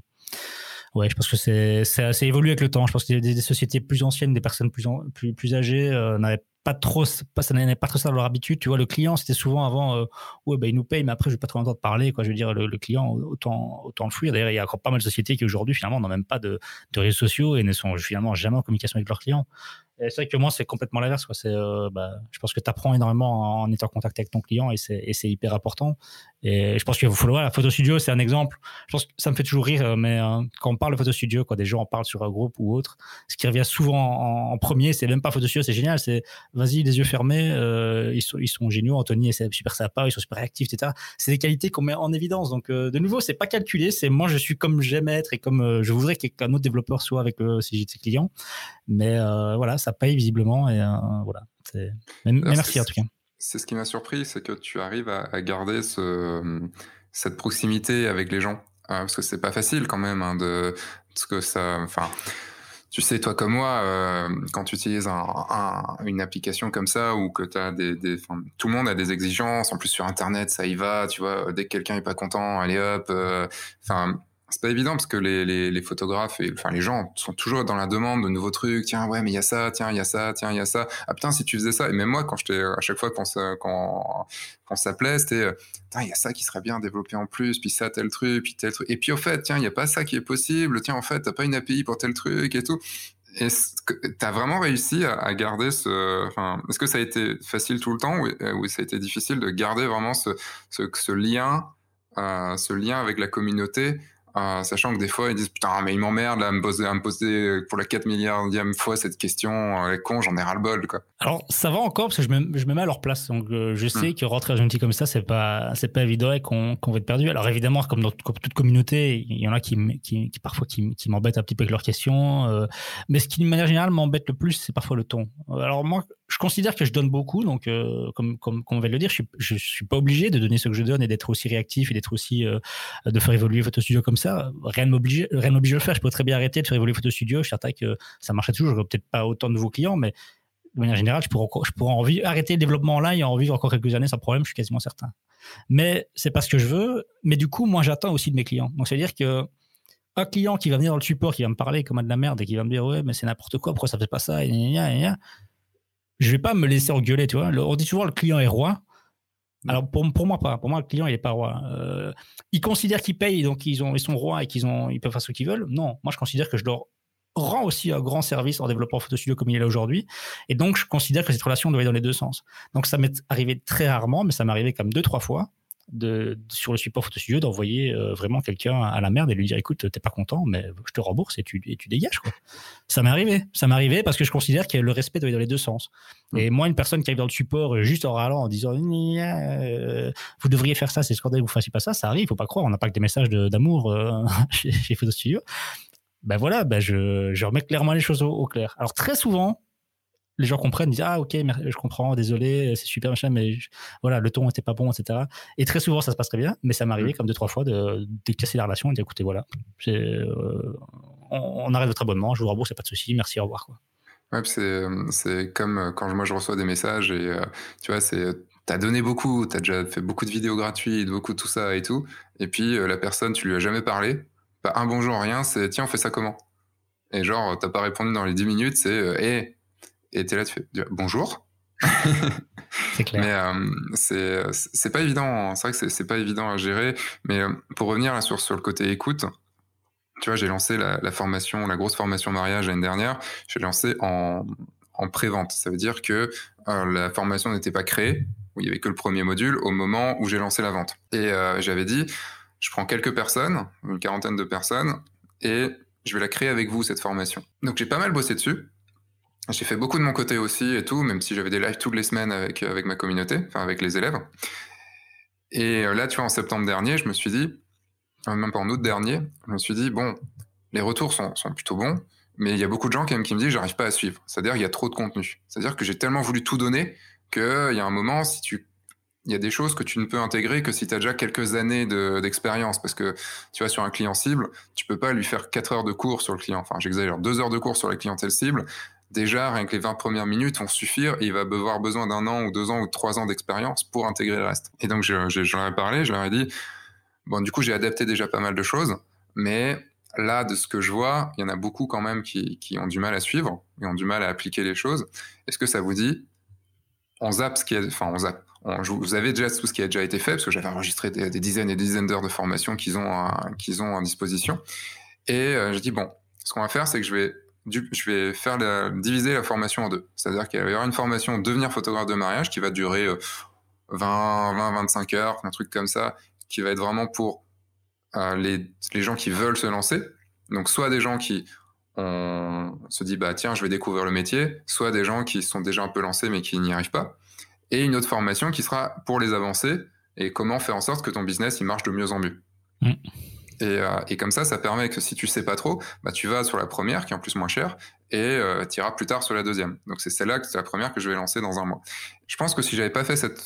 ouais, je pense que c'est, c'est évolué avec le temps. Je pense que des, sociétés plus anciennes, des personnes plus, plus, plus âgées n'avaient pas trop, pas, ça n'avait pas trop ça dans leur habitude. Tu vois, le client, c'était souvent avant, euh, ouais, bah, il nous paye, mais après, je vais pas trop entendre parler, quoi. Je veux dire, le, client, autant, autant le fuir. D'ailleurs, il y a encore pas mal de sociétés qui aujourd'hui, finalement, n'ont même pas de, de réseaux sociaux et ne sont finalement jamais en communication avec leurs clients c'est vrai que moi, c'est complètement l'inverse. C'est, euh, bah, je pense que tu apprends énormément en étant en contact avec ton client et c'est hyper important. Et je pense qu'il faut le voir. La photo studio, c'est un exemple. Je pense que ça me fait toujours rire, mais euh, quand on parle de photo studio, quand des gens en parlent sur un groupe ou autre, ce qui revient souvent en, premier, c'est même pas photo studio, c'est génial. C'est vas-y, les yeux fermés, euh, ils, sont, ils sont géniaux. Anthony, c'est super sympa, ils sont super actifs, etc. C'est des qualités qu'on met en évidence. Donc, de nouveau, c'est pas calculé. C'est moi, je suis comme j'aime être et comme je voudrais qu'un autre développeur soit avec le CJ de ses clients. Mais voilà, ça paye visiblement. Et euh, voilà. Merci en tout cas. C'est ce qui m'a surpris, c'est que tu arrives à, garder ce, cette proximité avec les gens. Euh, parce que c'est pas facile quand même hein, de parce que ça enfin tu sais toi comme moi euh, quand tu utilises un, une application comme ça ou que as des, des tout le monde a des exigences en plus sur internet ça y va tu vois dès que quelqu'un est pas content allez hop enfin c'est pas évident parce que les, photographes et enfin les gens sont toujours dans la demande de nouveaux trucs. Tiens, ouais, mais il y a ça, tiens, il y a ça, tiens, il y a ça. Ah putain, si tu faisais ça. Et même moi, quand à chaque fois qu'on quand s'appelait, c'était il y a ça qui serait bien développé en plus, puis ça tel truc, puis tel truc. Et puis au fait, tiens, il y a pas ça qui est possible. Tiens, en fait, t'as pas une API pour tel truc et tout. Et t'as vraiment réussi à, garder ce. Enfin, est-ce que ça a été facile tout le temps ou, ou, ça a été difficile de garder vraiment ce, ce lien, euh, ce lien avec la communauté euh, sachant que des fois ils disent putain mais il m'emmerde là à me poser à me poser pour la 4 milliardième fois cette question les cons j'en ai ras le bol quoi. Alors ça va encore parce que je me, je me mets à leur place. Donc euh, je sais hmm. que rentrer dans un outil comme ça c'est pas c'est pas évident et qu'on va être perdu. Alors évidemment comme dans toute communauté il y en a qui qui, qui parfois qui, qui m'embêtent un petit peu avec leurs questions euh, mais ce qui de manière générale m'embête le plus c'est parfois le ton. Alors moi je considère que je donne beaucoup donc comme comme, comme on va le dire je suis, suis pas obligé de donner ce que je donne et d'être aussi réactif et d'être aussi de faire évoluer votre studio comme ça rien ne m'oblige, rien m'oblige à le faire. Je pourrais très bien arrêter de faire évoluer Photo Studio. Je suis certain que ça marcherait toujours. J'aurais peut-être pas autant de nouveaux clients, mais de manière générale, je pourrais, je pourrais en vivre, arrêter le développement là et en vivre encore quelques années sans problème. Je suis quasiment certain. Mais c'est pas ce que je veux. Mais du coup, moi, j'attends aussi de mes clients. Donc, c'est à dire que un client qui va venir dans le support, qui va me parler comme de la merde et qui va me dire ouais, mais c'est n'importe quoi, pourquoi ça fait pas ça, et, et, je vais pas me laisser engueuler, tu vois. On dit souvent le client est roi. Alors pour, pour moi pas. Pour moi le client il est pas roi. Euh, ils considèrent qu'ils payent donc ils ont ils sont rois et qu'ils ont ils peuvent faire ce qu'ils veulent. Non, moi je considère que je leur rends aussi un grand service en développant Photo Studio comme il est là aujourd'hui. Et donc je considère que cette relation doit aller dans les deux sens. Donc ça m'est arrivé très rarement, mais ça m'est arrivé comme deux trois fois de, sur le support photo studio d'envoyer euh, vraiment quelqu'un à la merde et lui dire écoute t'es pas content mais je te rembourse et tu, et tu dégages quoi. Ça m'est arrivé. Ça m'est arrivé parce que je considère que le respect doit aller dans les deux sens. Mm. et moi une personne qui arrive dans le support euh, juste en râlant en disant euh, vous devriez faire ça c'est scandaleux vous fassiez pas ça ça arrive faut pas croire on n'a pas que des messages d'amour chez, chez photo studio ben voilà ben je, je remets clairement les choses au clair. Alors très souvent les gens comprennent, disent ah ok, je comprends, désolé, c'est super machin, mais voilà, le ton était pas bon, etc. Et très souvent ça se passe très bien, mais ça m'est arrivé mm. comme deux trois fois de, de, casser la relation et dire écoutez voilà, euh, on, arrête votre abonnement, je vous rembourse, pas de souci, merci, au revoir quoi. Ouais, c'est c'est comme quand moi je reçois des messages et euh, tu vois c'est t'as donné beaucoup, t'as déjà fait beaucoup de vidéos gratuites, beaucoup de tout ça et tout, et puis euh, la personne tu lui as jamais parlé, pas un bonjour rien, c'est tiens on fait ça comment? Et genre t'as pas répondu dans les 10 minutes, c'est hé et t'es là, tu fais bonjour. c'est clair. Mais euh, c'est pas évident. C'est vrai que c'est pas évident à gérer. Mais euh, pour revenir là, sur sur le côté écoute, tu vois, j'ai lancé la, la, formation, la grosse formation mariage l'année dernière. J'ai lancé en en pré-vente. Ça veut dire que euh, la formation n'était pas créée, où il y avait que le premier module au moment où j'ai lancé la vente. Et j'avais dit, je prends quelques personnes, une quarantaine de personnes, et je vais la créer avec vous cette formation. Donc j'ai pas mal bossé dessus. J'ai fait beaucoup de mon côté aussi et tout, même si j'avais des lives toutes les semaines avec, avec ma communauté, enfin avec les élèves. Et euh, là, tu vois, en septembre dernier, je me suis dit, euh, même pas en août dernier, je me suis dit, bon, les retours sont, sont plutôt bons, mais il y a beaucoup de gens qui, qui me disent, j'arrive pas à suivre. C'est-à-dire, il y a trop de contenu. C'est-à-dire que j'ai tellement voulu tout donner qu'il y a un moment, si tu il y a des choses que tu ne peux intégrer que si tu as déjà quelques années d'expérience. parce que, tu vois, sur un client cible, tu peux pas lui faire 4 heures de cours sur le client. Enfin, j'exagère, 2 heures de cours sur la clientèle cible déjà, rien que les 20 premières minutes vont suffire il va avoir besoin d'un an ou deux ans ou trois ans d'expérience pour intégrer le reste. Et donc, j'en ai parlé, je leur ai dit, bon, du coup, j'ai adapté déjà pas mal de choses, mais là, de ce que je vois, il y en a beaucoup quand même qui, ont du mal à suivre et ont du mal à appliquer les choses. Est-ce que ça vous dit, on zappe ce qui est, enfin, on zappe. vous avez déjà tout ce qui a déjà été fait, parce que j'avais enregistré des, dizaines et des dizaines d'heures de formation qu'ils ont, qu'ils ont en disposition. Et euh, je dis, bon, ce qu'on va faire, c'est que je vais je vais faire la, diviser la formation en deux. C'est-à-dire qu'il va y avoir une formation devenir photographe de mariage qui va durer 20, 20, 25 heures, un truc comme ça, qui va être vraiment pour euh, les, gens qui veulent se lancer. Donc soit des gens qui on se dit bah tiens je vais découvrir le métier, soit des gens qui sont déjà un peu lancés mais qui n'y arrivent pas, et une autre formation qui sera pour les avancer et comment faire en sorte que ton business il marche de mieux en mieux. Euh, et, comme ça, ça permet que si tu sais pas trop, bah, tu vas sur la première, qui est en plus moins chère, et euh, tu iras plus tard sur la deuxième. Donc c'est celle-là, c'est la première que je vais lancer dans un mois. Je pense que si j'avais pas fait cette,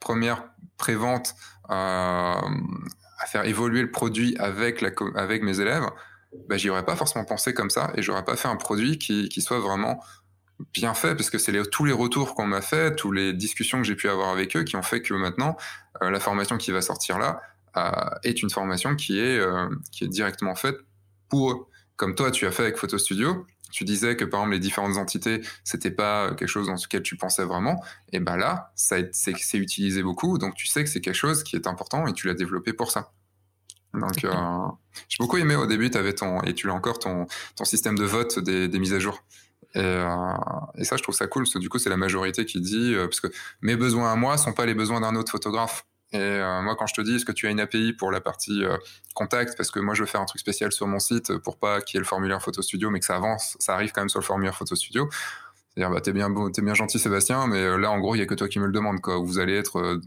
première prévente euh, à faire évoluer le produit avec, avec mes élèves, bah, j'y aurais pas forcément pensé comme ça, et j'aurais pas fait un produit qui, qui soit vraiment bien fait parce que c'est tous les retours qu'on m'a fait, toutes les discussions que j'ai pu avoir avec eux qui ont fait que maintenant euh, la formation qui va sortir là, est une formation qui est, euh, qui est directement faite pour eux. Comme toi, tu as fait avec Photo Studio, tu disais que par exemple les différentes entités, c'était pas quelque chose dans lequel tu pensais vraiment. Et ben là, ça c'est utilisé beaucoup, donc tu sais que c'est quelque chose qui est important et tu l'as développé pour ça. Donc, euh, j'ai beaucoup aimé au début, avais ton et tu as encore ton ton système de vote des, des mises à jour. Et, euh, et, ça, je trouve ça cool parce que du coup, c'est la majorité qui dit parce que mes besoins à moi sont pas les besoins d'un autre photographe. Et euh, moi, quand je te dis, est-ce que tu as une API pour la partie contact? Parce que moi, je veux faire un truc spécial sur mon site pour pas qu'il y ait le formulaire Photo Studio, mais que ça avance, ça arrive quand même sur le formulaire Photo Studio. C'est-à-dire, bah, t'es bien, es bien gentil, Sébastien, mais là, en gros, il y a que toi qui me le demande. Quoi. Vous allez être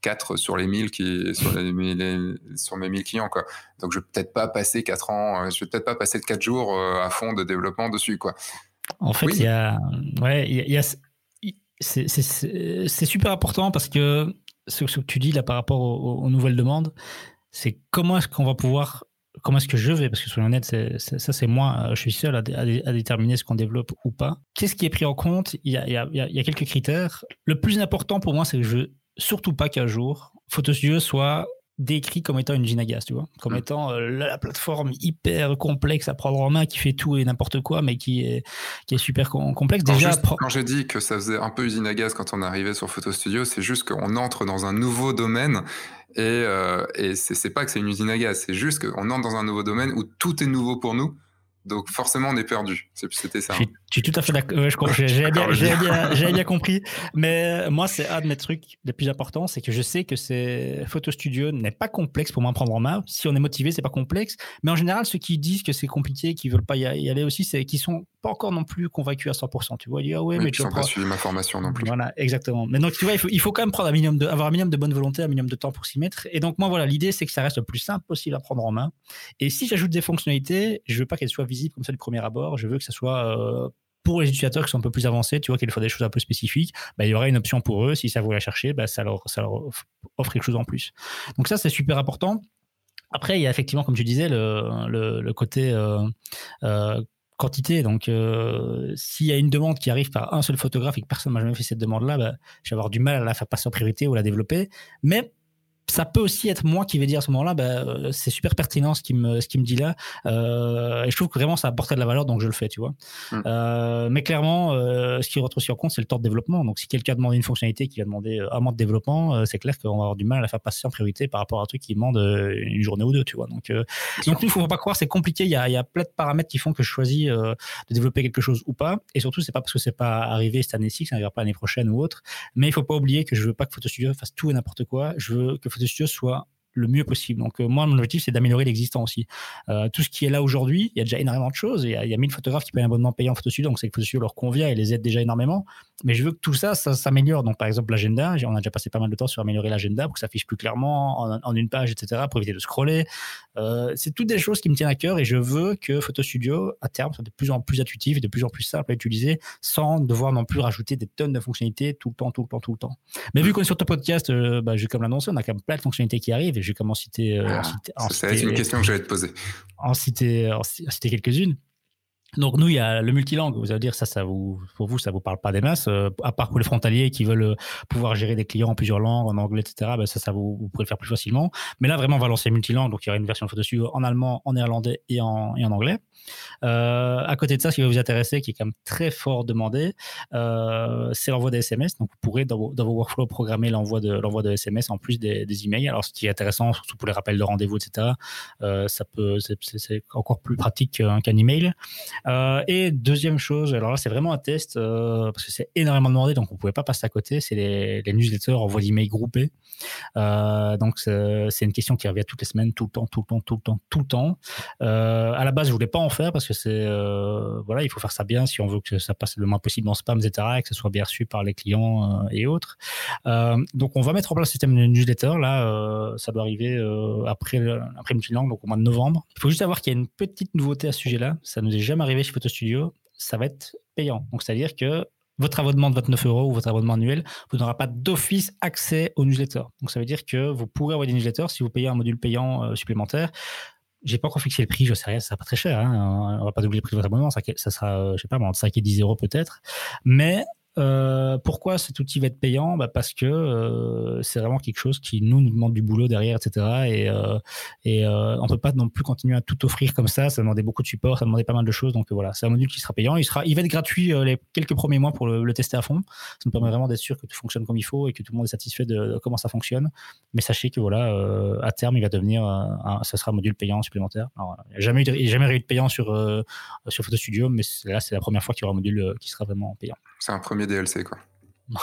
4 sur les 1000 qui sur, les, sur mes 1000 clients quoi. Donc je vais peut-être pas passer 4 ans, je vais peut-être pas passer 4 jours à fond de développement dessus quoi. En fait, il y a ouais, il y a, c'est super important parce que ce, que tu dis là par rapport aux, nouvelles demandes, c'est comment est-ce qu'on va pouvoir, comment est-ce que je vais, parce que soyons honnêtes, ça c'est moi, je suis seul à, déterminer ce qu'on développe ou pas. Qu'est-ce qui est pris en compte? Il y, a, quelques critères. Le plus important pour moi, c'est que je veux surtout pas qu'un jour, Photostudio soit décrit comme étant une Ginagas, tu vois, comme mm. étant euh, la plateforme hyper complexe à prendre en main, qui fait tout et n'importe quoi, mais qui est, qui est super complexe. Déjà, quand j'ai dit que ça faisait un peu usine à gaz quand on arrivait sur Photo Studio, c'est juste qu'on entre dans un nouveau domaine et, euh, et c'est pas que c'est une usine à gaz, c'est juste qu'on entre dans un nouveau domaine où tout est nouveau pour nous. Donc forcément, on est perdu. C'était ça. Hein. Je, suis tout à fait d'accord. J'ai bien, bien, compris. Mais moi, c'est un de mes trucs les plus importants, c'est que je sais que c'est Photo Studio n'est pas complexe pour moi à prendre en main. Si on est motivé, c'est pas complexe. Mais en général, ceux qui disent que c'est compliqué, qui veulent pas y aller aussi, c'est qui sont pas encore non plus convaincus à 100%. Tu vois, ils disent, ah ouais, mais tu n'as pas suivi ma formation non plus. Voilà, exactement. Mais donc, tu vois, il faut, il faut quand même prendre un minimum de, avoir un minimum de bonne volonté, un minimum de temps pour s'y mettre. Et donc, moi, voilà, l'idée, c'est que ça reste le plus simple possible à prendre en main. Et si j'ajoute des fonctionnalités, je veux pas qu'elles soient visible comme ça du premier abord. Je veux que ça soit euh, pour les utilisateurs qui sont un peu plus avancés, tu vois, qu'il faut des choses un peu spécifiques, bah, il y aura une option pour eux. Si ça vous la chercher, bah, ça, leur, offre quelque chose en plus. Donc ça, c'est super important. Après, il y a effectivement, comme tu disais, le, côté euh, euh, quantité. Donc, s'il y a une demande qui arrive par un seul photographe et que personne n'a jamais fait cette demande-là, bah, je vais avoir du mal à la faire passer en priorité ou à la développer. Mais ça peut aussi être moi qui vais dire à ce moment-là, bah, euh, c'est super pertinent ce qu'il me, ce qui me dit là. Euh, et je trouve que vraiment ça apporte de la valeur, donc je le fais, tu vois. Hum. Euh, mais clairement, euh, ce qui rentre aussi en compte, c'est le temps de développement. Donc si quelqu'un demande une fonctionnalité qui va demander un mois de développement, c'est clair qu'on va avoir du mal à la faire passer en priorité par rapport à un truc qui demande une journée ou deux, tu vois. Donc, donc il faut pas croire, c'est compliqué. Il y a, il y a plein de paramètres qui font que je choisis de développer quelque chose ou pas. Et surtout, c'est pas parce que c'est pas arrivé cette année-ci que ça n'arrivera pas l'année prochaine ou autre. Mais il faut pas oublier que je veux pas que Photo Studio fasse tout et n'importe quoi. Je veux que Photo Studio soit le mieux possible. Donc euh, moi, mon objectif, c'est d'améliorer l'existant aussi. Euh, tout ce qui est là aujourd'hui, il y a déjà énormément de choses. Il y a, il y a 1000 photographes qui payent un abonnement payant en photostudio, donc c'est que Photostudio leur convient et les aide déjà énormément. Mais je veux que tout ça, ça s'améliore. Donc par exemple, l'agenda, on a déjà passé pas mal de temps sur améliorer l'agenda pour que ça affiche plus clairement en, une page, etc., pour éviter de scroller. Euh, c'est toutes des choses qui me tiennent à cœur et je veux que Photostudio, à terme, soit de plus en plus intuitif et de plus en plus simple à utiliser sans devoir non plus rajouter des tonnes de fonctionnalités tout le temps, tout le temps, tout le temps. Mais vu qu'on est sur ton podcast, bah, comme l'annoncer, on a quand même plein de fonctionnalités qui arrivent et je vais commencer à citer euh, ah, c'est une question que j'allais te poser. En citer, en citer quelques-unes. Donc nous, il y a le multilangue. Vous allez dire ça, ça vous, pour vous, ça vous parle pas des masses. Euh, à part pour les frontaliers qui veulent euh, pouvoir gérer des clients en plusieurs langues, en anglais, etc. Ben ça, ça vous, vous pourrez le faire plus facilement. Mais là, vraiment, on va lancer multilangue. Donc il y aura une version de dessus en allemand, en néerlandais et en, et en anglais. Euh, à côté de ça, ce qui va vous intéresser, qui est quand même très fort demandé, euh, c'est l'envoi des SMS. Donc vous pourrez dans vos, workflows programmer l'envoi de l'envoi de SMS en plus des, des, emails. Alors ce qui est intéressant, surtout pour les rappels de rendez-vous, etc. Euh, ça peut, c'est encore plus pratique qu'un email. Euh, et deuxième chose, alors là c'est vraiment un test euh, parce que c'est énormément demandé, donc on pouvait pas passer à côté. C'est les, les newsletters envoie d'emails groupés. Euh, donc c'est une question qui revient toutes les semaines, tout le temps, tout le temps, tout le temps, tout le temps. à la base, je voulais pas en faire parce que c'est voilà, il faut faire ça bien si on veut que ça passe le moins possible en spam, etc., et que ce soit bien reçu par les clients et autres. donc on va mettre en place le système de newsletter. Là, ça doit arriver après après multilangue, donc au mois de novembre. Il faut juste savoir qu'il y a une petite nouveauté à ce sujet-là. Ça nous est jamais arrivé chez Photo Studio. Ça va être payant. Donc c'est à dire que votre abonnement de 29 euros ou votre abonnement annuel, vous n'aurez pas d'office accès aux newsletters. Donc ça veut dire que vous pourrez avoir des newsletters si vous payez un module payant euh, supplémentaire. J'ai pas encore fixé le prix, je sais rien, ça sera pas très cher. Hein. On va pas doubler le prix de votre abonnement, ça, ça sera, euh, je sais pas, entre 5 et 10 euros peut-être. Mais euh, pourquoi cet outil va être payant? Bah Parce que euh, c'est vraiment quelque chose qui nous, nous demande du boulot derrière, etc. Et, euh, et euh, on peut pas non plus continuer à tout offrir comme ça. Ça demandait beaucoup de support, ça demandait pas mal de choses. Donc voilà, c'est un module qui sera payant. Il, sera, il va être gratuit les quelques premiers mois pour le, tester à fond. Ça nous permet vraiment d'être sûr que tout fonctionne comme il faut et que tout le monde est satisfait de, comment ça fonctionne. Mais sachez que voilà, à terme, il va devenir, un, ça sera un module payant supplémentaire. Il n'y a jamais eu de, jamais eu de payant sur, sur Photo Studio, mais là, c'est la première fois qu'il y aura un module qui sera vraiment payant. C'est un premier DLC, quoi.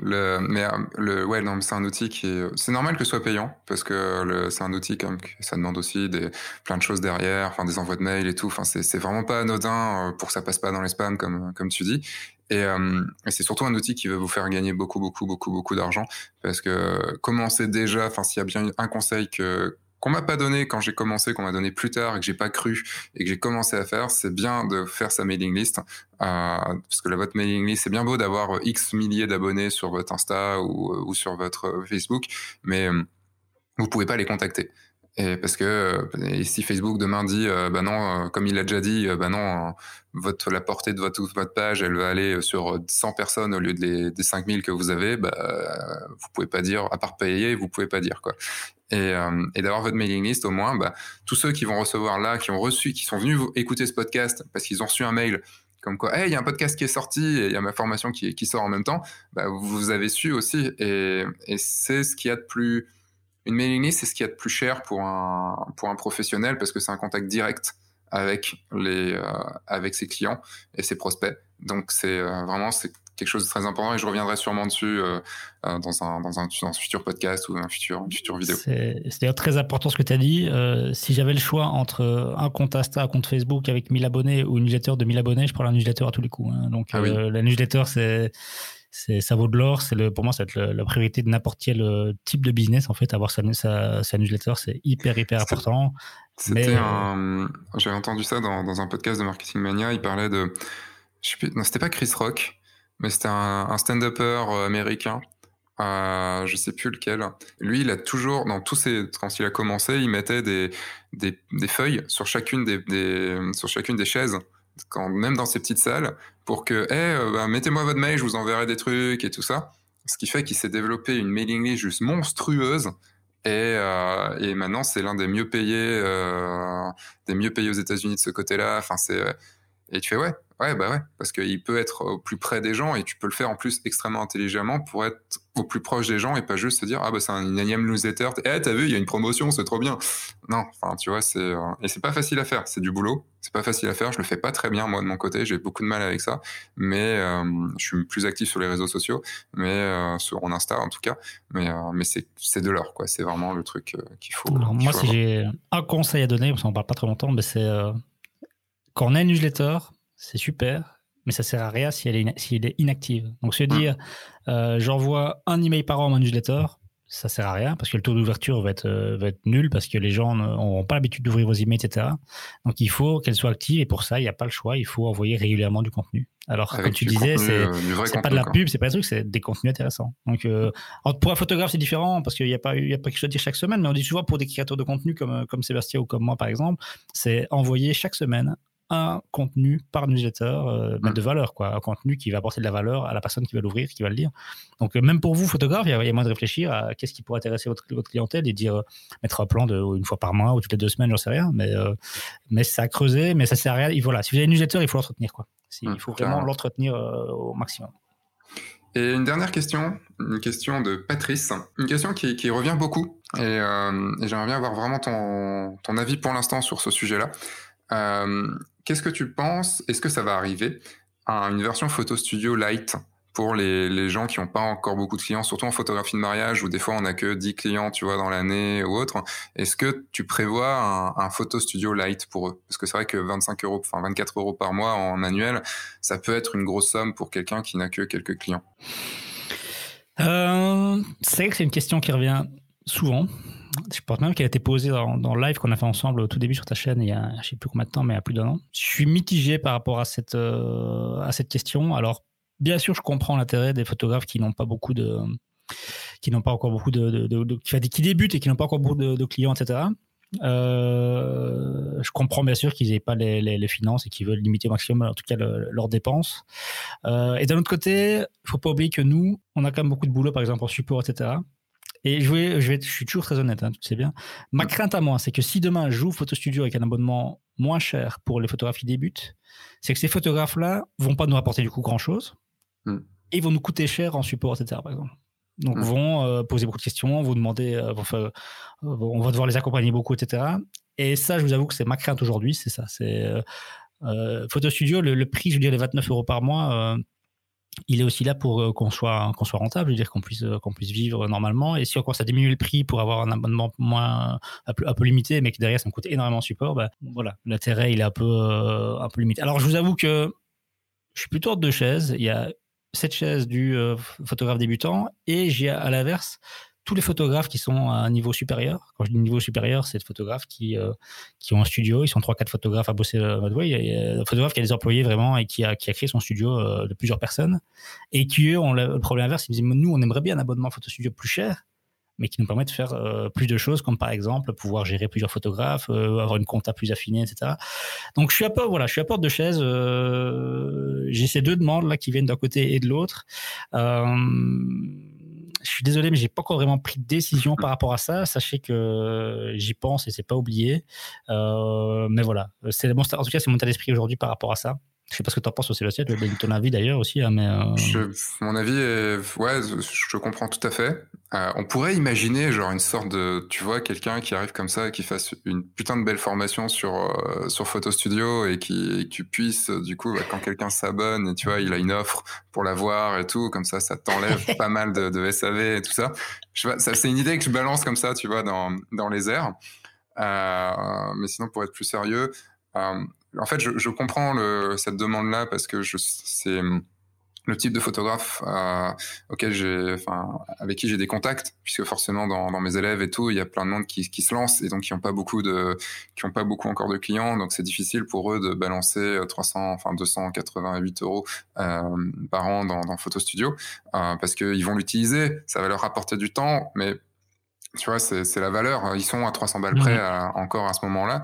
Le, mais euh, le, ouais, non, c'est un outil qui est, c'est normal que ce soit payant parce que c'est un outil comme ça demande aussi des plein de choses derrière, enfin des envois de mails et tout. Enfin, c'est, c'est vraiment pas anodin euh, pour que ça passe pas dans les spams comme comme tu dis. Et, euh, et c'est surtout un outil qui va vous faire gagner beaucoup, beaucoup, beaucoup, beaucoup d'argent parce que commencer déjà, enfin, s'il y a bien un conseil que qu'on m'a pas donné quand j'ai commencé, qu'on m'a donné plus tard et que j'ai pas cru et que j'ai commencé à faire, c'est bien de faire sa mailing list. Euh, parce que la votre mailing list, c'est bien beau d'avoir X milliers d'abonnés sur votre Insta ou, ou, sur votre Facebook, mais euh, vous pouvez pas les contacter. Et parce que euh, si Facebook demain dit, euh, bah non, euh, comme il l'a déjà dit, bah non, votre, la portée de votre, page, elle va aller sur 100 personnes au lieu des, des 5000 que vous avez, bah, vous pouvez pas dire, à part payer, vous pouvez pas dire quoi. Et, d'avoir votre mailing list, au moins, bah, tous ceux qui vont recevoir là, qui ont reçu, qui sont venus écouter ce podcast parce qu'ils ont reçu un mail comme quoi, hey, il y a un podcast qui est sorti et il y a ma formation qui, sort en même temps, bah, vous avez su aussi. Et c'est ce qu'il y a de plus une mailing list, c'est ce qu'il y a de plus cher pour un, pour un professionnel parce que c'est un contact direct avec, les, euh, avec ses clients et ses prospects. Donc, c'est euh, vraiment c'est quelque chose de très important et je reviendrai sûrement dessus euh, dans, un, dans, un, dans, un, futur podcast ou un futur, une future vidéo. C'est d'ailleurs très important ce que tu as dit. si j'avais le choix entre un compte Insta, un compte Facebook avec 1000 abonnés ou une newsletter de 1000 abonnés, je prends la newsletter à tous les coups. Hein. Donc, ah la newsletter, c'est ça vaut de l'or. C'est le pour moi c'est la priorité de n'importe quel euh, type de business en fait. Avoir sa, sa, newsletter, c'est hyper hyper important. C'était un, j'avais entendu ça dans, dans, un podcast de Marketing Mania. Il parlait de, je sais plus, non c'était pas Chris Rock, mais c'était un, un stand-upper euh, américain. Euh, je sais plus lequel. Lui, il a toujours, dans tous ses, quand il a commencé, il mettait des, des, des feuilles sur chacune des, des, sur chacune des chaises même dans ces petites salles, pour que, hey, bah, mettez-moi votre mail, je vous enverrai des trucs et tout ça. Ce qui fait qu'il s'est développé une mailing list juste monstrueuse. Et, euh, et maintenant, c'est l'un des mieux payés, euh, des mieux payés aux États-Unis de ce côté-là. Enfin, c'est et tu fais ouais, ouais, bah ouais, parce qu'il peut être au plus près des gens et tu peux le faire en plus extrêmement intelligemment pour être au plus proche des gens et pas juste se dire ah bah c'est un énième newsletter, eh t'as vu il y a une promotion, c'est trop bien. Non, enfin tu vois c'est euh, et c'est pas facile à faire, c'est du boulot, c'est pas facile à faire, je le fais pas très bien moi de mon côté, j'ai beaucoup de mal avec ça, mais euh, je suis plus actif sur les réseaux sociaux, mais euh, sur mon Insta en tout cas, mais mais c'est c'est de l'or quoi, c'est vraiment le truc qu'il faut. moi si j'ai un conseil à donner, parce qu'on parle pas trop longtemps, mais c'est quand on a une newsletter, c'est super, mais ça sert à rien si elle est, si elle est inactive. Donc se dire, euh, j'envoie un email par an à ma newsletter, ça sert à rien parce que le taux d'ouverture va être, euh, va être nul parce que les gens n'ont pas l'habitude d'ouvrir vos emails, etc. Donc il faut qu'elle soit active et pour ça, il n'y a pas le choix, il faut envoyer régulièrement du contenu. Alors, comme tu disais, c'est euh, pas de la pub, c'est pas des trucs, c'est des contenus intéressants. Donc, euh, pour un photographe, c'est différent parce qu'il n'y a pas, il y a pas quelque chose à dire chaque semaine, mais on dit souvent pour des créateurs de contenu comme, comme Sébastien ou comme moi, par exemple, c'est envoyer chaque semaine un contenu par newsletter euh, mmh. de valeur, quoi. Un contenu qui va apporter de la valeur à la personne qui va l'ouvrir, qui va le lire. Donc, euh, même pour vous, photographe, il y, a, moins de réfléchir à qu'est-ce qui pourrait intéresser votre, votre clientèle et dire, euh, mettre un plan de une fois par mois ou toutes les deux semaines, j'en sais rien. Mais, mais ça a creusé, mais ça sert à rien. Et voilà, si vous avez une newsletter, il faut l'entretenir, quoi. Mmh, il faut vraiment l'entretenir au maximum. Et une dernière question, une question de Patrice, une question qui, qui revient beaucoup, et, et j'aimerais bien avoir vraiment ton, ton avis pour l'instant sur ce sujet-là. Euh, Qu'est-ce que tu penses? Est-ce que ça va arriver à une version photo studio light pour les, gens qui n'ont pas encore beaucoup de clients, surtout en photographie de mariage où des fois on n'a que 10 clients, tu vois, dans l'année ou autre. Est-ce que tu prévois un, un, photo studio light pour eux? Parce que c'est vrai que 25 euros, enfin 24 euros par mois en annuel, ça peut être une grosse somme pour quelqu'un qui n'a que quelques clients. Euh, c'est vrai que c'est une question qui revient souvent je pense même qu'elle a été posée dans, le live qu'on a fait ensemble au tout début sur ta chaîne il y a, je sais plus combien de temps, mais il y a plus d'un an. Je suis mitigé par rapport à cette, euh, à cette question. Alors, bien sûr, je comprends l'intérêt des photographes qui n'ont pas beaucoup de, qui n'ont pas encore beaucoup de, de, qui, débutent et qui n'ont pas encore beaucoup de, clients, etc. Euh, je comprends bien sûr qu'ils n'aient pas les, les, finances et qu'ils veulent limiter au maximum, en tout cas, leurs dépenses. Euh, et d'un autre côté, il faut pas oublier que nous, on a quand même beaucoup de boulot, par exemple en support, etc. Et je, vais, je, vais, je suis toujours très honnête, hein, tu sais bien. Ma crainte à moi, c'est que si demain j'ouvre Photo Studio avec un abonnement moins cher pour les photographes qui débutent, c'est que ces photographes-là vont pas nous rapporter du coup grand-chose. Mm. Et vont nous coûter cher en support, etc. Par exemple. Donc, mm. vont euh, poser beaucoup de questions, vous demander, euh, euh, on va devoir les accompagner beaucoup, etc. Et ça, je vous avoue que c'est ma crainte aujourd'hui, c'est ça. C'est Photo Studio, le, prix, je veux dire, les 29 euros par mois il est aussi là pour euh, qu'on soit qu'on soit rentable, je veux dire qu'on puisse qu'on puisse vivre normalement. Et si on commence à diminuer le prix pour avoir un abonnement moins un peu, limité, mais que derrière ça me coûte énormément de support, bah, voilà, l'intérêt il est un peu un peu limité. Alors je vous avoue que je suis plutôt hors de chaise. Il y a cette chaise du photographe débutant et j'ai à l'inverse tous les photographes qui sont à un niveau supérieur. Quand je dis niveau supérieur, c'est des photographes qui, euh, qui ont un studio. Ils sont trois, quatre photographes à bosser euh, Il y a un photographe qui a des employés vraiment et qui a, qui a créé son studio euh, de plusieurs personnes. Et qui, eux, ont le problème inverse. Ils me disent, nous, on aimerait bien un abonnement photo studio plus cher, mais qui nous permet de faire plus de choses, comme par exemple pouvoir gérer plusieurs photographes, avoir une compta plus affinée, etc. Donc je suis à peu, voilà, je suis à porte de chaise. J'ai ces deux demandes là qui viennent d'un côté et de l'autre. Euh, je suis désolé, mais j'ai pas encore vraiment pris de décision par rapport à ça. Sachez que j'y pense et c'est pas oublié. Euh, mais voilà, c'est en tout cas c'est mon état d'esprit aujourd'hui par rapport à ça. Je sais pas ce que tu en penses aussi, Lucie. Je ton avis d'ailleurs aussi. Hein, mais euh, mon avis, est... ouais, je comprends tout à fait. Euh, on pourrait imaginer genre une sorte de, tu vois, quelqu'un qui arrive comme ça, qui fasse une putain de belle formation sur euh, sur Photo Studio et qui et tu puisses du coup bah, quand quelqu'un s'abonne, tu vois, il a une offre pour l'avoir et tout, comme ça, ça t'enlève pas mal de, de, SAV et tout ça. Je ça c'est une idée que je balance comme ça, tu vois, dans dans les airs. Mais sinon, pour être plus sérieux, euh, en fait, je, comprends cette demande-là parce que c'est le type de photographe euh, auquel j'ai, enfin, avec qui j'ai des contacts, puisque forcément dans, mes élèves et tout, il y a plein de monde qui, se lance et donc qui n'ont pas beaucoup de, qui ont pas beaucoup encore de clients, donc c'est difficile pour eux de balancer 300, enfin 288 euros euh, par an dans, dans Photo Studio, euh, parce qu'ils vont l'utiliser, ça va leur rapporter du temps, mais tu vois, c'est la valeur. Ils sont à 300 balles près encore à ce moment-là.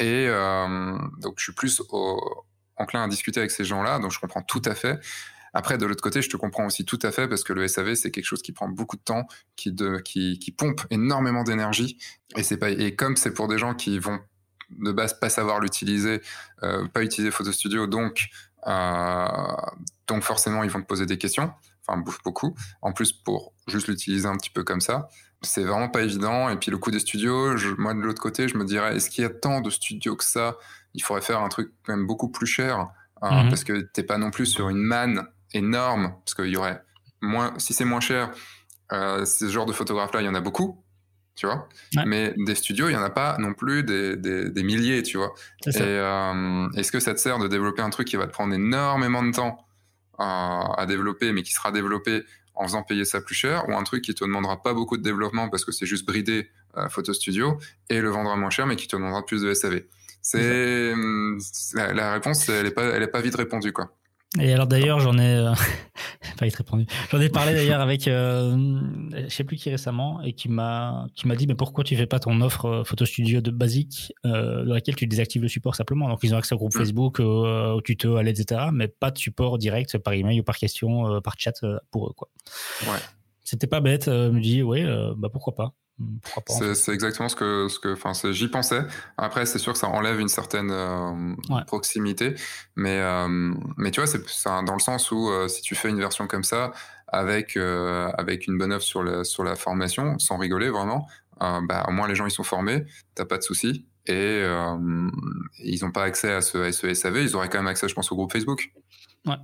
Et euh, donc, je suis plus enclin à discuter avec ces gens-là, donc je comprends tout à fait. Après, de l'autre côté, je te comprends aussi tout à fait parce que le SAV, c'est quelque chose qui prend beaucoup de temps, qui, pompe énormément d'énergie. Et comme c'est pour des gens qui vont de base pas savoir l'utiliser, euh, pas utiliser Photo Studio, donc, euh, donc forcément, ils vont te poser des questions. Enfin, beaucoup. En plus, pour juste l'utiliser un petit peu comme ça c'est vraiment pas évident. Et puis le coût des studios, moi de l'autre côté, je me dirais, est-ce qu'il y a tant de studios que ça? Il faudrait faire un truc quand même beaucoup plus cher, hein, mhm. parce que t'es pas non plus sur une manne énorme, parce qu'il y aurait moins, si c'est moins cher, euh, ce genre de photographes-là, il y en a beaucoup, tu vois? Mais des studios, il y en a pas non plus des, des, milliers, tu vois? Et euh, est-ce que ça te sert de développer un truc qui va te prendre énormément de temps euh, à développer, mais qui sera développé en faisant payer ça plus cher, ou un truc qui te demandera pas beaucoup de développement parce que c'est juste bridé euh, Photo Studio et le vendra moins cher, mais qui te demandera plus de SAV. C'est hum, la, réponse, elle est pas, elle est pas vite répondue quoi. Et alors d'ailleurs, j'en ai euh, pas vite répondu. J'en ai parlé d'ailleurs avec euh, je sais plus qui récemment et qui m'a qui m'a dit mais pourquoi tu fais pas ton offre euh, photo studio de basique euh, dans laquelle tu désactives le support simplement. Donc ils ont accès au groupe mm. Facebook, au tuto, à l'aide, etc. Mais pas de support direct par email ou par question, par chat pour eux quoi. Ouais. C'était pas bête. me dit oui, bah pourquoi pas. C'est exactement ce que, ce que, enfin, j'y pensais. Après, c'est sûr que ça enlève une certaine euh, proximité, mais, euh, mais tu vois, c'est dans le sens où euh, si tu fais une version comme ça avec avec une bonne offre sur la sur la formation, sans rigoler vraiment, bah au moins les gens ils sont formés, t'as pas de souci et ils n'ont pas accès à ce, à ce SAV, ils auraient quand même accès, je pense, au groupe Facebook. Ouais,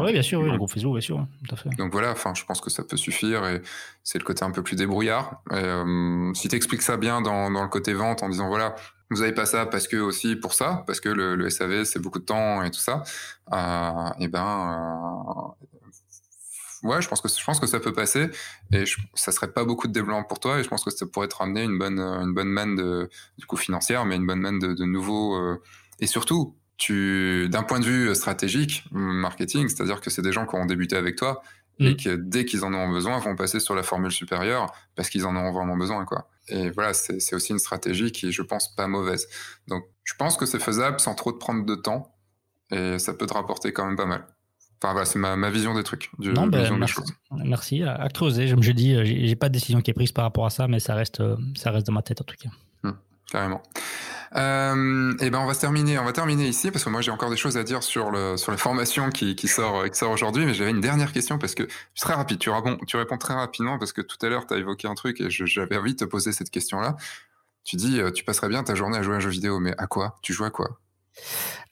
oui, bien sûr, oui, le groupe Facebook, bien sûr, tout à fait. Donc voilà, enfin, je pense que ça peut suffire et c'est le côté un peu plus débrouillard. Euh, si tu expliques ça bien dans, dans, le côté vente en disant voilà, vous avez pas ça parce que aussi pour ça, parce que le, le SAV c'est beaucoup de temps et tout ça, euh, et ben euh, ouais, je pense que je pense que ça peut passer et je, ça serait pas beaucoup de développement pour toi et je pense que ça pourrait te ramener une bonne une bonne manne de du coup financière, mais une bonne manne de, de nouveaux euh, et surtout tu, d'un point de vue stratégique, marketing, c'est-à-dire que c'est des gens qui ont débuté avec toi et mm. qui, dès qu'ils en ont besoin, vont passer sur la formule supérieure parce qu'ils en ont vraiment besoin, quoi. Et voilà, c'est aussi une stratégie qui est, je pense, pas mauvaise. Donc, je pense que c'est faisable sans trop te prendre de temps et ça peut te rapporter quand même pas mal. Enfin, voilà, c'est ma, ma, vision des trucs, du, non, ben, merci, des choses. Merci. À creuser, je me dis, j'ai pas de décision qui est prise par rapport à ça, mais ça reste, ça reste dans ma tête en tout cas. Hum, carrément. Euh, et ben on va se terminer, on va terminer ici parce que moi j'ai encore des choses à dire sur le sur la formation qui, qui sort qui sort aujourd'hui, mais j'avais une dernière question parce que très rapide. Tu réponds tu réponds très rapidement parce que tout à l'heure tu as évoqué un truc et j'avais envie de te poser cette question là. Tu dis euh, tu passerais bien ta journée à jouer à un jeu vidéo, mais à quoi? Tu joues à quoi?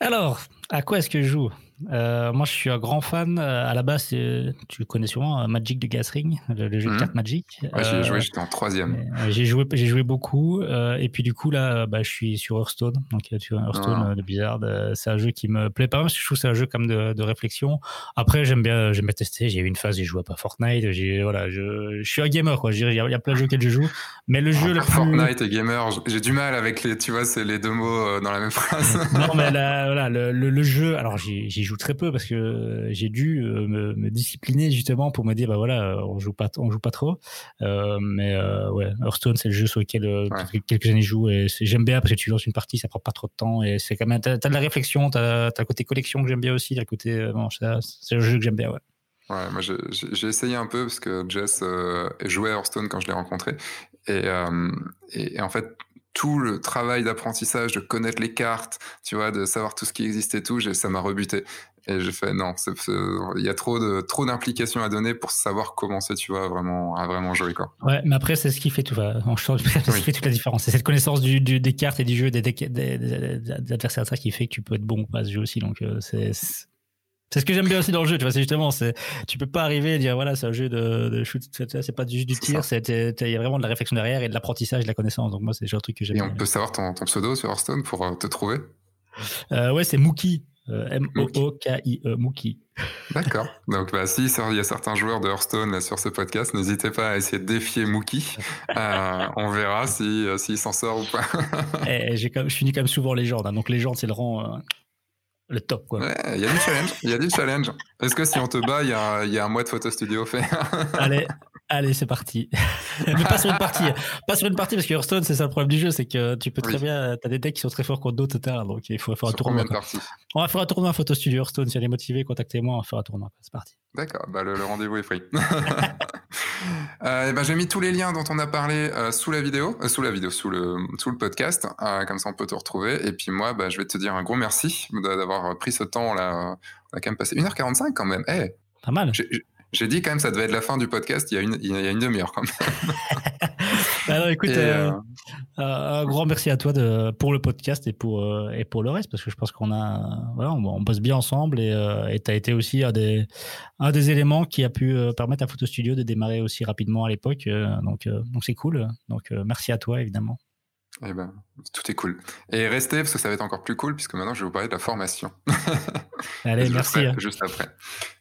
Alors, À quoi est-ce que je joue? Euh, moi, je suis un grand fan. Euh, à la base, tu connais sûrement euh, Magic de Gathering, le, le jeu de mhm. cartes Magic. Ouais, j'ai joué, j'étais en troisième. J'ai joué, j'ai joué beaucoup. et puis du coup, là, bah, je suis sur Hearthstone. Donc, tu vois, Hearthstone ah. de Blizzard. c'est un jeu qui me plaît pas mal. je trouve que c'est un jeu comme de, de réflexion. Après, j'aime bien, j'aime bien tester. J'ai eu une phase, j'ai joué pas Fortnite. J'ai, voilà, je, je suis un gamer, quoi. Il y, a plein de jeux que je joue. Mais le jeu, le plus... Fortnite et gamer, j'ai du mal avec les, tu vois, c'est les deux mots dans la même phrase. non, mais là, voilà, le, le, le jeu, alors j'y joue très peu parce que euh, j'ai dû euh, me, discipliner justement pour me dire bah voilà euh, on joue pas on joue pas trop mais ouais Hearthstone c'est le jeu sur lequel quelques années je joue et j'aime bien parce que tu lances une partie ça prend pas trop de temps et c'est quand même t'as, as de la réflexion t'as as le côté collection que j'aime bien aussi t'as le côté bon, c'est le jeu que j'aime bien ouais Ouais, moi j'ai essayé un peu parce que Jess jouait à Hearthstone quand je l'ai rencontré. Et, et, en fait, tout le travail d'apprentissage, de connaître les cartes, tu vois, de savoir tout ce qui existe et tout, ça m'a rebuté. Et j'ai fait non, il y a trop de trop d'implications à donner pour savoir commencer, tu vois, vraiment à vraiment jouer quoi. Ouais, mais après c'est ce qui fait tout, en ce qui fait toute la différence. C'est cette connaissance du, des cartes et du jeu des, des, des, adversaires qui fait que tu peux être bon ou pas à ce jeu aussi. Donc euh, c'est c'est ce que j'aime bien aussi dans le jeu, tu vois, c'est justement, c'est, tu peux pas arriver et dire, voilà, c'est un jeu de, de shoot, c'est pas juste du tir, c'est, il y a vraiment de la réflexion derrière et de l'apprentissage, de la connaissance. Donc moi, c'est le truc que j'aime bien. Et on peut savoir ton, ton, pseudo sur Hearthstone pour euh, te trouver? Euh, ouais, c'est Mookie. Euh, M-O-O-K-I-E, Mookie. D'accord. Donc, bah, si il y a certains joueurs de Hearthstone là, sur ce podcast, n'hésitez pas à essayer de défier Mookie. Euh, on verra s'il si, s'il s'en sort ou pas. et eh, je finis quand même souvent légende. Hein. Donc, légende, c'est le rang, le top. Quoi. Ouais, il y a du challenge. Il y a du challenge. Est-ce que si on te bat, il y a, y a un mois de photo studio fait? Allez, allez, c'est parti. Mais pas sur une partie. Pas sur une partie parce que Hearthstone, c'est ça le problème du jeu, c'est que tu peux très bien. Tu as des decks qui sont très forts contre d'autres, etc. Donc il faut faire un tournoi. On va faire un tournoi photo studio Hearthstone. Si elle est motivée, contactez-moi, on va faire un tournoi. C'est parti. D'accord, bah, le, rendez-vous est pris. euh, ben, J'ai mis tous les liens dont on a parlé euh, sous la vidéo, euh, sous la vidéo, sous le, sous le podcast, euh, comme ça on peut te retrouver. Et puis moi, bah, je vais te dire un gros merci d'avoir pris ce temps là. On a quand même passé 1h45 quand même. Eh, Pas mal. J'ai dit quand même ça devait être la fin du podcast il y a une, il y a une demi-heure quand même. Alors écoute, euh, euh, un grand merci à toi de, pour le podcast et pour, euh, et pour le reste parce que je pense qu'on a, voilà, on, bosse bien ensemble et tu as été aussi un des, un des éléments qui a pu permettre à Photo Studio de démarrer aussi rapidement à l'époque. donc donc c'est cool. Donc merci à toi évidemment. Eh ben, tout est cool. Et restez parce que ça va être encore plus cool puisque maintenant je vais vous parler de la formation. Allez, merci. Hein. Juste après.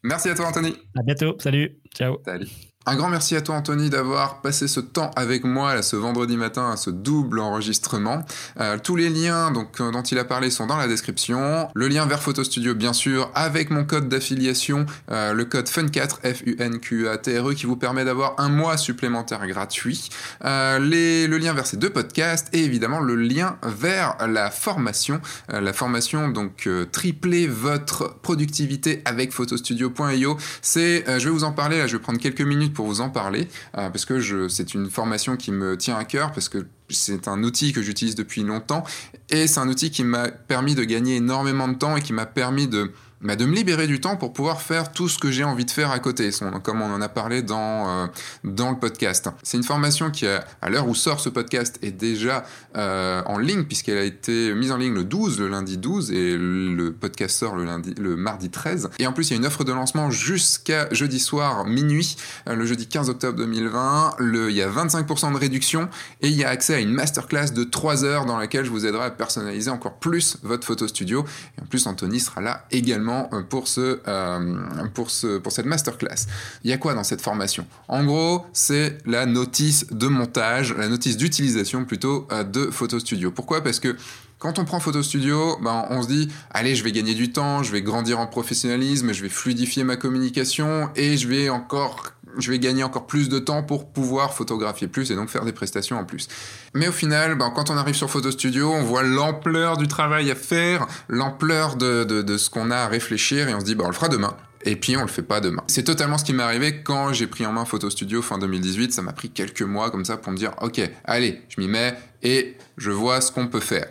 Merci à toi, Anthony. À bientôt. Salut. Ciao. Salut. Un grand merci à toi Anthony d'avoir passé ce temps avec moi là, ce vendredi matin à ce double enregistrement. Euh, tous les liens donc, euh, dont il a parlé sont dans la description. Le lien vers Photo Studio bien sûr avec mon code d'affiliation, euh, le code FUN4 F U N Q A T R E qui vous permet d'avoir un mois supplémentaire gratuit. Les, le lien vers ces deux podcasts et évidemment le lien vers la formation, la formation donc tripler votre productivité avec photostudio.io. C'est, je vais vous en parler là, je vais prendre quelques minutes pour vous en parler, euh, parce que c'est une formation qui me tient à cœur, parce que c'est un outil que j'utilise depuis longtemps, et c'est un outil qui m'a permis de gagner énormément de temps et qui m'a permis de bah, de me libérer du temps pour pouvoir faire tout ce que j'ai envie de faire à côté, comme on en a parlé dans, euh, dans le podcast. C'est une formation qui, à l'heure où sort ce podcast, est déjà euh, en ligne, puisqu'elle a été mise en ligne le 12, le lundi 12, et le podcast sort le, lundi, le mardi 13. Et en plus, il y a une offre de lancement jusqu'à jeudi soir, minuit, euh, le jeudi 15 octobre 2020. Le, il y a 25% de réduction, et il y a accès à une masterclass de 3 heures dans laquelle je vous aiderai à personnaliser encore plus votre photo studio. Et en plus, Anthony sera là également euh, pour, ce, euh, pour, ce, pour cette masterclass. Il y a quoi dans cette formation? En gros, c'est la notice de montage, la notice d'utilisation plutôt euh, de Photo Studio. Pourquoi? Parce que quand on prend Photo Studio, ben, on se dit, allez, je vais gagner du temps, je vais grandir en professionnalisme, je vais fluidifier ma communication et je vais encore je vais gagner encore plus de temps pour pouvoir photographier plus et donc faire des prestations en plus. Mais au final, ben, quand on arrive sur Photo Studio, on voit l'ampleur du travail à faire, l'ampleur de, ce qu'on a à réfléchir et on se dit, ben, on le fera demain. Et puis on le fait pas demain. C'est totalement ce qui m'est arrivé quand j'ai pris en main Photo Studio fin 2018. Ça m'a pris quelques mois comme ça pour me dire, ok, allez, je m'y mets et je vois ce qu'on peut faire.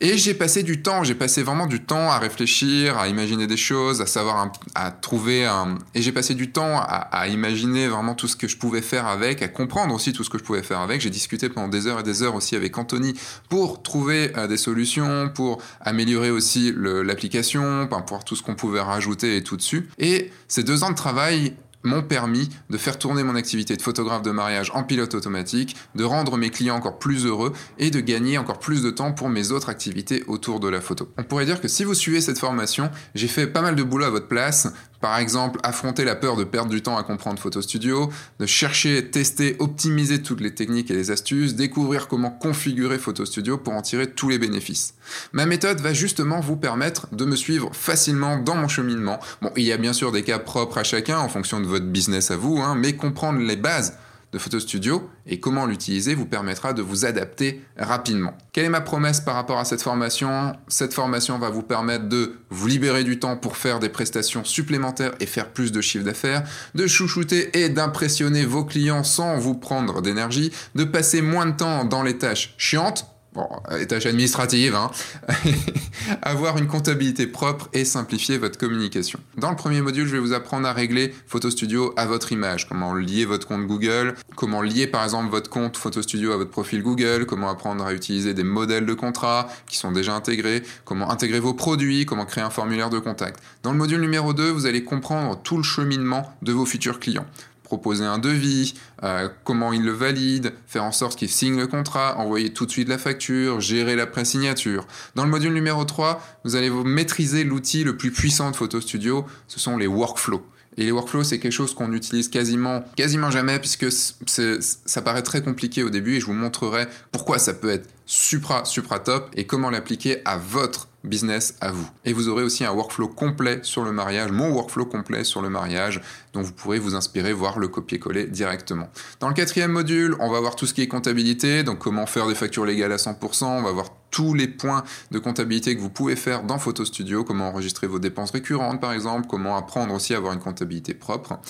Et j'ai passé du temps, j'ai passé vraiment du temps à réfléchir, à imaginer des choses, à savoir, à trouver un... Et j'ai passé du temps à, imaginer vraiment tout ce que je pouvais faire avec, à comprendre aussi tout ce que je pouvais faire avec. J'ai discuté pendant des heures et des heures aussi avec Anthony pour trouver euh, des solutions, pour améliorer aussi l'application, pour tout ce qu'on pouvait rajouter et tout dessus. Et ces deux ans de travail m'ont permis de faire tourner mon activité de photographe de mariage en pilote automatique, de rendre mes clients encore plus heureux et de gagner encore plus de temps pour mes autres activités autour de la photo. On pourrait dire que si vous suivez cette formation, j'ai fait pas mal de boulot à votre place, par exemple, affronter la peur de perdre du temps à comprendre Photo Studio, de chercher, tester, optimiser toutes les techniques et les astuces, découvrir comment configurer Photo Studio pour en tirer tous les bénéfices. Ma méthode va justement vous permettre de me suivre facilement dans mon cheminement. Bon, il y a bien sûr des cas propres à chacun en fonction de votre business à vous, hein, mais comprendre les bases de Photo Studio et comment l'utiliser vous permettra de vous adapter rapidement. Quelle est ma promesse par rapport à cette formation? Cette formation va vous permettre de vous libérer du temps pour faire des prestations supplémentaires et faire plus de chiffre d'affaires, de chouchouter et d'impressionner vos clients sans vous prendre d'énergie, de passer moins de temps dans les tâches chiantes bon, les tâches administratives, hein, avoir une comptabilité propre et simplifier votre communication. Dans le premier module, je vais vous apprendre à régler Photo Studio à votre image, comment lier votre compte Google, comment lier par exemple votre compte Photo Studio à votre profil Google, comment apprendre à utiliser des modèles de contrats qui sont déjà intégrés, comment intégrer vos produits, comment créer un formulaire de contact. Dans le module numéro 2, vous allez comprendre tout le cheminement de vos futurs clients proposer un devis, euh, comment il le valide, faire en sorte qu'il signe le contrat, envoyer tout de suite la facture, gérer la pré-signature. Dans le module numéro 3, vous allez vous maîtriser l'outil le plus puissant de Photo Studio, ce sont les workflows. Et les workflows, c'est quelque chose qu'on utilise quasiment, quasiment jamais puisque ça paraît très compliqué au début et je vous montrerai pourquoi ça peut être supra, supra top et comment l'appliquer à votre business à vous. Et vous aurez aussi un workflow complet sur le mariage, mon workflow complet sur le mariage, dont vous pourrez vous inspirer, voir le copier-coller directement. Dans le quatrième module, on va voir tout ce qui est comptabilité, donc comment faire des factures légales à 100%, on va voir tous les points de comptabilité que vous pouvez faire dans Photo Studio, comment enregistrer vos dépenses récurrentes par exemple, comment apprendre aussi à avoir une comptabilité propre.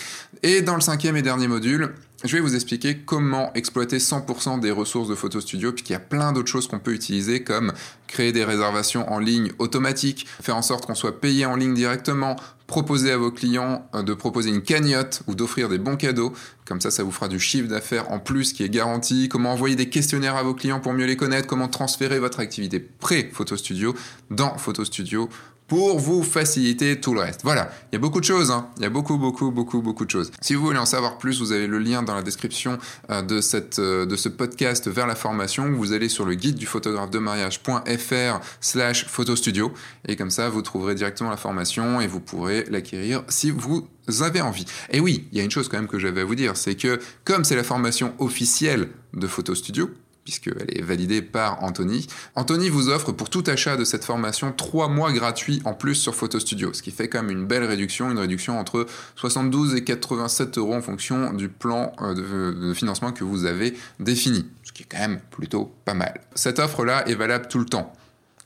Et dans le cinquième et dernier module, je vais vous expliquer comment exploiter 100% des ressources de Photo Studio, puisqu'il y a plein d'autres choses qu'on peut utiliser, comme créer des réservations en ligne automatiques, faire en sorte qu'on soit payé en ligne directement, proposer à vos clients euh, de proposer une cagnotte ou d'offrir des bons cadeaux. Comme ça, ça vous fera du chiffre d'affaires en plus qui est garanti. Comment envoyer des questionnaires à vos clients pour mieux les connaître? Comment transférer votre activité pré-Photo Studio dans Photo Studio pour vous faciliter tout le reste. Voilà, il y a beaucoup de choses, hein. il y a beaucoup, beaucoup, beaucoup, beaucoup de choses. Si vous voulez en savoir plus, vous avez le lien dans la description euh, de, cette, euh, de ce podcast vers la formation. Vous allez sur le guide du photographe de mariage.fr slash photostudio et comme ça, vous trouverez directement la formation et vous pourrez l'acquérir si vous avez envie. Et oui, il y a une chose quand même que j'avais à vous dire, c'est que comme c'est la formation officielle de Photo Studio, puisqu'elle est validée par Anthony. Anthony vous offre pour tout achat de cette formation 3 mois gratuits en plus sur Photo Studio, ce qui fait quand même une belle réduction, une réduction entre 72 et 87 euros en fonction du plan euh, de, financement que vous avez défini, ce qui est quand même plutôt pas mal. Cette offre-là est valable tout le temps.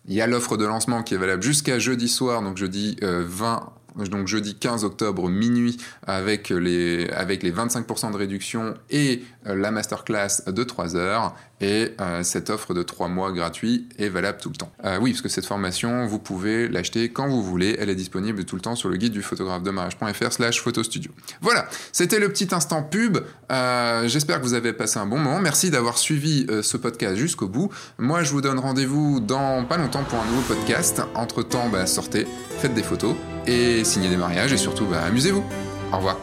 Il y a l'offre de lancement qui est valable jusqu'à jeudi soir, donc jeudi 20 euh, donc jeudi 15 octobre minuit avec les, avec les 25% de réduction et la masterclass de 3 heures et euh, cette offre de 3 mois gratuit est valable tout le temps. Euh, oui, parce que cette formation, vous pouvez l'acheter quand vous voulez, elle est disponible tout le temps sur le guide du photographe de mariage.fr slash photostudio. Voilà, c'était le petit instant pub, j'espère que vous avez passé un bon moment, merci d'avoir suivi ce podcast jusqu'au bout. Moi, je vous donne rendez-vous dans pas longtemps pour un nouveau podcast. Entre-temps, bah, sortez, faites des photos et signez des mariages et surtout, bah, amusez-vous. Au revoir.